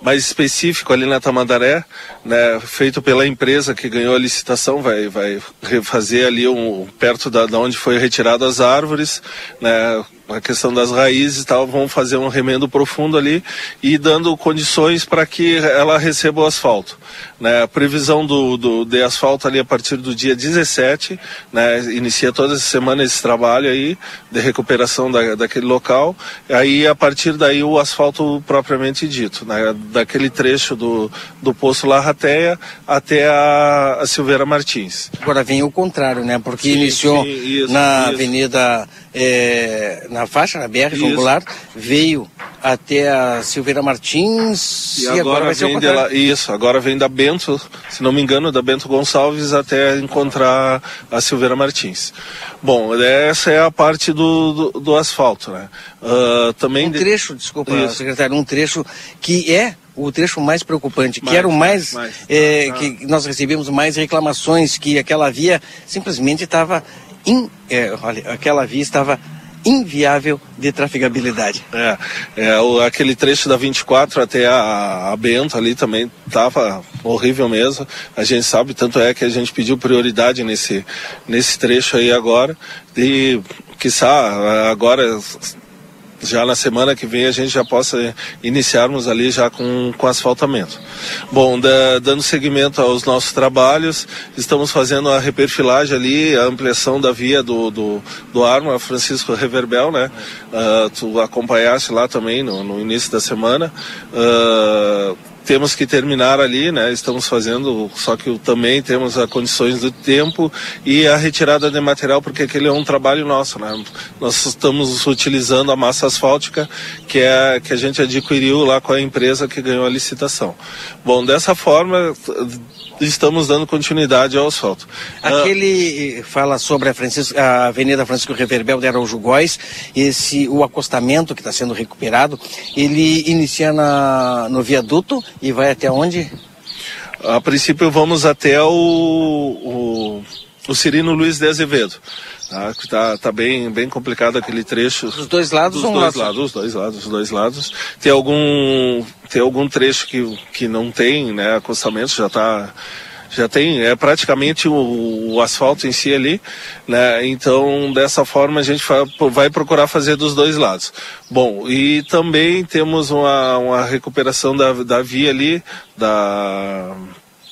mais específico ali na Tamandaré, né, feito pela empresa que ganhou a licitação, vai, vai refazer ali um, perto da, da onde foi retirado as árvores, né, a questão das raízes e tal, vão fazer um remendo profundo ali e dando condições para que ela receba o asfalto. Né? A previsão do, do, de asfalto ali a partir do dia 17, né? inicia toda essa semana esse trabalho aí de recuperação da, daquele local. Aí a partir daí o asfalto propriamente dito, né? daquele trecho do, do Poço Larrateia até a, a Silveira Martins. Agora vem o contrário, né? Porque sim, iniciou sim, isso, na isso. Avenida é, na faixa, na BR Angular, veio até a Silveira Martins e, e agora, agora, vai ser o lá, Isso, agora vem da Bento, se não me engano, da Bento Gonçalves até encontrar a Silveira Martins. Bom, essa é a parte do, do, do asfalto, né? Uh, também um trecho, de... desculpa, isso. secretário, um trecho que é o trecho mais preocupante, mais, que era o mais, mais é, ah. que nós recebemos mais reclamações, que aquela via simplesmente estava in, é, olha, aquela via estava inviável de trafegabilidade. É, é o, aquele trecho da 24 até a, a Bento ali também estava horrível mesmo. A gente sabe, tanto é que a gente pediu prioridade nesse, nesse trecho aí agora. E, quiçá, agora já na semana que vem a gente já possa iniciarmos ali já com, com asfaltamento. Bom, da, dando seguimento aos nossos trabalhos, estamos fazendo a reperfilagem ali, a ampliação da via do, do, do Arma, Francisco Reverbel, né? Uh, tu acompanhaste lá também no, no início da semana. Uh, temos que terminar ali, né? Estamos fazendo, só que também temos as condições do tempo e a retirada de material, porque aquele é um trabalho nosso, né? Nós estamos utilizando a massa asfáltica que é que a gente adquiriu lá com a empresa que ganhou a licitação. Bom, dessa forma estamos dando continuidade ao asfalto. Aquele uh, fala sobre a, Francisco, a Avenida Francisco Reverbel de Araújo Góes, esse o acostamento que está sendo recuperado, ele inicia na, no viaduto e vai até onde? A princípio vamos até o, o, o Cirino Luiz de Azevedo. Tá, tá, tá, bem, bem complicado aquele trecho. Dos dois lados dos dois lados, os dois lados, os dois lados. Tem algum, tem algum trecho que, que não tem, né, acostamento, já está já tem, é praticamente o, o, asfalto em si ali, né? Então, dessa forma, a gente vai procurar fazer dos dois lados. Bom, e também temos uma, uma recuperação da, da via ali, da,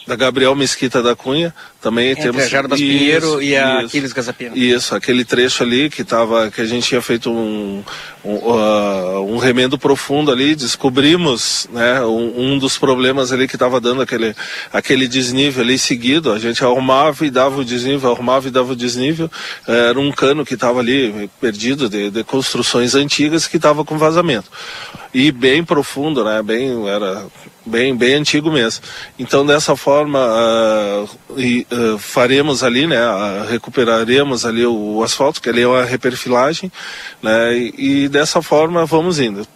da Gabriel Mesquita da Cunha, Também Entre temos a Jarbas isso, Pinheiro e a isso. Aquiles Gazapina. Isso, aquele trecho ali que tava, que a gente tinha feito um, um, ah, um remendo profundo ali, descobrimos né, um, um dos problemas ali que estava dando aquele, aquele desnível ali seguido. A gente arrumava e dava o desnível, arrumava e dava o desnível. Era um cano que estava ali perdido de, de construções antigas que estava com vazamento. E bem profundo, né? Bem, era bem, bem antigo mesmo. Então dessa forma ah, e, ah, faremos ali, né? recuperaremos ali o, o asfalto, que ali é uma reperfilagem, né? E, e dessa forma vamos indo.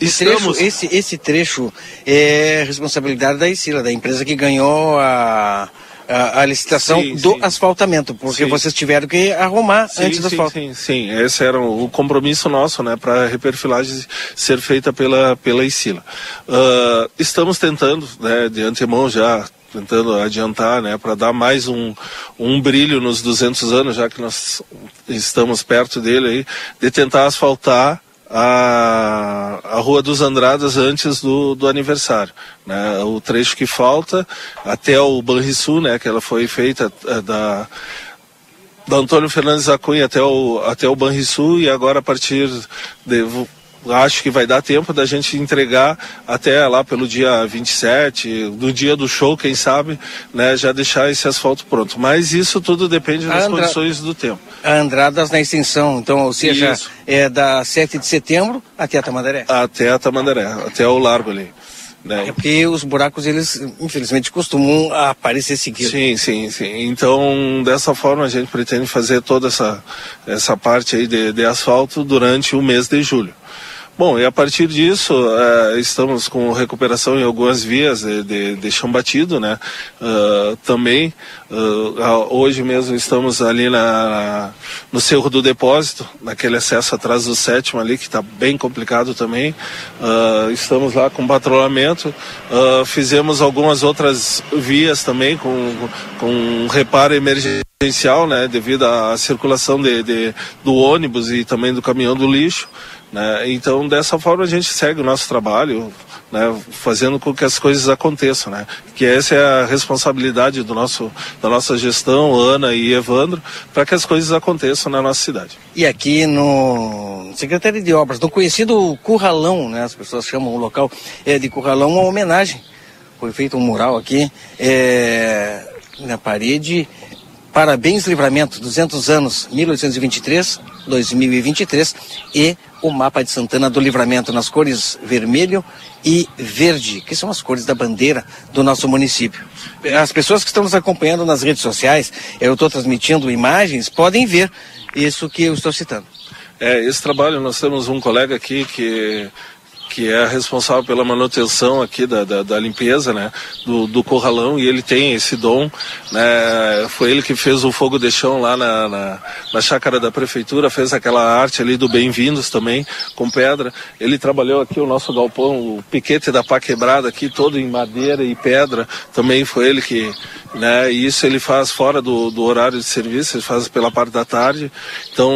O trecho, esse, esse trecho é responsabilidade da Isila, da empresa que ganhou a, a, a licitação Sim, do sim. asfaltamento, porque Sim. vocês tiveram que arrumar antes do asfalto. sim, sim, esse era o compromisso nosso, né, para a reperfilagem ser feita pela pela Isila. Ah, estamos tentando, né, de antemão já tentando adiantar, né, para dar mais um, um brilho nos 200 anos, já que nós estamos perto dele aí, de tentar asfaltar a, a Rua dos Andradas antes do, do aniversário. Né? O trecho que falta até o Banrisul, né, que ela foi feita eh, da, do Antônio Fernandes da Cunha até o, até o Banrisul e agora a partir de, acho que vai dar tempo da gente entregar até lá pelo dia 27, do dia do show, quem sabe, né, já deixar esse asfalto pronto. Mas isso tudo depende das Andra- condições do tempo. A Andradas na extensão, então, ou seja, Isso. é da 7 de setembro até a Tamandaré. Até a Tamandaré, até o largo ali. Né? É porque os buracos, eles, infelizmente, costumam aparecer seguidos. Sim, sim, sim. Então, dessa forma, a gente pretende fazer toda essa, essa parte aí de, de asfalto durante o mês de julho. Bom, e a partir disso, eh, estamos com recuperação em algumas vias de, de, de chão batido, né? Ah, também, ah, hoje mesmo estamos ali na, no Cerro do Depósito, naquele acesso atrás do sétimo ali, que está bem complicado também. Estamos lá com patrulhamento. Fizemos algumas outras vias também com, com reparo emergencial, né? Devido à circulação de, de- do ônibus e também do caminhão do lixo. Né? Então, dessa forma, a gente segue o nosso trabalho, né? fazendo com que as coisas aconteçam. Né? Que essa é a responsabilidade do nosso, da nossa gestão, Ana e Evandro, para que as coisas aconteçam na nossa cidade. E aqui no Secretaria de Obras, no conhecido Curralão, né? As pessoas chamam o local é, de Curralão, uma homenagem. Foi feito um mural aqui é, na parede. Parabéns Livramento, 200 anos, 1823, 2023 e o mapa de Santana do Livramento nas cores vermelho e verde, que são as cores da bandeira do nosso município. As pessoas que estão nos acompanhando nas redes sociais, eu estou transmitindo imagens, podem ver isso que eu estou citando. É, esse trabalho, nós temos um colega aqui que, que é responsável pela manutenção aqui da, da, da limpeza, né, do, do corralão, e ele tem esse dom, né, foi ele que fez o fogo de chão lá na, na, na chácara da prefeitura, fez aquela arte ali do Bem-vindos também, com pedra, ele trabalhou aqui o nosso galpão, o piquete da pá quebrada aqui, todo em madeira e pedra, também foi ele que, né, e isso ele faz fora do, do horário de serviço, ele faz pela parte da tarde, então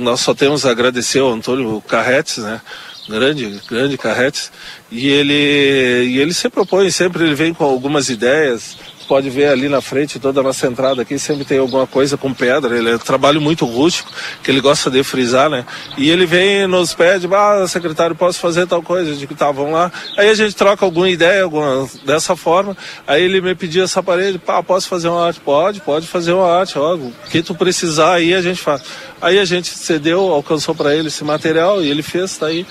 nós só temos a agradecer ao Antônio Carretes, né, grande, grande Carretes, e ele, e ele se propõe, sempre ele vem com algumas ideias, pode ver ali na frente, toda a nossa entrada aqui, sempre tem alguma coisa com pedra, ele é um trabalho muito rústico, que ele gosta de frisar, né, e ele vem nos pede, ah, secretário, posso fazer tal coisa, eu digo, tá, vamos lá, aí a gente troca alguma ideia, alguma, dessa forma, aí ele me pediu essa parede, pá, posso fazer uma arte? Pode, pode fazer uma arte, ó, o que tu precisar aí a gente faz. Aí a gente cedeu, alcançou para ele esse material e ele fez, tá aí,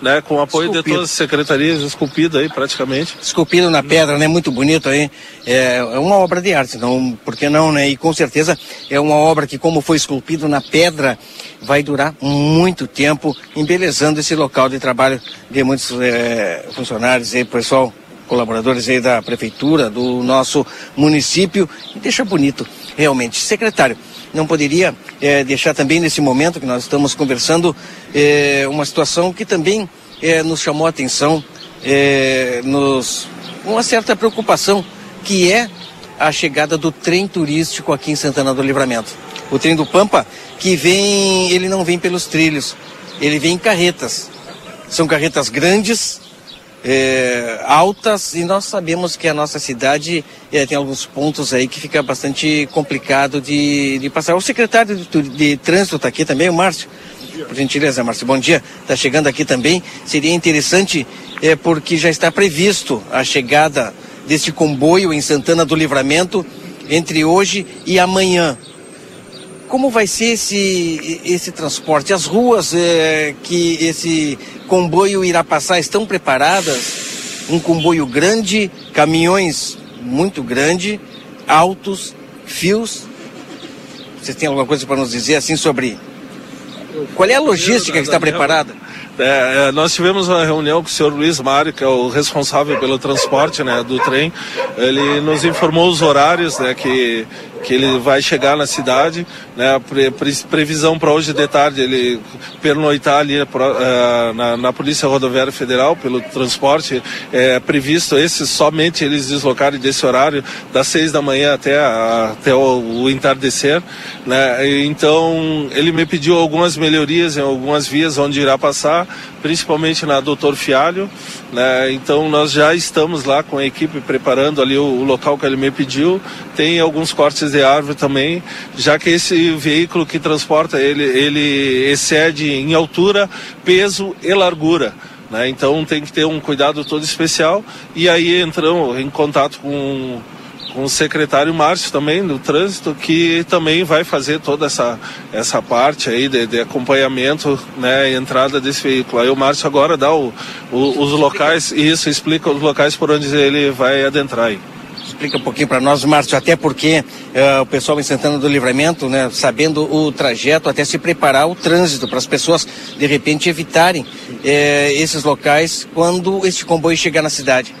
né, com o apoio de Esculpido. todas as secretarias, esculpido aí praticamente. Esculpido na pedra, né? Muito bonito aí. É, é uma obra de arte, então, por que não, né? E com certeza é uma obra que, como foi esculpido na pedra, vai durar muito tempo, embelezando esse local de trabalho de muitos é, funcionários e pessoal, colaboradores aí da prefeitura, do nosso município, e deixa bonito, realmente. Secretário, não poderia eh, deixar também nesse momento que nós estamos conversando eh, uma situação que também eh, nos chamou a atenção, nos uma certa preocupação, que é a chegada do trem turístico aqui em Santana do Livramento. O trem do Pampa, que vem, ele não vem pelos trilhos, ele vem em carretas. São carretas grandes, é, altas e nós sabemos que a nossa cidade é, tem alguns pontos aí que fica bastante complicado de, de passar. O secretário de, de Trânsito está aqui também, o Márcio. Por gentileza, Márcio, bom dia. Está chegando aqui também. Seria interessante, é, porque já está previsto a chegada deste comboio em Santana do Livramento entre hoje e amanhã. Como vai ser esse, esse transporte? As ruas é, que esse comboio passar estão preparadas? Um comboio grande, caminhões muito grande, altos, fios. Você tem alguma coisa para nos dizer assim sobre qual é a logística que está preparada? É, é, nós tivemos uma reunião com o senhor Luiz Mário, que é o responsável pelo transporte né, do trem. Ele nos informou os horários né, que que ele vai chegar na cidade, né? Pre, pre, previsão para hoje de tarde ele pernoitar ali uh, na, na, Polícia Rodoviária Federal pelo transporte. É previsto esses somente eles deslocarem desse horário das seis da manhã até, a, até o, o, entardecer, né? Então ele me pediu algumas melhorias em algumas vias onde irá passar, principalmente na Doutor Fialho, né? Então nós já estamos lá com a equipe preparando ali o, o local que ele me pediu. Tem alguns cortes de árvore também, já que esse veículo que transporta ele, ele excede em altura, peso e largura. Né? Então tem que ter um cuidado todo especial. E aí entramos em contato com, com o secretário Márcio também do trânsito, que também vai fazer toda essa, essa parte aí de, de acompanhamento, né, entrada desse veículo. Aí o Márcio agora dá o, o, os locais, isso explica os locais por onde ele vai adentrar aí explica um pouquinho para nós, Márcio, até porque uh, o pessoal em Santana do Livramento, né, sabendo o trajeto, até se preparar o trânsito para as pessoas de repente evitarem uh, esses locais quando este comboio chegar na cidade.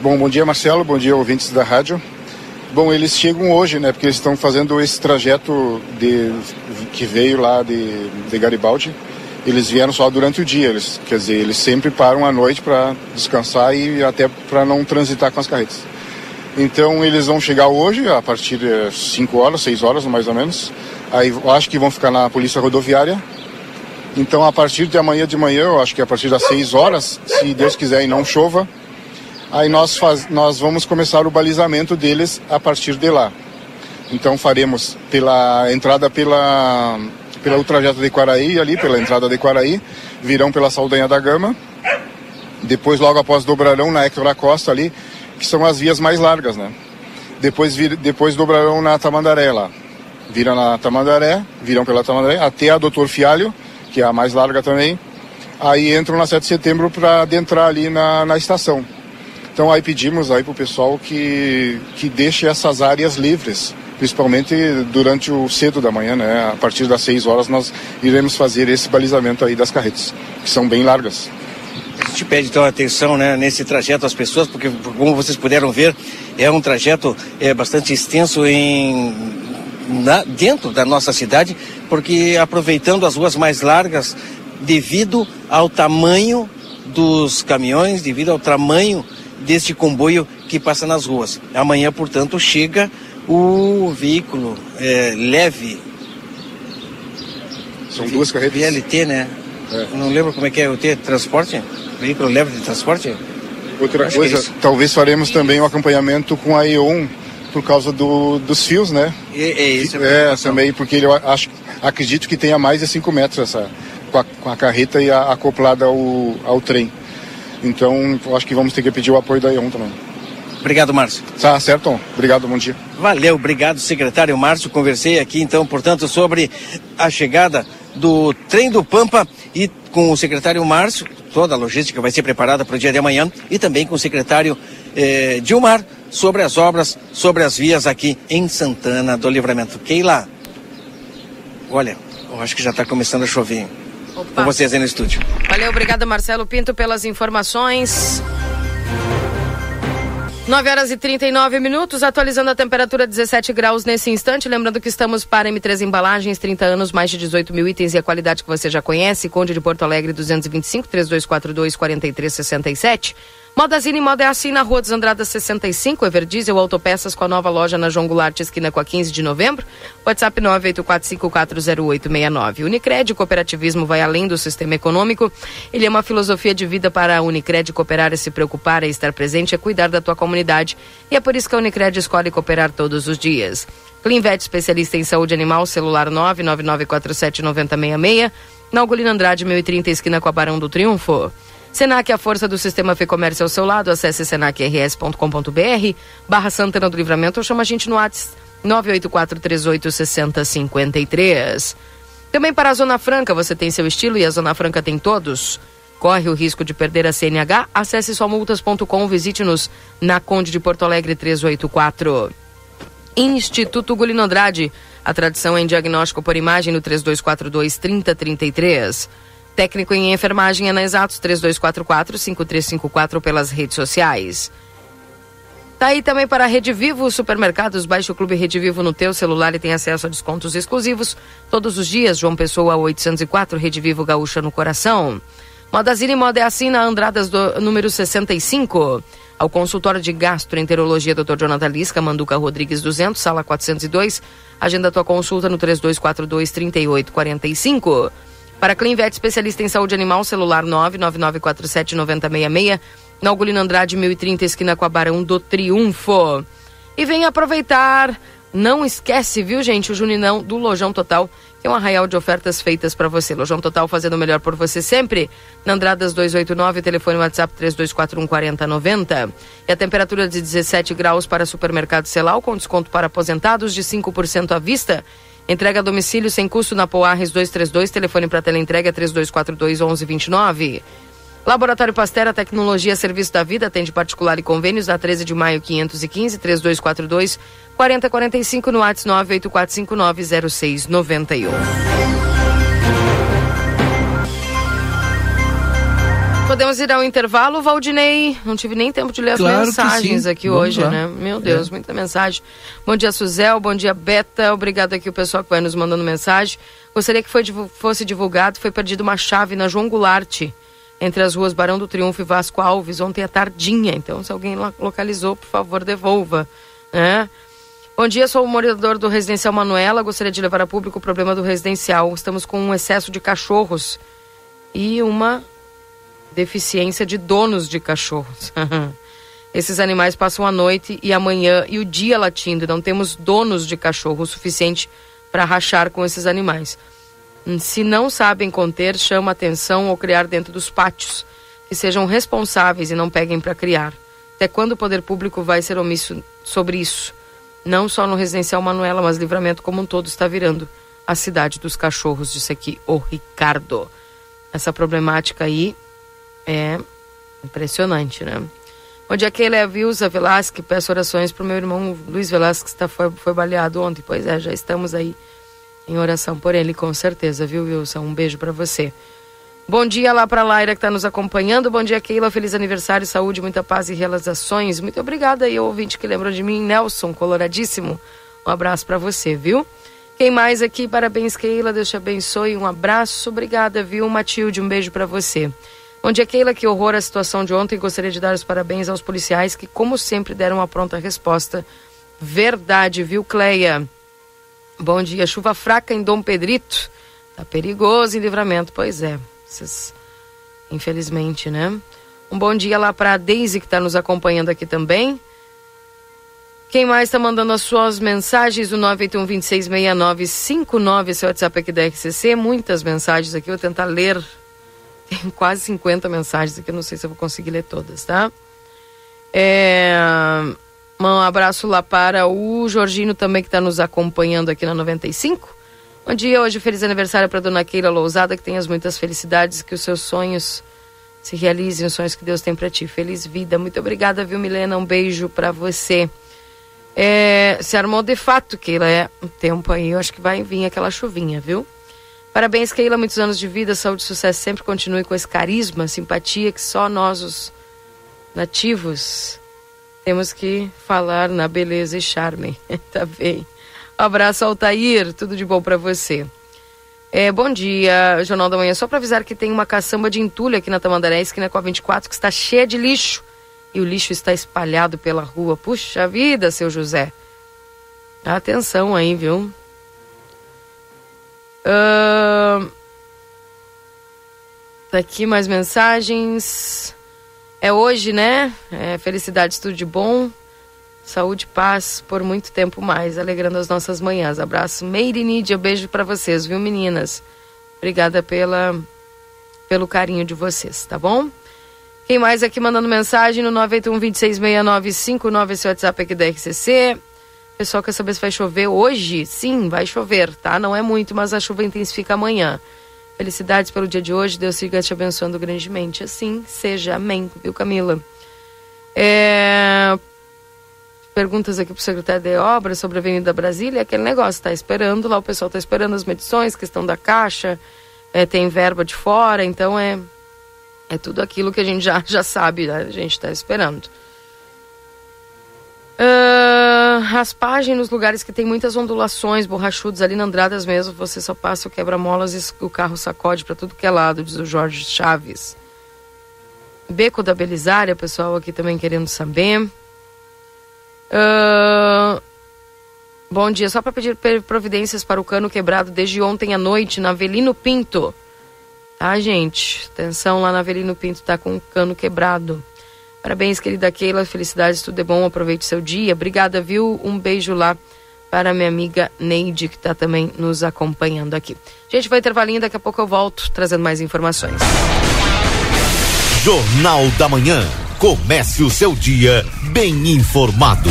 Bom, bom dia Marcelo, bom dia ouvintes da rádio. Bom, eles chegam hoje, né, porque eles estão fazendo esse trajeto de, que veio lá de, de Garibaldi. Eles vieram só durante o dia, eles, quer dizer, eles sempre param à noite para descansar e até para não transitar com as carretas. Então eles vão chegar hoje, a partir de 5 horas, 6 horas mais ou menos. Aí acho que vão ficar na polícia rodoviária. Então a partir de amanhã de manhã, eu acho que a partir das 6 horas, se Deus quiser e não chova, aí nós, faz, nós vamos começar o balizamento deles a partir de lá. Então faremos pela entrada pela, pelo trajeto de Quaraí, ali, pela entrada de Quaraí, virão pela Saldanha da Gama. Depois, logo após, dobrarão na Hector Costa ali, que são as vias mais largas, né? Depois, vir, depois dobrarão na Tamandaré lá. Viram na Tamandaré, viram pela Tamandaré, até a Doutor Fialho, que é a mais larga também. Aí entram na 7 de setembro para adentrar ali na, na estação. Então aí pedimos aí para o pessoal que, que deixe essas áreas livres, principalmente durante o cedo da manhã, né? A partir das 6 horas nós iremos fazer esse balizamento aí das carretas, que são bem largas. A gente pede então atenção né, nesse trajeto às pessoas, porque como vocês puderam ver, é um trajeto é, bastante extenso em, na, dentro da nossa cidade, porque aproveitando as ruas mais largas, devido ao tamanho dos caminhões, devido ao tamanho deste comboio que passa nas ruas. Amanhã, portanto, chega o veículo é, leve. São duas carretas. VLT, né? É. Não lembro como é que é o T, transporte? veículo leve de transporte? Outra Acho coisa, é talvez faremos também um acompanhamento com a E1 por causa do, dos fios, né? É, é isso. É, também, porque eu acho, acredito que tenha mais de 5 metros essa, com a, com a, carreta e a, acoplada ao, ao trem. Então, acho que vamos ter que pedir o apoio da E1 também. Obrigado, Márcio. Tá certo, obrigado, bom dia. Valeu, obrigado, secretário Márcio. Conversei aqui, então, portanto, sobre a chegada do trem do Pampa e com o secretário Márcio, toda a logística vai ser preparada para o dia de amanhã, e também com o secretário eh, Dilmar sobre as obras, sobre as vias aqui em Santana do Livramento. Keila, olha, eu acho que já está começando a chover. Opa. Com vocês aí no estúdio. Valeu, obrigado Marcelo Pinto pelas informações. 9 horas e 39 minutos, atualizando a temperatura 17 graus nesse instante. Lembrando que estamos para M3 Embalagens, 30 anos, mais de 18 mil itens e a qualidade que você já conhece. Conde de Porto Alegre, 225 3242 4367. Modazine Moda é assim na Rua dos Andradas 65, Everdiesel Autopeças com a nova loja na João Goulart, esquina com a 15 de novembro. WhatsApp 984540869. Unicred, cooperativismo vai além do sistema econômico. Ele é uma filosofia de vida para a Unicred cooperar é se preocupar, é estar presente, é cuidar da tua comunidade. E é por isso que a Unicred escolhe cooperar todos os dias. Clinvet, especialista em saúde animal, celular 999479066. Na Ugolino Andrade, 1030, esquina com a Barão do Triunfo. Senac, a força do sistema Fê Comércio ao seu lado. Acesse senacrs.com.br barra Santana do Livramento ou chama a gente no WhatsApp 984386053. Também para a Zona Franca, você tem seu estilo e a Zona Franca tem todos. Corre o risco de perder a CNH? Acesse somultas.com, visite-nos na Conde de Porto Alegre 384. Instituto Gulino Andrade, a tradição em diagnóstico por imagem no 3242 3033. Técnico em enfermagem é na Exatos 3244-5354 pelas redes sociais. Tá aí também para a Rede Vivo Supermercados. Baixe o Clube Rede Vivo no teu celular e tem acesso a descontos exclusivos todos os dias. João Pessoa 804, Rede Vivo Gaúcha no coração. Modazine Moda é assim na Andradas do número 65. Ao consultório de gastroenterologia Dr. Jonathan Lisca, Manduca Rodrigues 200, sala 402. Agenda tua consulta no 3242 3845. Para Clinvet, especialista em saúde animal, celular 999479066, na Ugolino Andrade 1030, esquina com a Barão do Triunfo. E vem aproveitar, não esquece, viu gente, o Juninão do Lojão Total, que é um arraial de ofertas feitas para você. Lojão Total fazendo o melhor por você sempre. Na Andradas 289, telefone WhatsApp 3241 4090. E a temperatura de 17 graus para supermercado Celal, com desconto para aposentados de 5% à vista. Entrega a domicílio sem custo na Poarres 232, telefone para teleentrega 3242 1129. Laboratório Pastera Tecnologia Serviço da Vida, atende particular e convênios, a 13 de maio 515 3242 4045 no WhatsApp 984590691. Podemos ir ao intervalo, Valdinei? Não tive nem tempo de ler as Claro que mensagens aqui Vamos hoje, lá. né? Meu Deus, É. muita mensagem. Bom dia, Suzel. Bom dia, Beta. Obrigado aqui o pessoal que vai nos mandando mensagem. Gostaria que foi fosse divulgado. Foi perdida uma chave na João Goulart, entre as ruas Barão do Triunfo e Vasco Alves, ontem à tardinha. Então, se alguém lo- localizou, por favor, devolva. Né? Bom dia, sou o morador do Residencial Manuela. Gostaria de levar a público o problema do residencial. Estamos com um excesso de cachorros e uma deficiência de donos de cachorros. Esses animais passam a noite e a manhã e o dia latindo. Não temos donos de cachorro o suficiente para rachar com esses animais. Se não sabem conter, chama atenção ou criar dentro dos pátios. Que sejam responsáveis e não peguem para criar. Até quando o poder público vai ser omisso sobre isso? Não só no residencial Manuela, mas Livramento como um todo está virando a cidade dos cachorros, disse aqui o Ricardo. Essa problemática aí é impressionante, né? Bom dia, Keila é a Vilza Velasque. Peço orações para o meu irmão Luiz Velasque, que está, foi, foi baleado ontem. Pois é, já estamos aí em oração por ele, com certeza, viu, Wilson? Um beijo para você. Bom dia lá para Laira que está nos acompanhando. Bom dia, Keila. Feliz aniversário, saúde, muita paz e realizações. Muito obrigada aí, ouvinte que lembrou de mim, Nelson, coloradíssimo. Um abraço para você, viu? Quem mais aqui? Parabéns, Keila. Deus te abençoe. Um abraço. Obrigada, viu? Matilde, um beijo para você. Bom dia, Keila. Que horror a situação de ontem. Gostaria de dar os parabéns aos policiais que, como sempre, deram uma pronta resposta. Verdade, viu, Cleia? Bom dia. Chuva fraca em Dom Pedrito. Tá perigoso em livramento. Pois é. Vocês... Infelizmente, né? Um bom dia lá para a Daisy, que está nos acompanhando aqui também. Quem mais está mandando as suas mensagens? O 981-266959, esse é o WhatsApp aqui da RCC. Muitas mensagens aqui, vou tentar ler. Tem quase 50 mensagens aqui, não sei se eu vou conseguir ler todas, tá? É... Um abraço lá para o Jorginho também, que está nos acompanhando aqui na 95. Bom dia, hoje feliz aniversário para dona Keila Lousada, que tenhas muitas felicidades, que os seus sonhos se realizem, os sonhos que Deus tem para ti. Feliz vida. Muito obrigada, viu, Milena? Um beijo para você. É, se armou de fato, Keila. É um tempo aí, eu acho que vai vir aquela chuvinha, viu? Parabéns, Keila. Muitos anos de vida, saúde e sucesso. Sempre continue com esse carisma, simpatia que só nós, os nativos, temos que falar na beleza e charme. tá bem. Um abraço, Altair. Tudo de bom para você. É, bom dia, Jornal da Manhã. Só para avisar que tem uma caçamba de entulho aqui na Tamandaré, esquina com a 24, que está cheia de lixo. e o lixo está espalhado pela rua. Puxa vida, seu José. Atenção aí, viu? Uh... Aqui mais mensagens. É hoje, né? É, felicidade, tudo de bom. Saúde paz por muito tempo mais, alegrando as nossas manhãs. Abraço, Meire Nídia, beijo para vocês, viu, meninas? Obrigada pela, pelo carinho de vocês, tá bom? Quem mais aqui mandando mensagem no 981-266959, esse WhatsApp aqui da RCC. Pessoal quer saber se vai chover hoje? Sim, vai chover, tá? Não é muito, mas a chuva intensifica amanhã. Felicidades pelo dia de hoje, Deus siga te abençoando grandemente. Assim seja, amém, viu, Camila? É... Perguntas aqui para o secretário de obras sobre a Avenida Brasília, aquele negócio, está esperando lá, o pessoal está esperando as medições, questão da caixa, é, tem verba de fora, então é é tudo aquilo que a gente já, já sabe, né? a gente está esperando. Uh, raspagem nos lugares que tem muitas ondulações, borrachudos, ali na Andradas mesmo, você só passa o quebra-molas e o carro sacode para tudo que é lado, diz o Jorge Chaves. Beco da Belisária, pessoal aqui também querendo saber. Uh, bom dia, só para pedir providências para o cano quebrado desde ontem à noite na Avelino Pinto. Tá, gente? Atenção lá na Avelino Pinto, tá com o cano quebrado. Parabéns, querida Keila. Felicidades, tudo é bom. Aproveite seu dia. Obrigada, viu? Um beijo lá para minha amiga Neide, que está também nos acompanhando aqui. Gente, vai intervalinho, daqui a pouco eu volto trazendo mais informações. Jornal da Manhã. Comece o seu dia bem informado.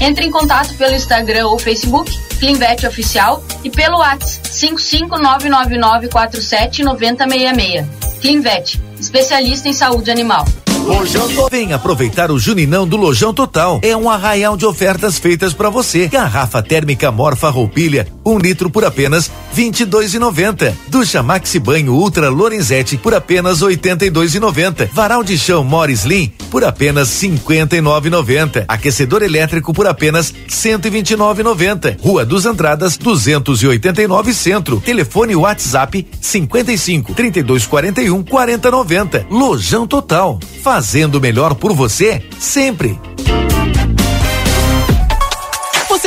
Entre em contato pelo Instagram ou Facebook, Clinvet Oficial, e pelo WhatsApp 55999479066. Clinvet, especialista em saúde animal. Vem aproveitar o Juninão do Lojão Total. É um arraial de ofertas feitas para você. Garrafa térmica Morfa Roupilha, um litro por apenas vinte e dois e noventa. Ducha Maxi Banho Ultra Lorenzetti por apenas oitenta e dois e noventa. Varal de chão Morris Slim por apenas cinquenta e nove e noventa. Aquecedor elétrico por apenas cento e vinte e nove e noventa. Rua dos Andradas duzentos e oitenta e nove Centro. Telefone WhatsApp cinquenta e cinco trinta e dois quarenta e um quarenta noventa. Lojão Total fazendo melhor por você sempre.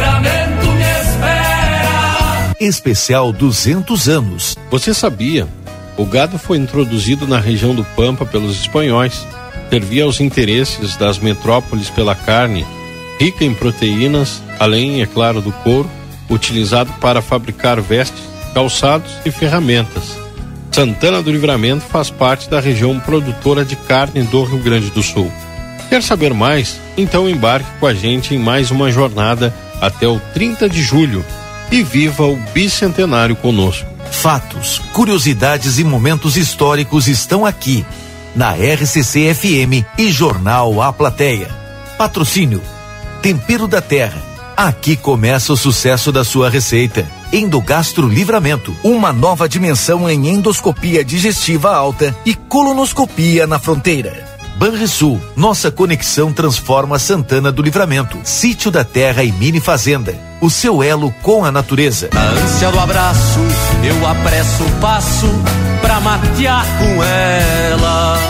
Livramento me espera. Especial 200 anos. Você sabia? O gado foi introduzido na região do Pampa pelos espanhóis. Servia aos interesses das metrópoles pela carne, rica em proteínas, além, é claro, do couro, utilizado para fabricar vestes, calçados e ferramentas. Santana do Livramento faz parte da região produtora de carne do Rio Grande do Sul. Quer saber mais? Então embarque com a gente em mais uma jornada até o 30 de julho e viva o bicentenário conosco. Fatos, curiosidades e momentos históricos estão aqui na RCC FM e Jornal A Plateia. Patrocínio Tempero da Terra. Aqui começa o sucesso da sua receita. Endogastro Livramento, uma nova dimensão em endoscopia digestiva alta e colonoscopia na fronteira. Banrisul, nossa conexão transforma Santana do Livramento, Sítio da Terra e Mini Fazenda. O seu elo com a natureza. Na ânsia do abraço, eu apresso o passo pra matear com ela.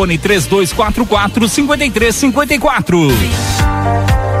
Fone 3244 5354.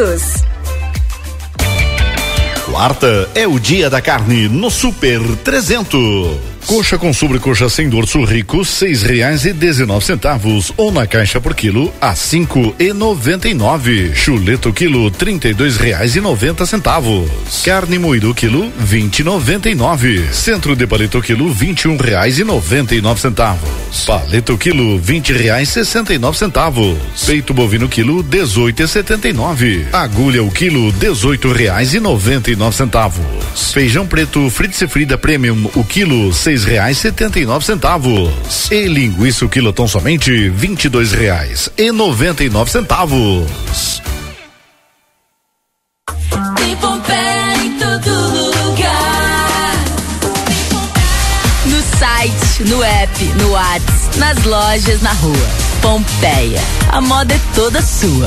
todos. Quarta é o dia da carne no Super 300. Coxa com sobrecoxa sem dorso rico, seis reais e dezenove centavos, ou na caixa por quilo, a cinco e noventa e nove. Chuleto quilo, trinta e dois reais e noventa centavos. Carne moído quilo, vinte e noventa e nove. Centro de paleta quilo, vinte e um reais e noventa e nove centavos. Paleta quilo, vinte reais sessenta e nove centavos. Peito bovino quilo, dezoito e setenta e nove. Agulha o quilo, dezoito reais e noventa e nove centavos. Feijão preto Fritz Frida Premium, o quilo, seis reais setenta e nove centavos. E linguiça o quilo tão somente vinte e dois reais e noventa e nove centavos. Tem Pompeia em todo lugar. No site, no app, no Whats, nas lojas, na rua. Pompeia. A moda é toda sua.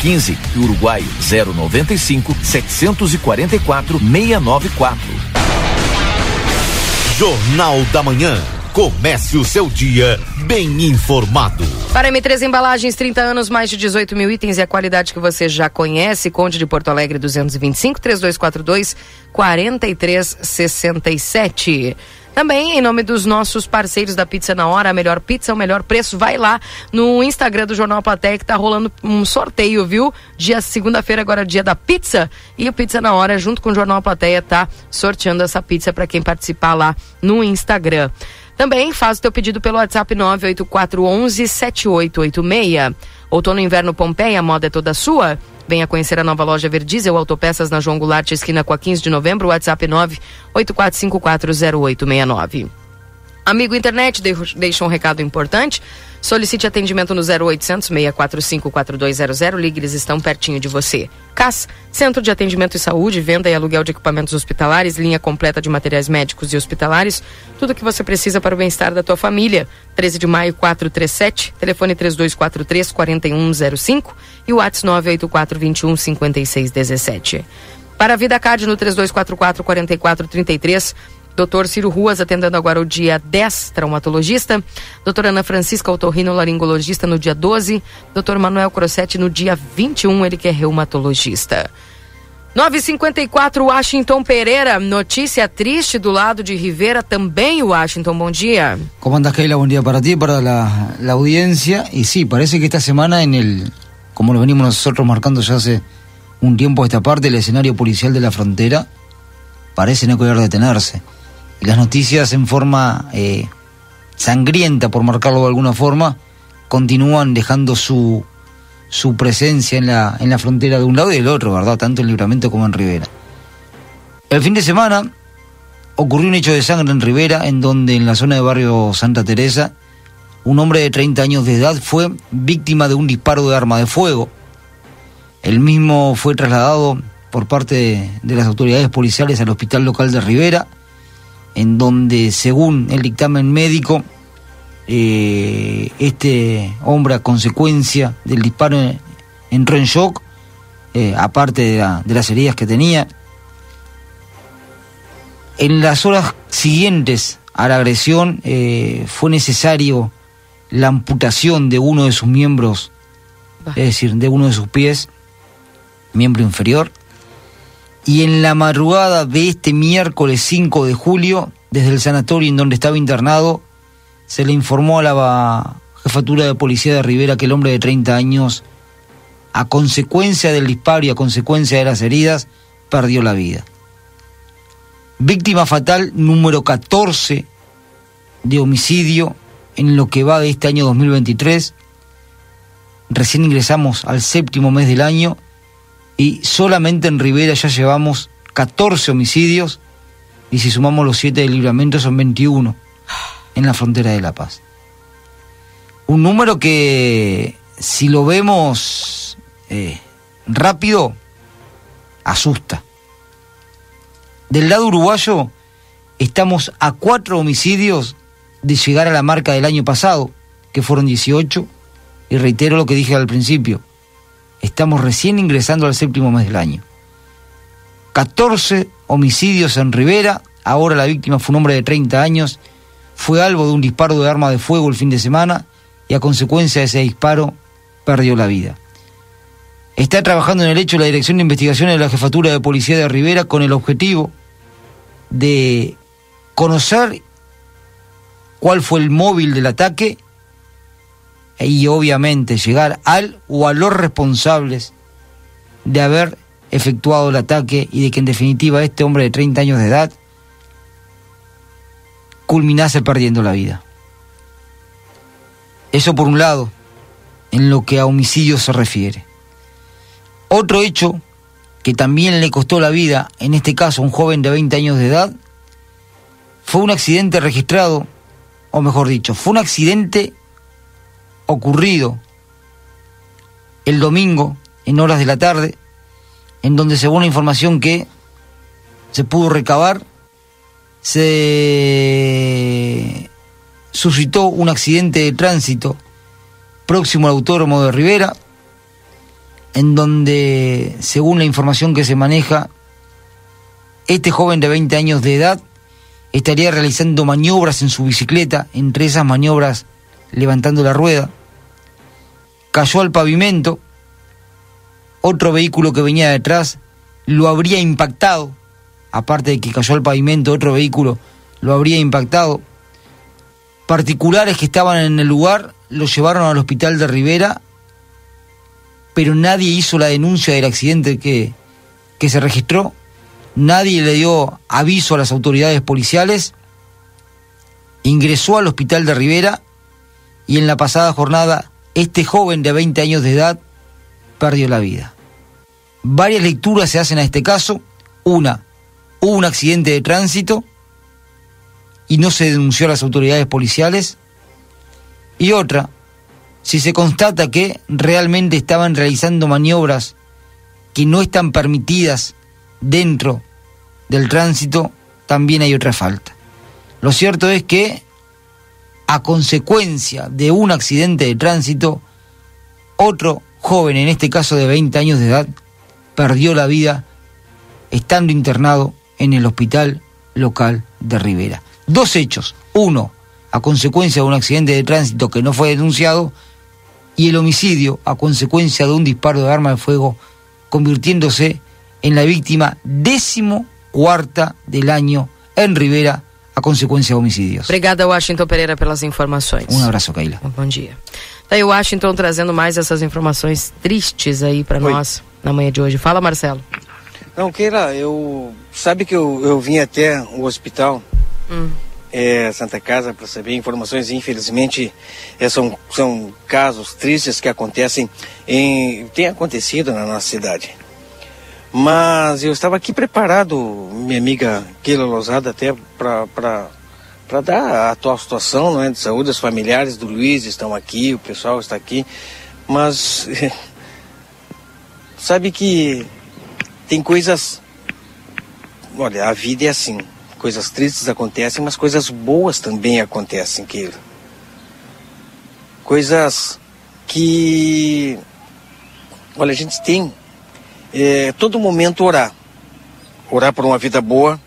15 e Uruguai 095 744 694. Jornal da Manhã. Comece o seu dia bem informado. Para M3 Embalagens, 30 anos, mais de 18 mil itens e a qualidade que você já conhece. Conde de Porto Alegre 225 3242 4367. Também, em nome dos nossos parceiros da Pizza na Hora, a melhor pizza, o melhor preço, vai lá no Instagram do Jornal Platéia que tá rolando um sorteio, viu? Dia segunda-feira, agora dia da pizza. E o Pizza na Hora, junto com o Jornal Platéia, tá sorteando essa pizza para quem participar lá no Instagram. Também faz o teu pedido pelo WhatsApp 98411 7886. Outono e inverno Pompeia, a moda é toda sua. Venha conhecer a nova loja Verdiesel Autopeças na João Goulart, esquina com a 15 de novembro, WhatsApp 984540869. Amigo internet, deixa um recado importante. Solicite atendimento no 0800 645 4200. Ligue, eles estão pertinho de você. CAS, Centro de Atendimento e Saúde, venda e aluguel de equipamentos hospitalares, linha completa de materiais médicos e hospitalares, tudo o que você precisa para o bem-estar da tua família. 13 de maio 437, telefone 3243 4105 e o WhatsApp 984 21 5617. Para a Vida Card no 3244 4433. Doutor Ciro Ruas atendendo agora o dia 10, traumatologista. Doutora Ana Francisca Otorrino, laringologista, no dia 12. Doutor Manuel Crossetti no dia 21, ele que é reumatologista. 954 Washington Pereira, notícia triste do lado de Rivera, também Washington, bom dia. ¿Cómo andas, Keila? Buen día para ti, para la, la audiencia. Y sí, parece que esta semana, en el, como lo venimos nosotros marcando ya hace un tiempo a esta parte, el escenario policial de la frontera parece no querer detenerse. Las noticias en forma eh, sangrienta, por marcarlo de alguna forma, continúan dejando su, su presencia en la, en la frontera de un lado y del otro, ¿verdad? Tanto en Libramento como en Rivera. El fin de semana ocurrió un hecho de sangre en Rivera, en donde en la zona de barrio Santa Teresa, un hombre de 30 años de edad fue víctima de un disparo de arma de fuego. El mismo fue trasladado por parte de, de las autoridades policiales al hospital local de Rivera, en donde, según el dictamen médico, eh, este hombre a consecuencia del disparo entró en shock, eh, aparte de, la- de las heridas que tenía. En las horas siguientes a la agresión eh, fue necesario la amputación de uno de sus miembros, es decir, de uno de sus pies, miembro inferior. Y en la madrugada de este miércoles 5 de julio, desde el sanatorio en donde estaba internado, se le informó a la jefatura de policía de Rivera que el hombre de 30 años, a consecuencia del disparo y a consecuencia de las heridas, perdió la vida. Víctima fatal número 14 de homicidio en lo que va de este año 2023. Recién ingresamos al séptimo mes del año y solamente en Rivera ya llevamos 14 homicidios y si sumamos los 7 de libramento son 21 en la frontera de La Paz. Un número que si lo vemos eh, rápido, asusta. Del lado uruguayo estamos a cuatro homicidios de llegar a la marca del año pasado, que fueron 18, y reitero lo que dije al principio, estamos recién ingresando al séptimo mes del año. 14 homicidios en Rivera, ahora la víctima fue un hombre de 30 años, fue algo de un disparo de arma de fuego el fin de semana y a consecuencia de ese disparo perdió la vida. Está trabajando en el hecho la Dirección de Investigaciones de la Jefatura de Policía de Rivera con el objetivo de conocer cuál fue el móvil del ataque y obviamente llegar al o a los responsables de haber efectuado el ataque y de que en definitiva este hombre de 30 años de edad culminase perdiendo la vida. Eso por un lado, en lo que a homicidio se refiere. Otro hecho que también le costó la vida, en este caso a un joven de 20 años de edad, fue un accidente registrado, o mejor dicho, fue un accidente ocurrido el domingo en horas de la tarde, en donde según la información que se pudo recabar, se suscitó un accidente de tránsito próximo al autódromo de Rivera, en donde, según la información que se maneja, este joven de 20 años de edad estaría realizando maniobras en su bicicleta, entre esas maniobras levantando la rueda, cayó al pavimento, otro vehículo que venía detrás lo habría impactado, aparte de que cayó al pavimento, otro vehículo lo habría impactado. Particulares que estaban en el lugar lo llevaron al hospital de Rivera, pero nadie hizo la denuncia del accidente que, que se registró, nadie le dio aviso a las autoridades policiales, ingresó al hospital de Rivera y en la pasada jornada este joven de 20 años de edad perdió la vida. Varias lecturas se hacen a este caso. Una, hubo un accidente de tránsito y no se denunció a las autoridades policiales. Y otra, si se constata que realmente estaban realizando maniobras que no están permitidas dentro del tránsito, también hay otra falta. Lo cierto es que a consecuencia de un accidente de tránsito, otro joven, en este caso de 20 años de edad, perdió la vida estando internado en el hospital local de Rivera. Dos hechos. Uno, a consecuencia de un accidente de tránsito que no fue denunciado, y el homicidio a consecuencia de un disparo de arma de fuego, convirtiéndose en la víctima décimo cuarta del año en Rivera a consequência de homicídios. Obrigada, Washington Pereira, pelas informações. Um abraço, Keila. Bom dia. Tá aí o Washington trazendo mais essas informações tristes aí para nós na manhã de hoje. Fala, Marcelo. Não, Keila, eu. Sabe que eu, eu vim até o hospital, Hum. é, Santa Casa, para saber informações. Infelizmente, é, são, são casos tristes que acontecem, em, tem acontecido na nossa cidade. Mas eu estava aqui preparado, minha amiga Keila Lozada, até para dar a atual situação não é, de saúde. Os familiares do Luiz estão aqui, o pessoal está aqui. Mas sabe que tem coisas. Olha, a vida é assim. Coisas tristes acontecem, mas coisas boas também acontecem, Keila. Coisas que. Olha, a gente tem é, todo momento orar. Orar por uma vida boa,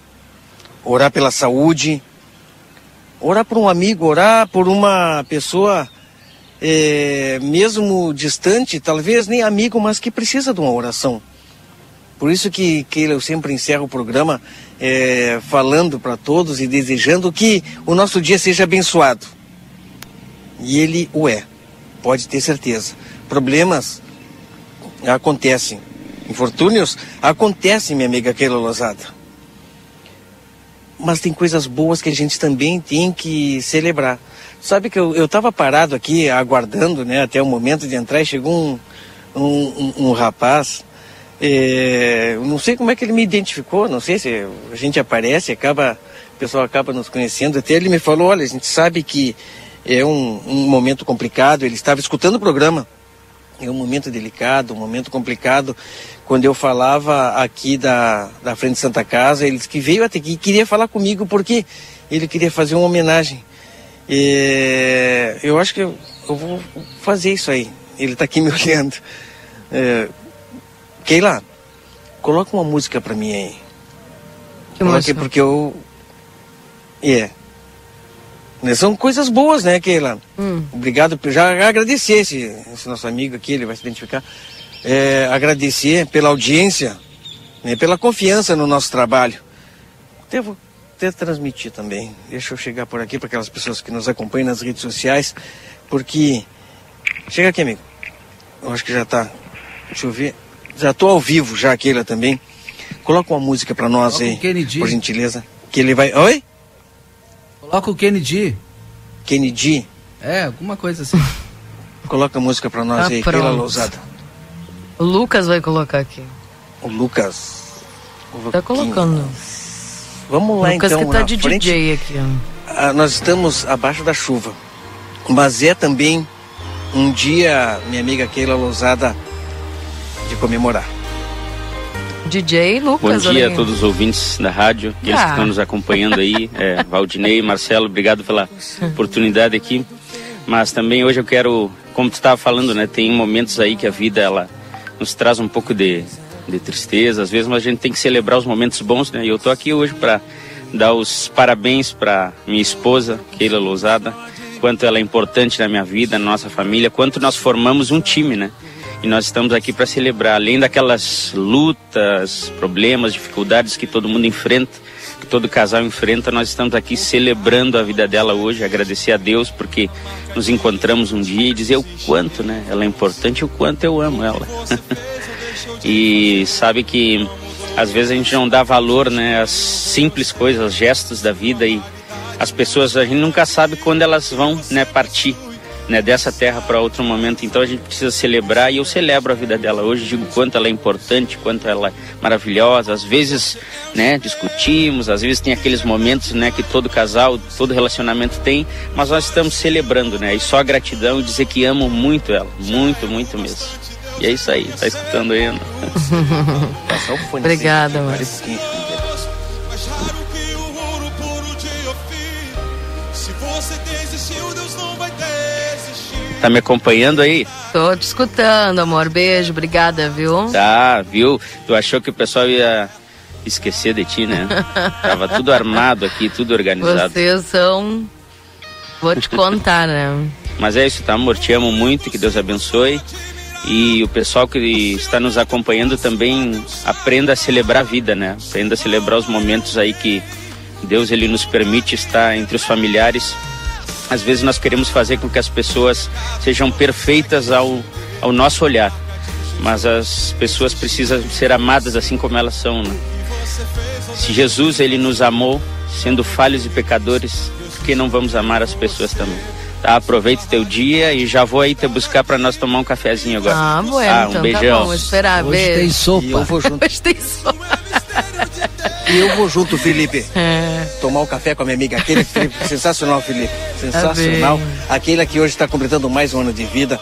orar pela saúde, orar por um amigo, orar por uma pessoa, é, mesmo distante, talvez nem amigo, mas que precisa de uma oração. Por isso que, que eu sempre encerro o programa é, falando para todos e desejando que o nosso dia seja abençoado. E ele o é, pode ter certeza. Problemas acontecem, infortúnios acontecem, minha amiga Keila Lozada. Mas tem coisas boas que a gente também tem que celebrar. Sabe que eu estava parado aqui aguardando né, até o momento de entrar e chegou um, um, um, um rapaz. É, não sei como é que ele me identificou, não sei se a gente aparece, acaba, o pessoal acaba nos conhecendo. Até ele me falou: olha, a gente sabe que é um, um momento complicado. Ele estava escutando o programa é um momento delicado, um momento complicado. Quando eu falava aqui da, da frente de Santa Casa, ele disse que veio até aqui e queria falar comigo porque ele queria fazer uma homenagem. É, eu acho que eu, eu, vou fazer isso aí. Ele está aqui me olhando. É, Keila, coloca uma música para mim aí. Que música? porque eu. É. Né, São coisas boas, né, Keila? Hum. Obrigado, já agradecer esse, esse nosso amigo aqui, ele vai se identificar. É, agradecer pela audiência, né, pela confiança no nosso trabalho. Devo até transmitir também. Deixa eu chegar por aqui para aquelas pessoas que nos acompanham nas redes sociais, porque. Chega aqui, amigo. Eu acho que já tá. Deixa eu ver. Já tô ao vivo, já, Keila também. Coloca uma música para nós Coloca aí, por gentileza. Que ele vai. Oi? Coloca o Kennedy. Kennedy. É, alguma coisa assim. Coloca a música para nós Ah, aí, Keila pronto. Lousada. O Lucas vai colocar aqui. O Lucas. o Tá colocando. Vamos lá Lucas então. que tá de frente. DJ aqui, ó. Ah, nós estamos abaixo da chuva. Mas é também um dia, minha amiga Keila Lousada, de comemorar. DJ Bom Lucas, dia olha a todos os ouvintes da rádio, Ah. que estão nos acompanhando aí, é, Valdinei, Marcelo, obrigado pela oportunidade aqui. Mas também hoje eu quero, como tu estava falando, né, tem momentos aí que a vida ela nos traz um pouco de, de tristeza, às vezes, mas a gente tem que celebrar os momentos bons, né? E eu tô aqui hoje para dar os parabéns para minha esposa, Keila Lousada, quanto ela é importante na minha vida, na nossa família, quanto nós formamos um time, né? E nós estamos aqui para celebrar, além daquelas lutas, problemas, dificuldades que todo mundo enfrenta, que todo casal enfrenta, nós estamos aqui celebrando a vida dela hoje, agradecer a Deus porque nos encontramos um dia e dizer o quanto, né? Ela é importante e o quanto eu amo ela. e sabe que às vezes a gente não dá valor, né, às simples coisas, aos gestos da vida e as pessoas a gente nunca sabe quando elas vão, né, partir. Né, dessa terra para outro momento. Então a gente precisa celebrar e eu celebro a vida dela hoje. Digo quanto ela é importante, quanto ela é maravilhosa. Às vezes, né, discutimos, às vezes tem aqueles momentos, né, que todo casal, todo relacionamento tem, mas nós estamos celebrando, né? E só gratidão e dizer que amo muito ela, muito, muito mesmo. E é isso aí, tá escutando aí, Ana? Obrigada, amor. Tá me acompanhando aí? Tô te escutando, amor. Beijo, obrigada, viu? Tá, viu? Tu achou que o pessoal ia esquecer de ti, né? Tava tudo armado aqui, tudo organizado. Vocês são. Vou te contar, né? Mas é isso, tá, amor? Te amo muito, que Deus abençoe. E o pessoal que está nos acompanhando também aprenda a celebrar a vida, né? Aprenda a celebrar os momentos aí que Deus ele nos permite estar entre os familiares. Às vezes nós queremos fazer com que as pessoas sejam perfeitas ao, ao nosso olhar, mas as pessoas precisam ser amadas assim como elas são. Né? Se Jesus ele nos amou, sendo falhos e pecadores, por que não vamos amar as pessoas também? Tá, aproveita o teu dia e já vou aí te buscar para nós tomar um cafezinho agora. Ah, bueno, ah, um então beijão. tá bom, esperar, Hoje beijo. tem sopa. E eu vou junto. Hoje tem sopa. E eu vou junto, Felipe. Tomar um café com a minha amiga aquele Felipe, sensacional, Felipe. Sensacional. Aquele que hoje está completando mais um ano de vida.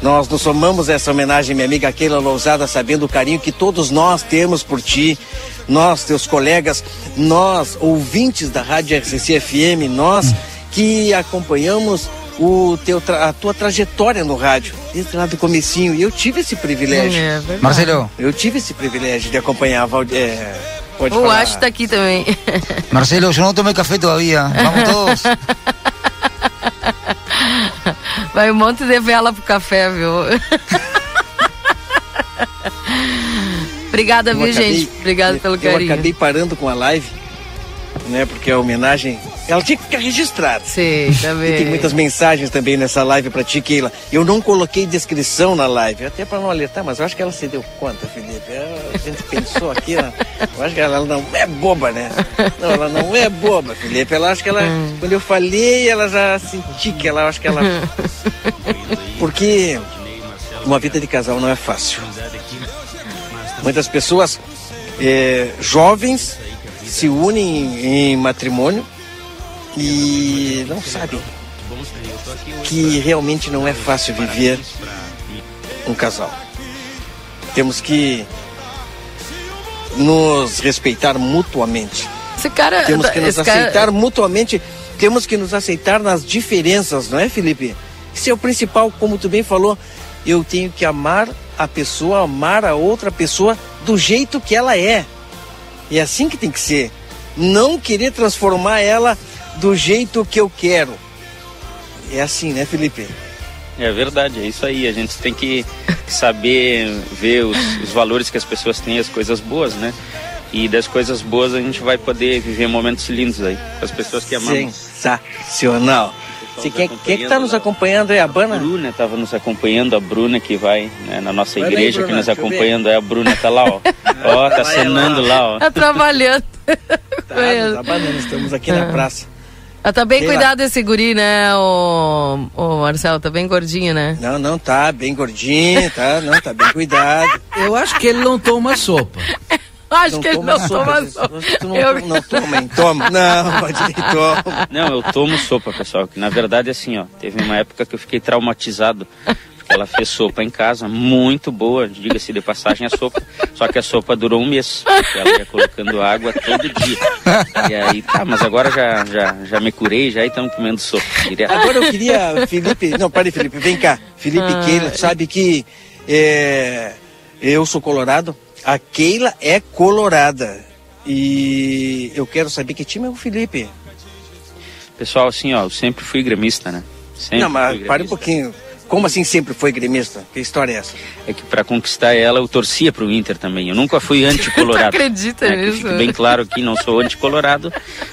Nós nos somamos a essa homenagem, minha amiga Keila Lousada, sabendo o carinho que todos nós temos por ti, nós, teus colegas, nós, ouvintes da Rádio RCC FM, nós que acompanhamos o teu a tua trajetória no rádio, desde lá do comecinho. E eu tive esse privilégio. É verdade. Marcelo. Eu tive esse privilégio de acompanhar a Valde... É, pode O falar. Acho tá aqui também. Marcelo, yo no tomé café todavía. Vamos todos. Vai um monte de vela pro café, viu? Obrigada, Eu viu, acabei- gente? Obrigado pelo Eu carinho. acabei parando com a live, né? Porque a homenagem, ela tinha que ficar registrada. Sim, tá E tem muitas mensagens também nessa live pra ti, Keila. Eu não coloquei descrição na live, até pra não alertar, mas eu acho que ela se deu conta, Felipe. A gente pensou aqui, né? eu acho que ela não é boba, né? Não, ela não é boba, Felipe. Ela acho que ela, Hum. quando eu falei, ela já senti que ela, acho que ela. Porque uma vida de casal não é fácil. Muitas pessoas eh, jovens se unem em matrimônio e não sabem que realmente não é fácil viver um casal. Temos que nos respeitar mutuamente. Esse cara. Temos que nos esse cara- aceitar mutuamente. Temos que nos aceitar nas diferenças, não é, Felipe? Isso é o principal, como tu bem falou. Eu tenho que amar a pessoa, amar a outra pessoa do jeito que ela é. É assim que tem que ser. Não querer transformar ela do jeito que eu quero. É assim, né, Felipe? É verdade, é isso aí. A gente tem que saber ver os, os valores que as pessoas têm, as coisas boas, né? E das coisas boas a gente vai poder viver momentos lindos aí. com As pessoas que amamos. Sensacional. Você quem, quem é que está nos acompanhando aí? A Bana? A Bruna estava nos acompanhando, a Bruna que vai né, na nossa igreja, que Bruna, nos acompanhando, é a Bruna, tá lá, ó. ó, tá cenando lá, ó. Tá trabalhando. Tá, tá banana, estamos aqui na Ah. praça. Ah, tá bem Sei lá. cuidado esse guri, né, o, o Marcelo? Tá bem gordinho, né? Não, não, tá bem gordinho, tá? Não, tá bem cuidado. Eu acho que ele não toma sopa. Acho Não que ele não sopa, toma sopa. Tu não, Eu- não toma, hein? Toma. Não, pode ir, toma. Não, eu tomo sopa, pessoal. Que na verdade, assim, ó, teve uma época que eu fiquei traumatizado. Porque ela fez sopa em casa, muito boa, diga-se de passagem a sopa. Só que a sopa durou um mês. porque Ela ia colocando água todo dia. E aí, tá, mas agora já, já, já me curei, já estamos comendo sopa. direto. Agora eu queria, Felipe. Não, pare, Felipe, vem cá. Felipe Ah. Keila, sabe que é, eu sou colorado, a Keila é colorada. E eu quero saber que time é o Felipe. Pessoal, assim, ó, eu sempre fui gremista, né? Sempre não, mas pare um pouquinho. Como assim sempre foi gremista? Que história é essa? É que pra conquistar ela eu torcia pro Inter também. Eu nunca fui anticolorado. Tu acredita né? Que nisso? fique bem claro que não sou anticolorado,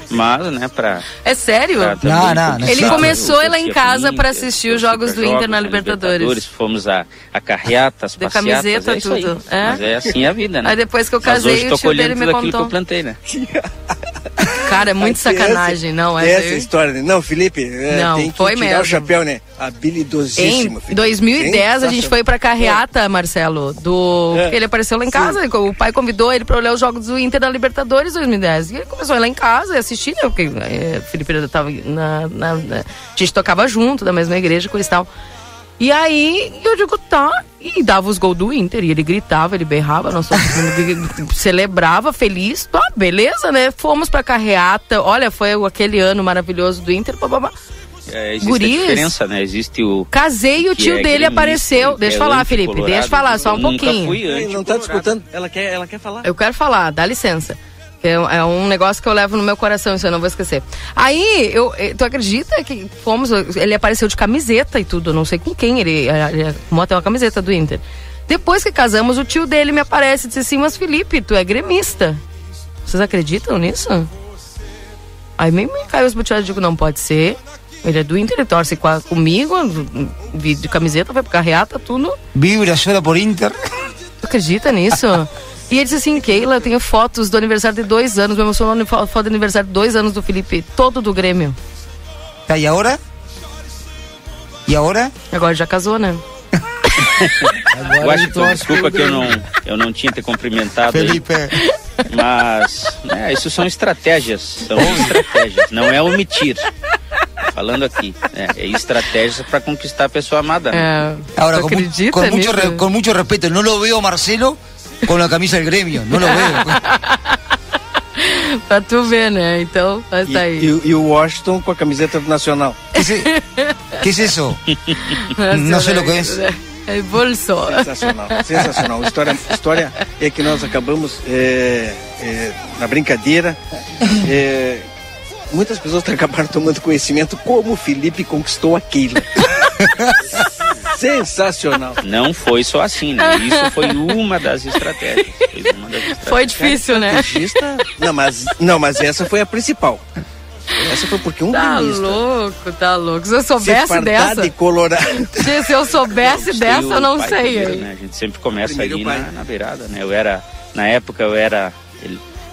mas, né, pra... É sério? pra também conquistar- Ele Eu começou lá em casa pra assistir os jogos do Inter na na Libertadores. Fomos a, a carreatas, De passeatas, camiseta, é isso aí. tudo, é? Mas é assim a vida, né? Aí depois que eu Mas casei, hoje o tô colhendo me tudo aquilo que contou. eu plantei, né? Cara, é muito sacanagem, não é? Essa história, né? Não, Felipe, é, Não, tem que foi tirar mesmo. o chapéu, né? Habilidosíssimo. Em Felipe. 2010 a gente foi pra carreata, Marcelo, do É. ele apareceu lá em Sim. casa, o pai convidou ele pra olhar os jogos do Inter na Libertadores 2010. E ele começou a ir lá em casa e assistir, né? Porque é, Felipe tava na, na- na- a gente tocava junto da mesma igreja, coisa e tal. E aí eu digo, tá, e dava os gols do Inter, e ele gritava, ele berrava, nós todo mundo celebrava, feliz, tá, beleza, né? Fomos pra carreata, olha, foi aquele ano maravilhoso do Inter, bababá. É, existe Guris. a diferença, né? Existe o. Casei e o tio é dele gremista, apareceu. Deixa eu é falar, Felipe. Deixa eu falar, só um pouquinho. fui Não tá disputando, ela quer, ela quer falar. Eu quero falar, dá licença. É, um- é um negócio que eu levo no meu coração, isso eu não vou esquecer. Aí, eu, eh, tu acredita que fomos. Ele apareceu de camiseta e tudo, eu não sei com quem. Ele, ele arrumou até uma camiseta do Inter. Depois que casamos, o tio dele me aparece e disse assim: Mas Felipe, tu é gremista. Vocês acreditam nisso? Aí me, me caiu os boteados e digo: Não pode ser. Ele é do Inter, ele torce com a- comigo, vi de camiseta, foi pro carreata, tudo. Vibra solo por Inter. Tu acredita nisso? E ele disse assim, Keila, eu tenho fotos do aniversário de dois anos, me emocionou no fo- foto do aniversário de dois anos do Felipe, todo do Grêmio. Tá, e agora? E agora? Agora já casou, né? Washington, desculpa que eu não, eu não tinha te cumprimentado. aí. Felipe. Mas, né, isso são estratégias. São estratégias. Não é omitir. Falando aqui. É, é estratégias para conquistar a pessoa amada. né? Ahora, con, mu- con mucho re- con mucho respeto, no lo veo Marcelo con la camisa del gremio, no lo veo. pra tu ver, né? Então, vai E, sair. e, e o Washington com a camiseta do Nacional. ¿Qué es eso? No sé lo que es. É bolso. Sensacional, sensacional. História, história é que nós acabamos é, é, na brincadeira. é, muitas pessoas acabaram tomando conhecimento como o Felipe conquistou a Keila. Sensacional. Não foi só assim, né? Isso foi uma das estratégias. Foi, uma das estratégias. Foi difícil, né? Não, mas, não, mas essa foi a principal. Essa foi porque um Tá gremista louco, tá louco. Se eu soubesse fardar dessa. de colorado. Se se eu soubesse dessa, eu não pai sei. primeiro, né? A gente sempre começa Primeiro ali na, na beirada, né? Eu era, na época eu era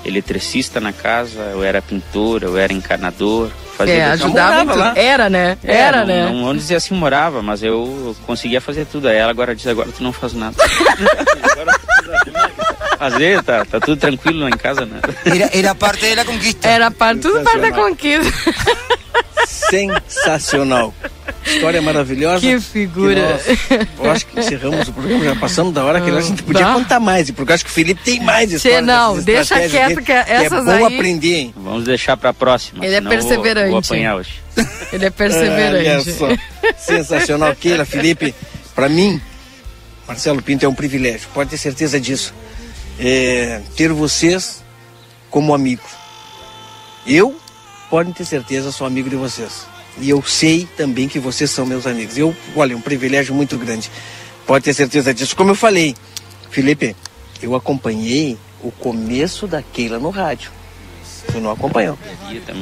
eletricista na casa, eu era pintor, eu era encanador. Fazia É, tudo. ajudava lá. Era, né? É, Era, não, né? Não vamos dizer assim morava, mas eu conseguia fazer tudo. Aí ela agora diz, agora tu não faz nada. fazer, tá, tá tudo tranquilo lá em casa, né? Era, era parte de la conquista. Era parte, tudo parte da conquista. Sensacional. História maravilhosa. Que figura. que nós- eu acho que encerramos o programa, já passamos da hora que a gente podia Tá. contar mais, porque eu acho que o Felipe tem mais histórias. não, deixa quieto dele, que essas é bom aí- aprender, hein? Vamos deixar pra próxima. Ele é eu vou- perseverante. Vou, apanhar hoje. Ele é Olha perseverante. só. Sensacional, Keila, Felipe. Para mim, Marcelo Pinto é um privilégio, pode ter certeza disso. É, ter vocês como amigos. Eu, podem ter certeza, sou amigo de vocês. E eu sei também que vocês são meus amigos. Eu, olha, é um privilégio muito grande. Pode ter certeza disso. Como eu falei, Felipe, eu acompanhei o começo da Keila no rádio. Tu não acompanhou.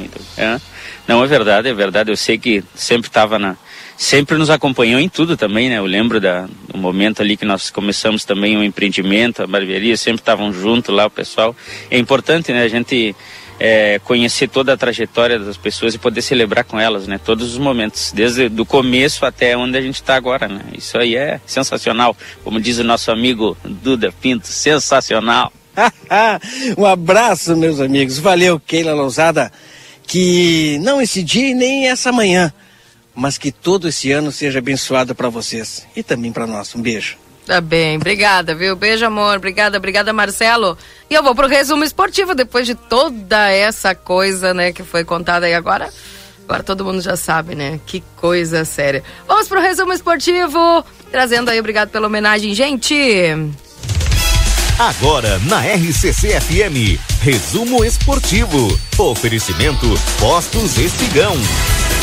tô- É. Não, é verdade, é verdade. Eu sei que sempre estava na. Sempre nos acompanhou em tudo também, né? Eu lembro da, do momento ali que nós começamos também o empreendimento, a barbearia, sempre estavam junto lá o pessoal. É importante, né? A gente é, conhecer toda a trajetória das pessoas e poder celebrar com elas, né? Todos os momentos, desde do começo até onde a gente está agora, né? Isso aí é sensacional. Como diz o nosso amigo Duda Pinto, sensacional. um abraço, meus amigos. Valeu, Keila Lousada. Que não esse dia e nem essa manhã, mas que todo esse ano seja abençoado para vocês e também para nós. Um beijo. Tá bem, obrigada, viu? Beijo, amor. Obrigada, obrigada, Marcelo. E eu vou pro resumo esportivo depois de toda essa coisa, né, que foi contada aí agora. Agora todo mundo já sabe, né? Que coisa séria. Vamos pro resumo esportivo, trazendo aí, obrigado pela homenagem, gente. Agora na RCC FM, resumo esportivo. Oferecimento Postos Espigão.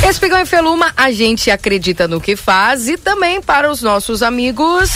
Espigão e Feluma, a gente acredita no que faz e também para os nossos amigos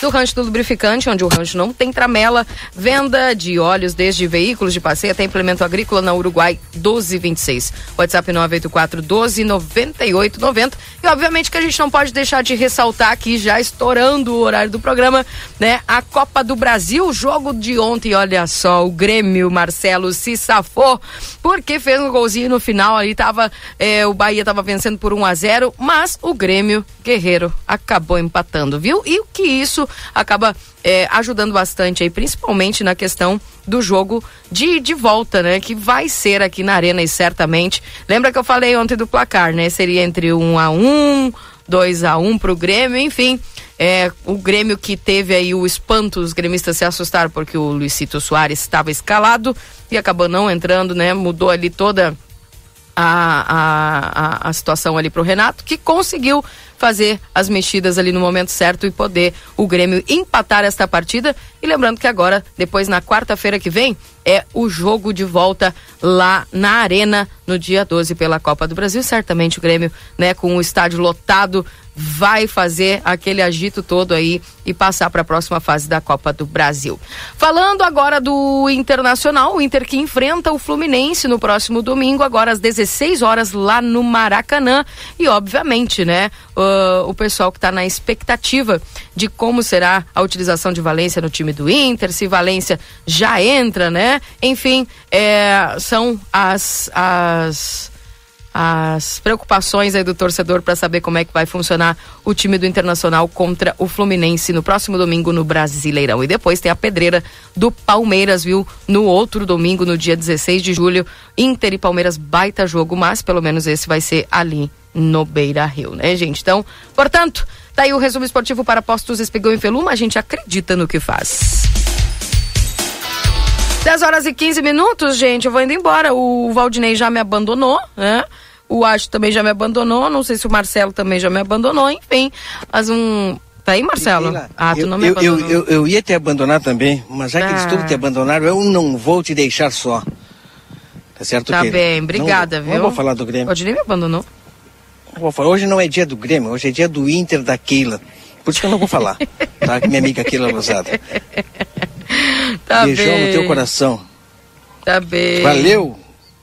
do Rancho do Lubrificante, onde o rancho não tem tramela, venda de óleos desde veículos de passeio até implemento agrícola na Uruguai 1226. WhatsApp 984 12 98 90. E obviamente que a gente não pode deixar de ressaltar aqui, já estourando o horário do programa, né? A Copa do Brasil, jogo de ontem, olha só, o Grêmio Marcelo se safou, porque fez um golzinho no final ali, tava, é, o Bahia tava vencendo por 1 a 0 mas o Grêmio Guerreiro acabou empatando, viu? E o que isso acaba é, ajudando bastante aí, principalmente na questão do jogo de, de volta, né? Que vai ser aqui na Arena e certamente. Lembra que eu falei ontem do placar, né? Seria entre 1 a 1 2 a 1 pro Grêmio, enfim. É, o Grêmio que teve aí o espanto, os gremistas se assustaram porque o Luizito Soares estava escalado e acabou não entrando, né? Mudou ali toda a, a, a, situação ali para o Renato, que conseguiu fazer as mexidas ali no momento certo e poder o Grêmio empatar esta partida. E lembrando que agora, depois na quarta-feira que vem, é o jogo de volta lá na Arena no dia 12 pela Copa do Brasil. Certamente o Grêmio, né, com o estádio lotado, vai fazer aquele agito todo aí e passar para a próxima fase da Copa do Brasil. Falando agora do Internacional, o Inter que enfrenta o Fluminense no próximo domingo, agora às 16 horas lá no Maracanã. E obviamente, né, uh, o pessoal que está na expectativa de como será a utilização de Valência no time do Inter, se Valência já entra, né? Enfim, é, são as. as as preocupações aí do torcedor para saber como é que vai funcionar o time do Internacional contra o Fluminense no próximo domingo no Brasileirão. E depois tem a pedreira do Palmeiras, viu? No outro domingo, no dia 16 de julho, Inter e Palmeiras baita jogo, mas pelo menos esse vai ser ali no Beira Rio, né, gente? Então, portanto, tá aí o resumo esportivo para Postos Espigão e Feluma, a gente acredita no que faz. 10 horas e 15 minutos, gente. Eu vou indo embora. O Valdinei já me abandonou, né? O Acho também já me abandonou. Não sei se o Marcelo também já me abandonou. Enfim, mas um. Tá aí, Marcelo? Ah, tu eu, não me abandonou. eu, eu, eu ia te abandonar também, mas já que eles Ah. todos te abandonaram, eu não vou te deixar só. Tá certo, Tá bem, obrigada, não, viu? Não vou falar do Grêmio. Valdinei me abandonou. Hoje não é dia do Grêmio, hoje é dia do Inter da Keila. Por isso que eu não vou falar. tá? Minha amiga Keila Rosada. Tá Beijão bem. no teu coração. Tá bem. Valeu.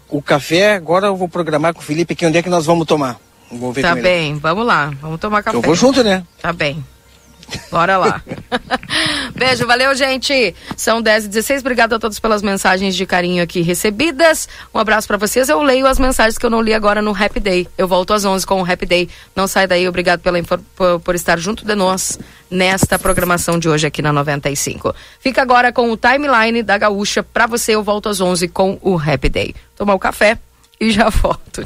O café, agora eu vou programar com o Felipe aqui onde é que nós vamos tomar. Vou ver Tá bem, vamos lá. Vamos tomar café. Eu vou junto, né? Tá bem. Bora lá. Beijo, valeu, gente. São 10 e 16 Obrigado a todos pelas mensagens de carinho aqui recebidas. Um abraço pra vocês. Eu leio as mensagens que eu não li agora no Happy Day. Eu volto às 11 com o Happy Day. Não sai daí. Obrigado pela por, por estar junto de nós nesta programação de hoje aqui na 95. Fica agora com o timeline da Gaúcha. Pra você, eu volto às 11 com o Happy Day. Tomar o café e já volto.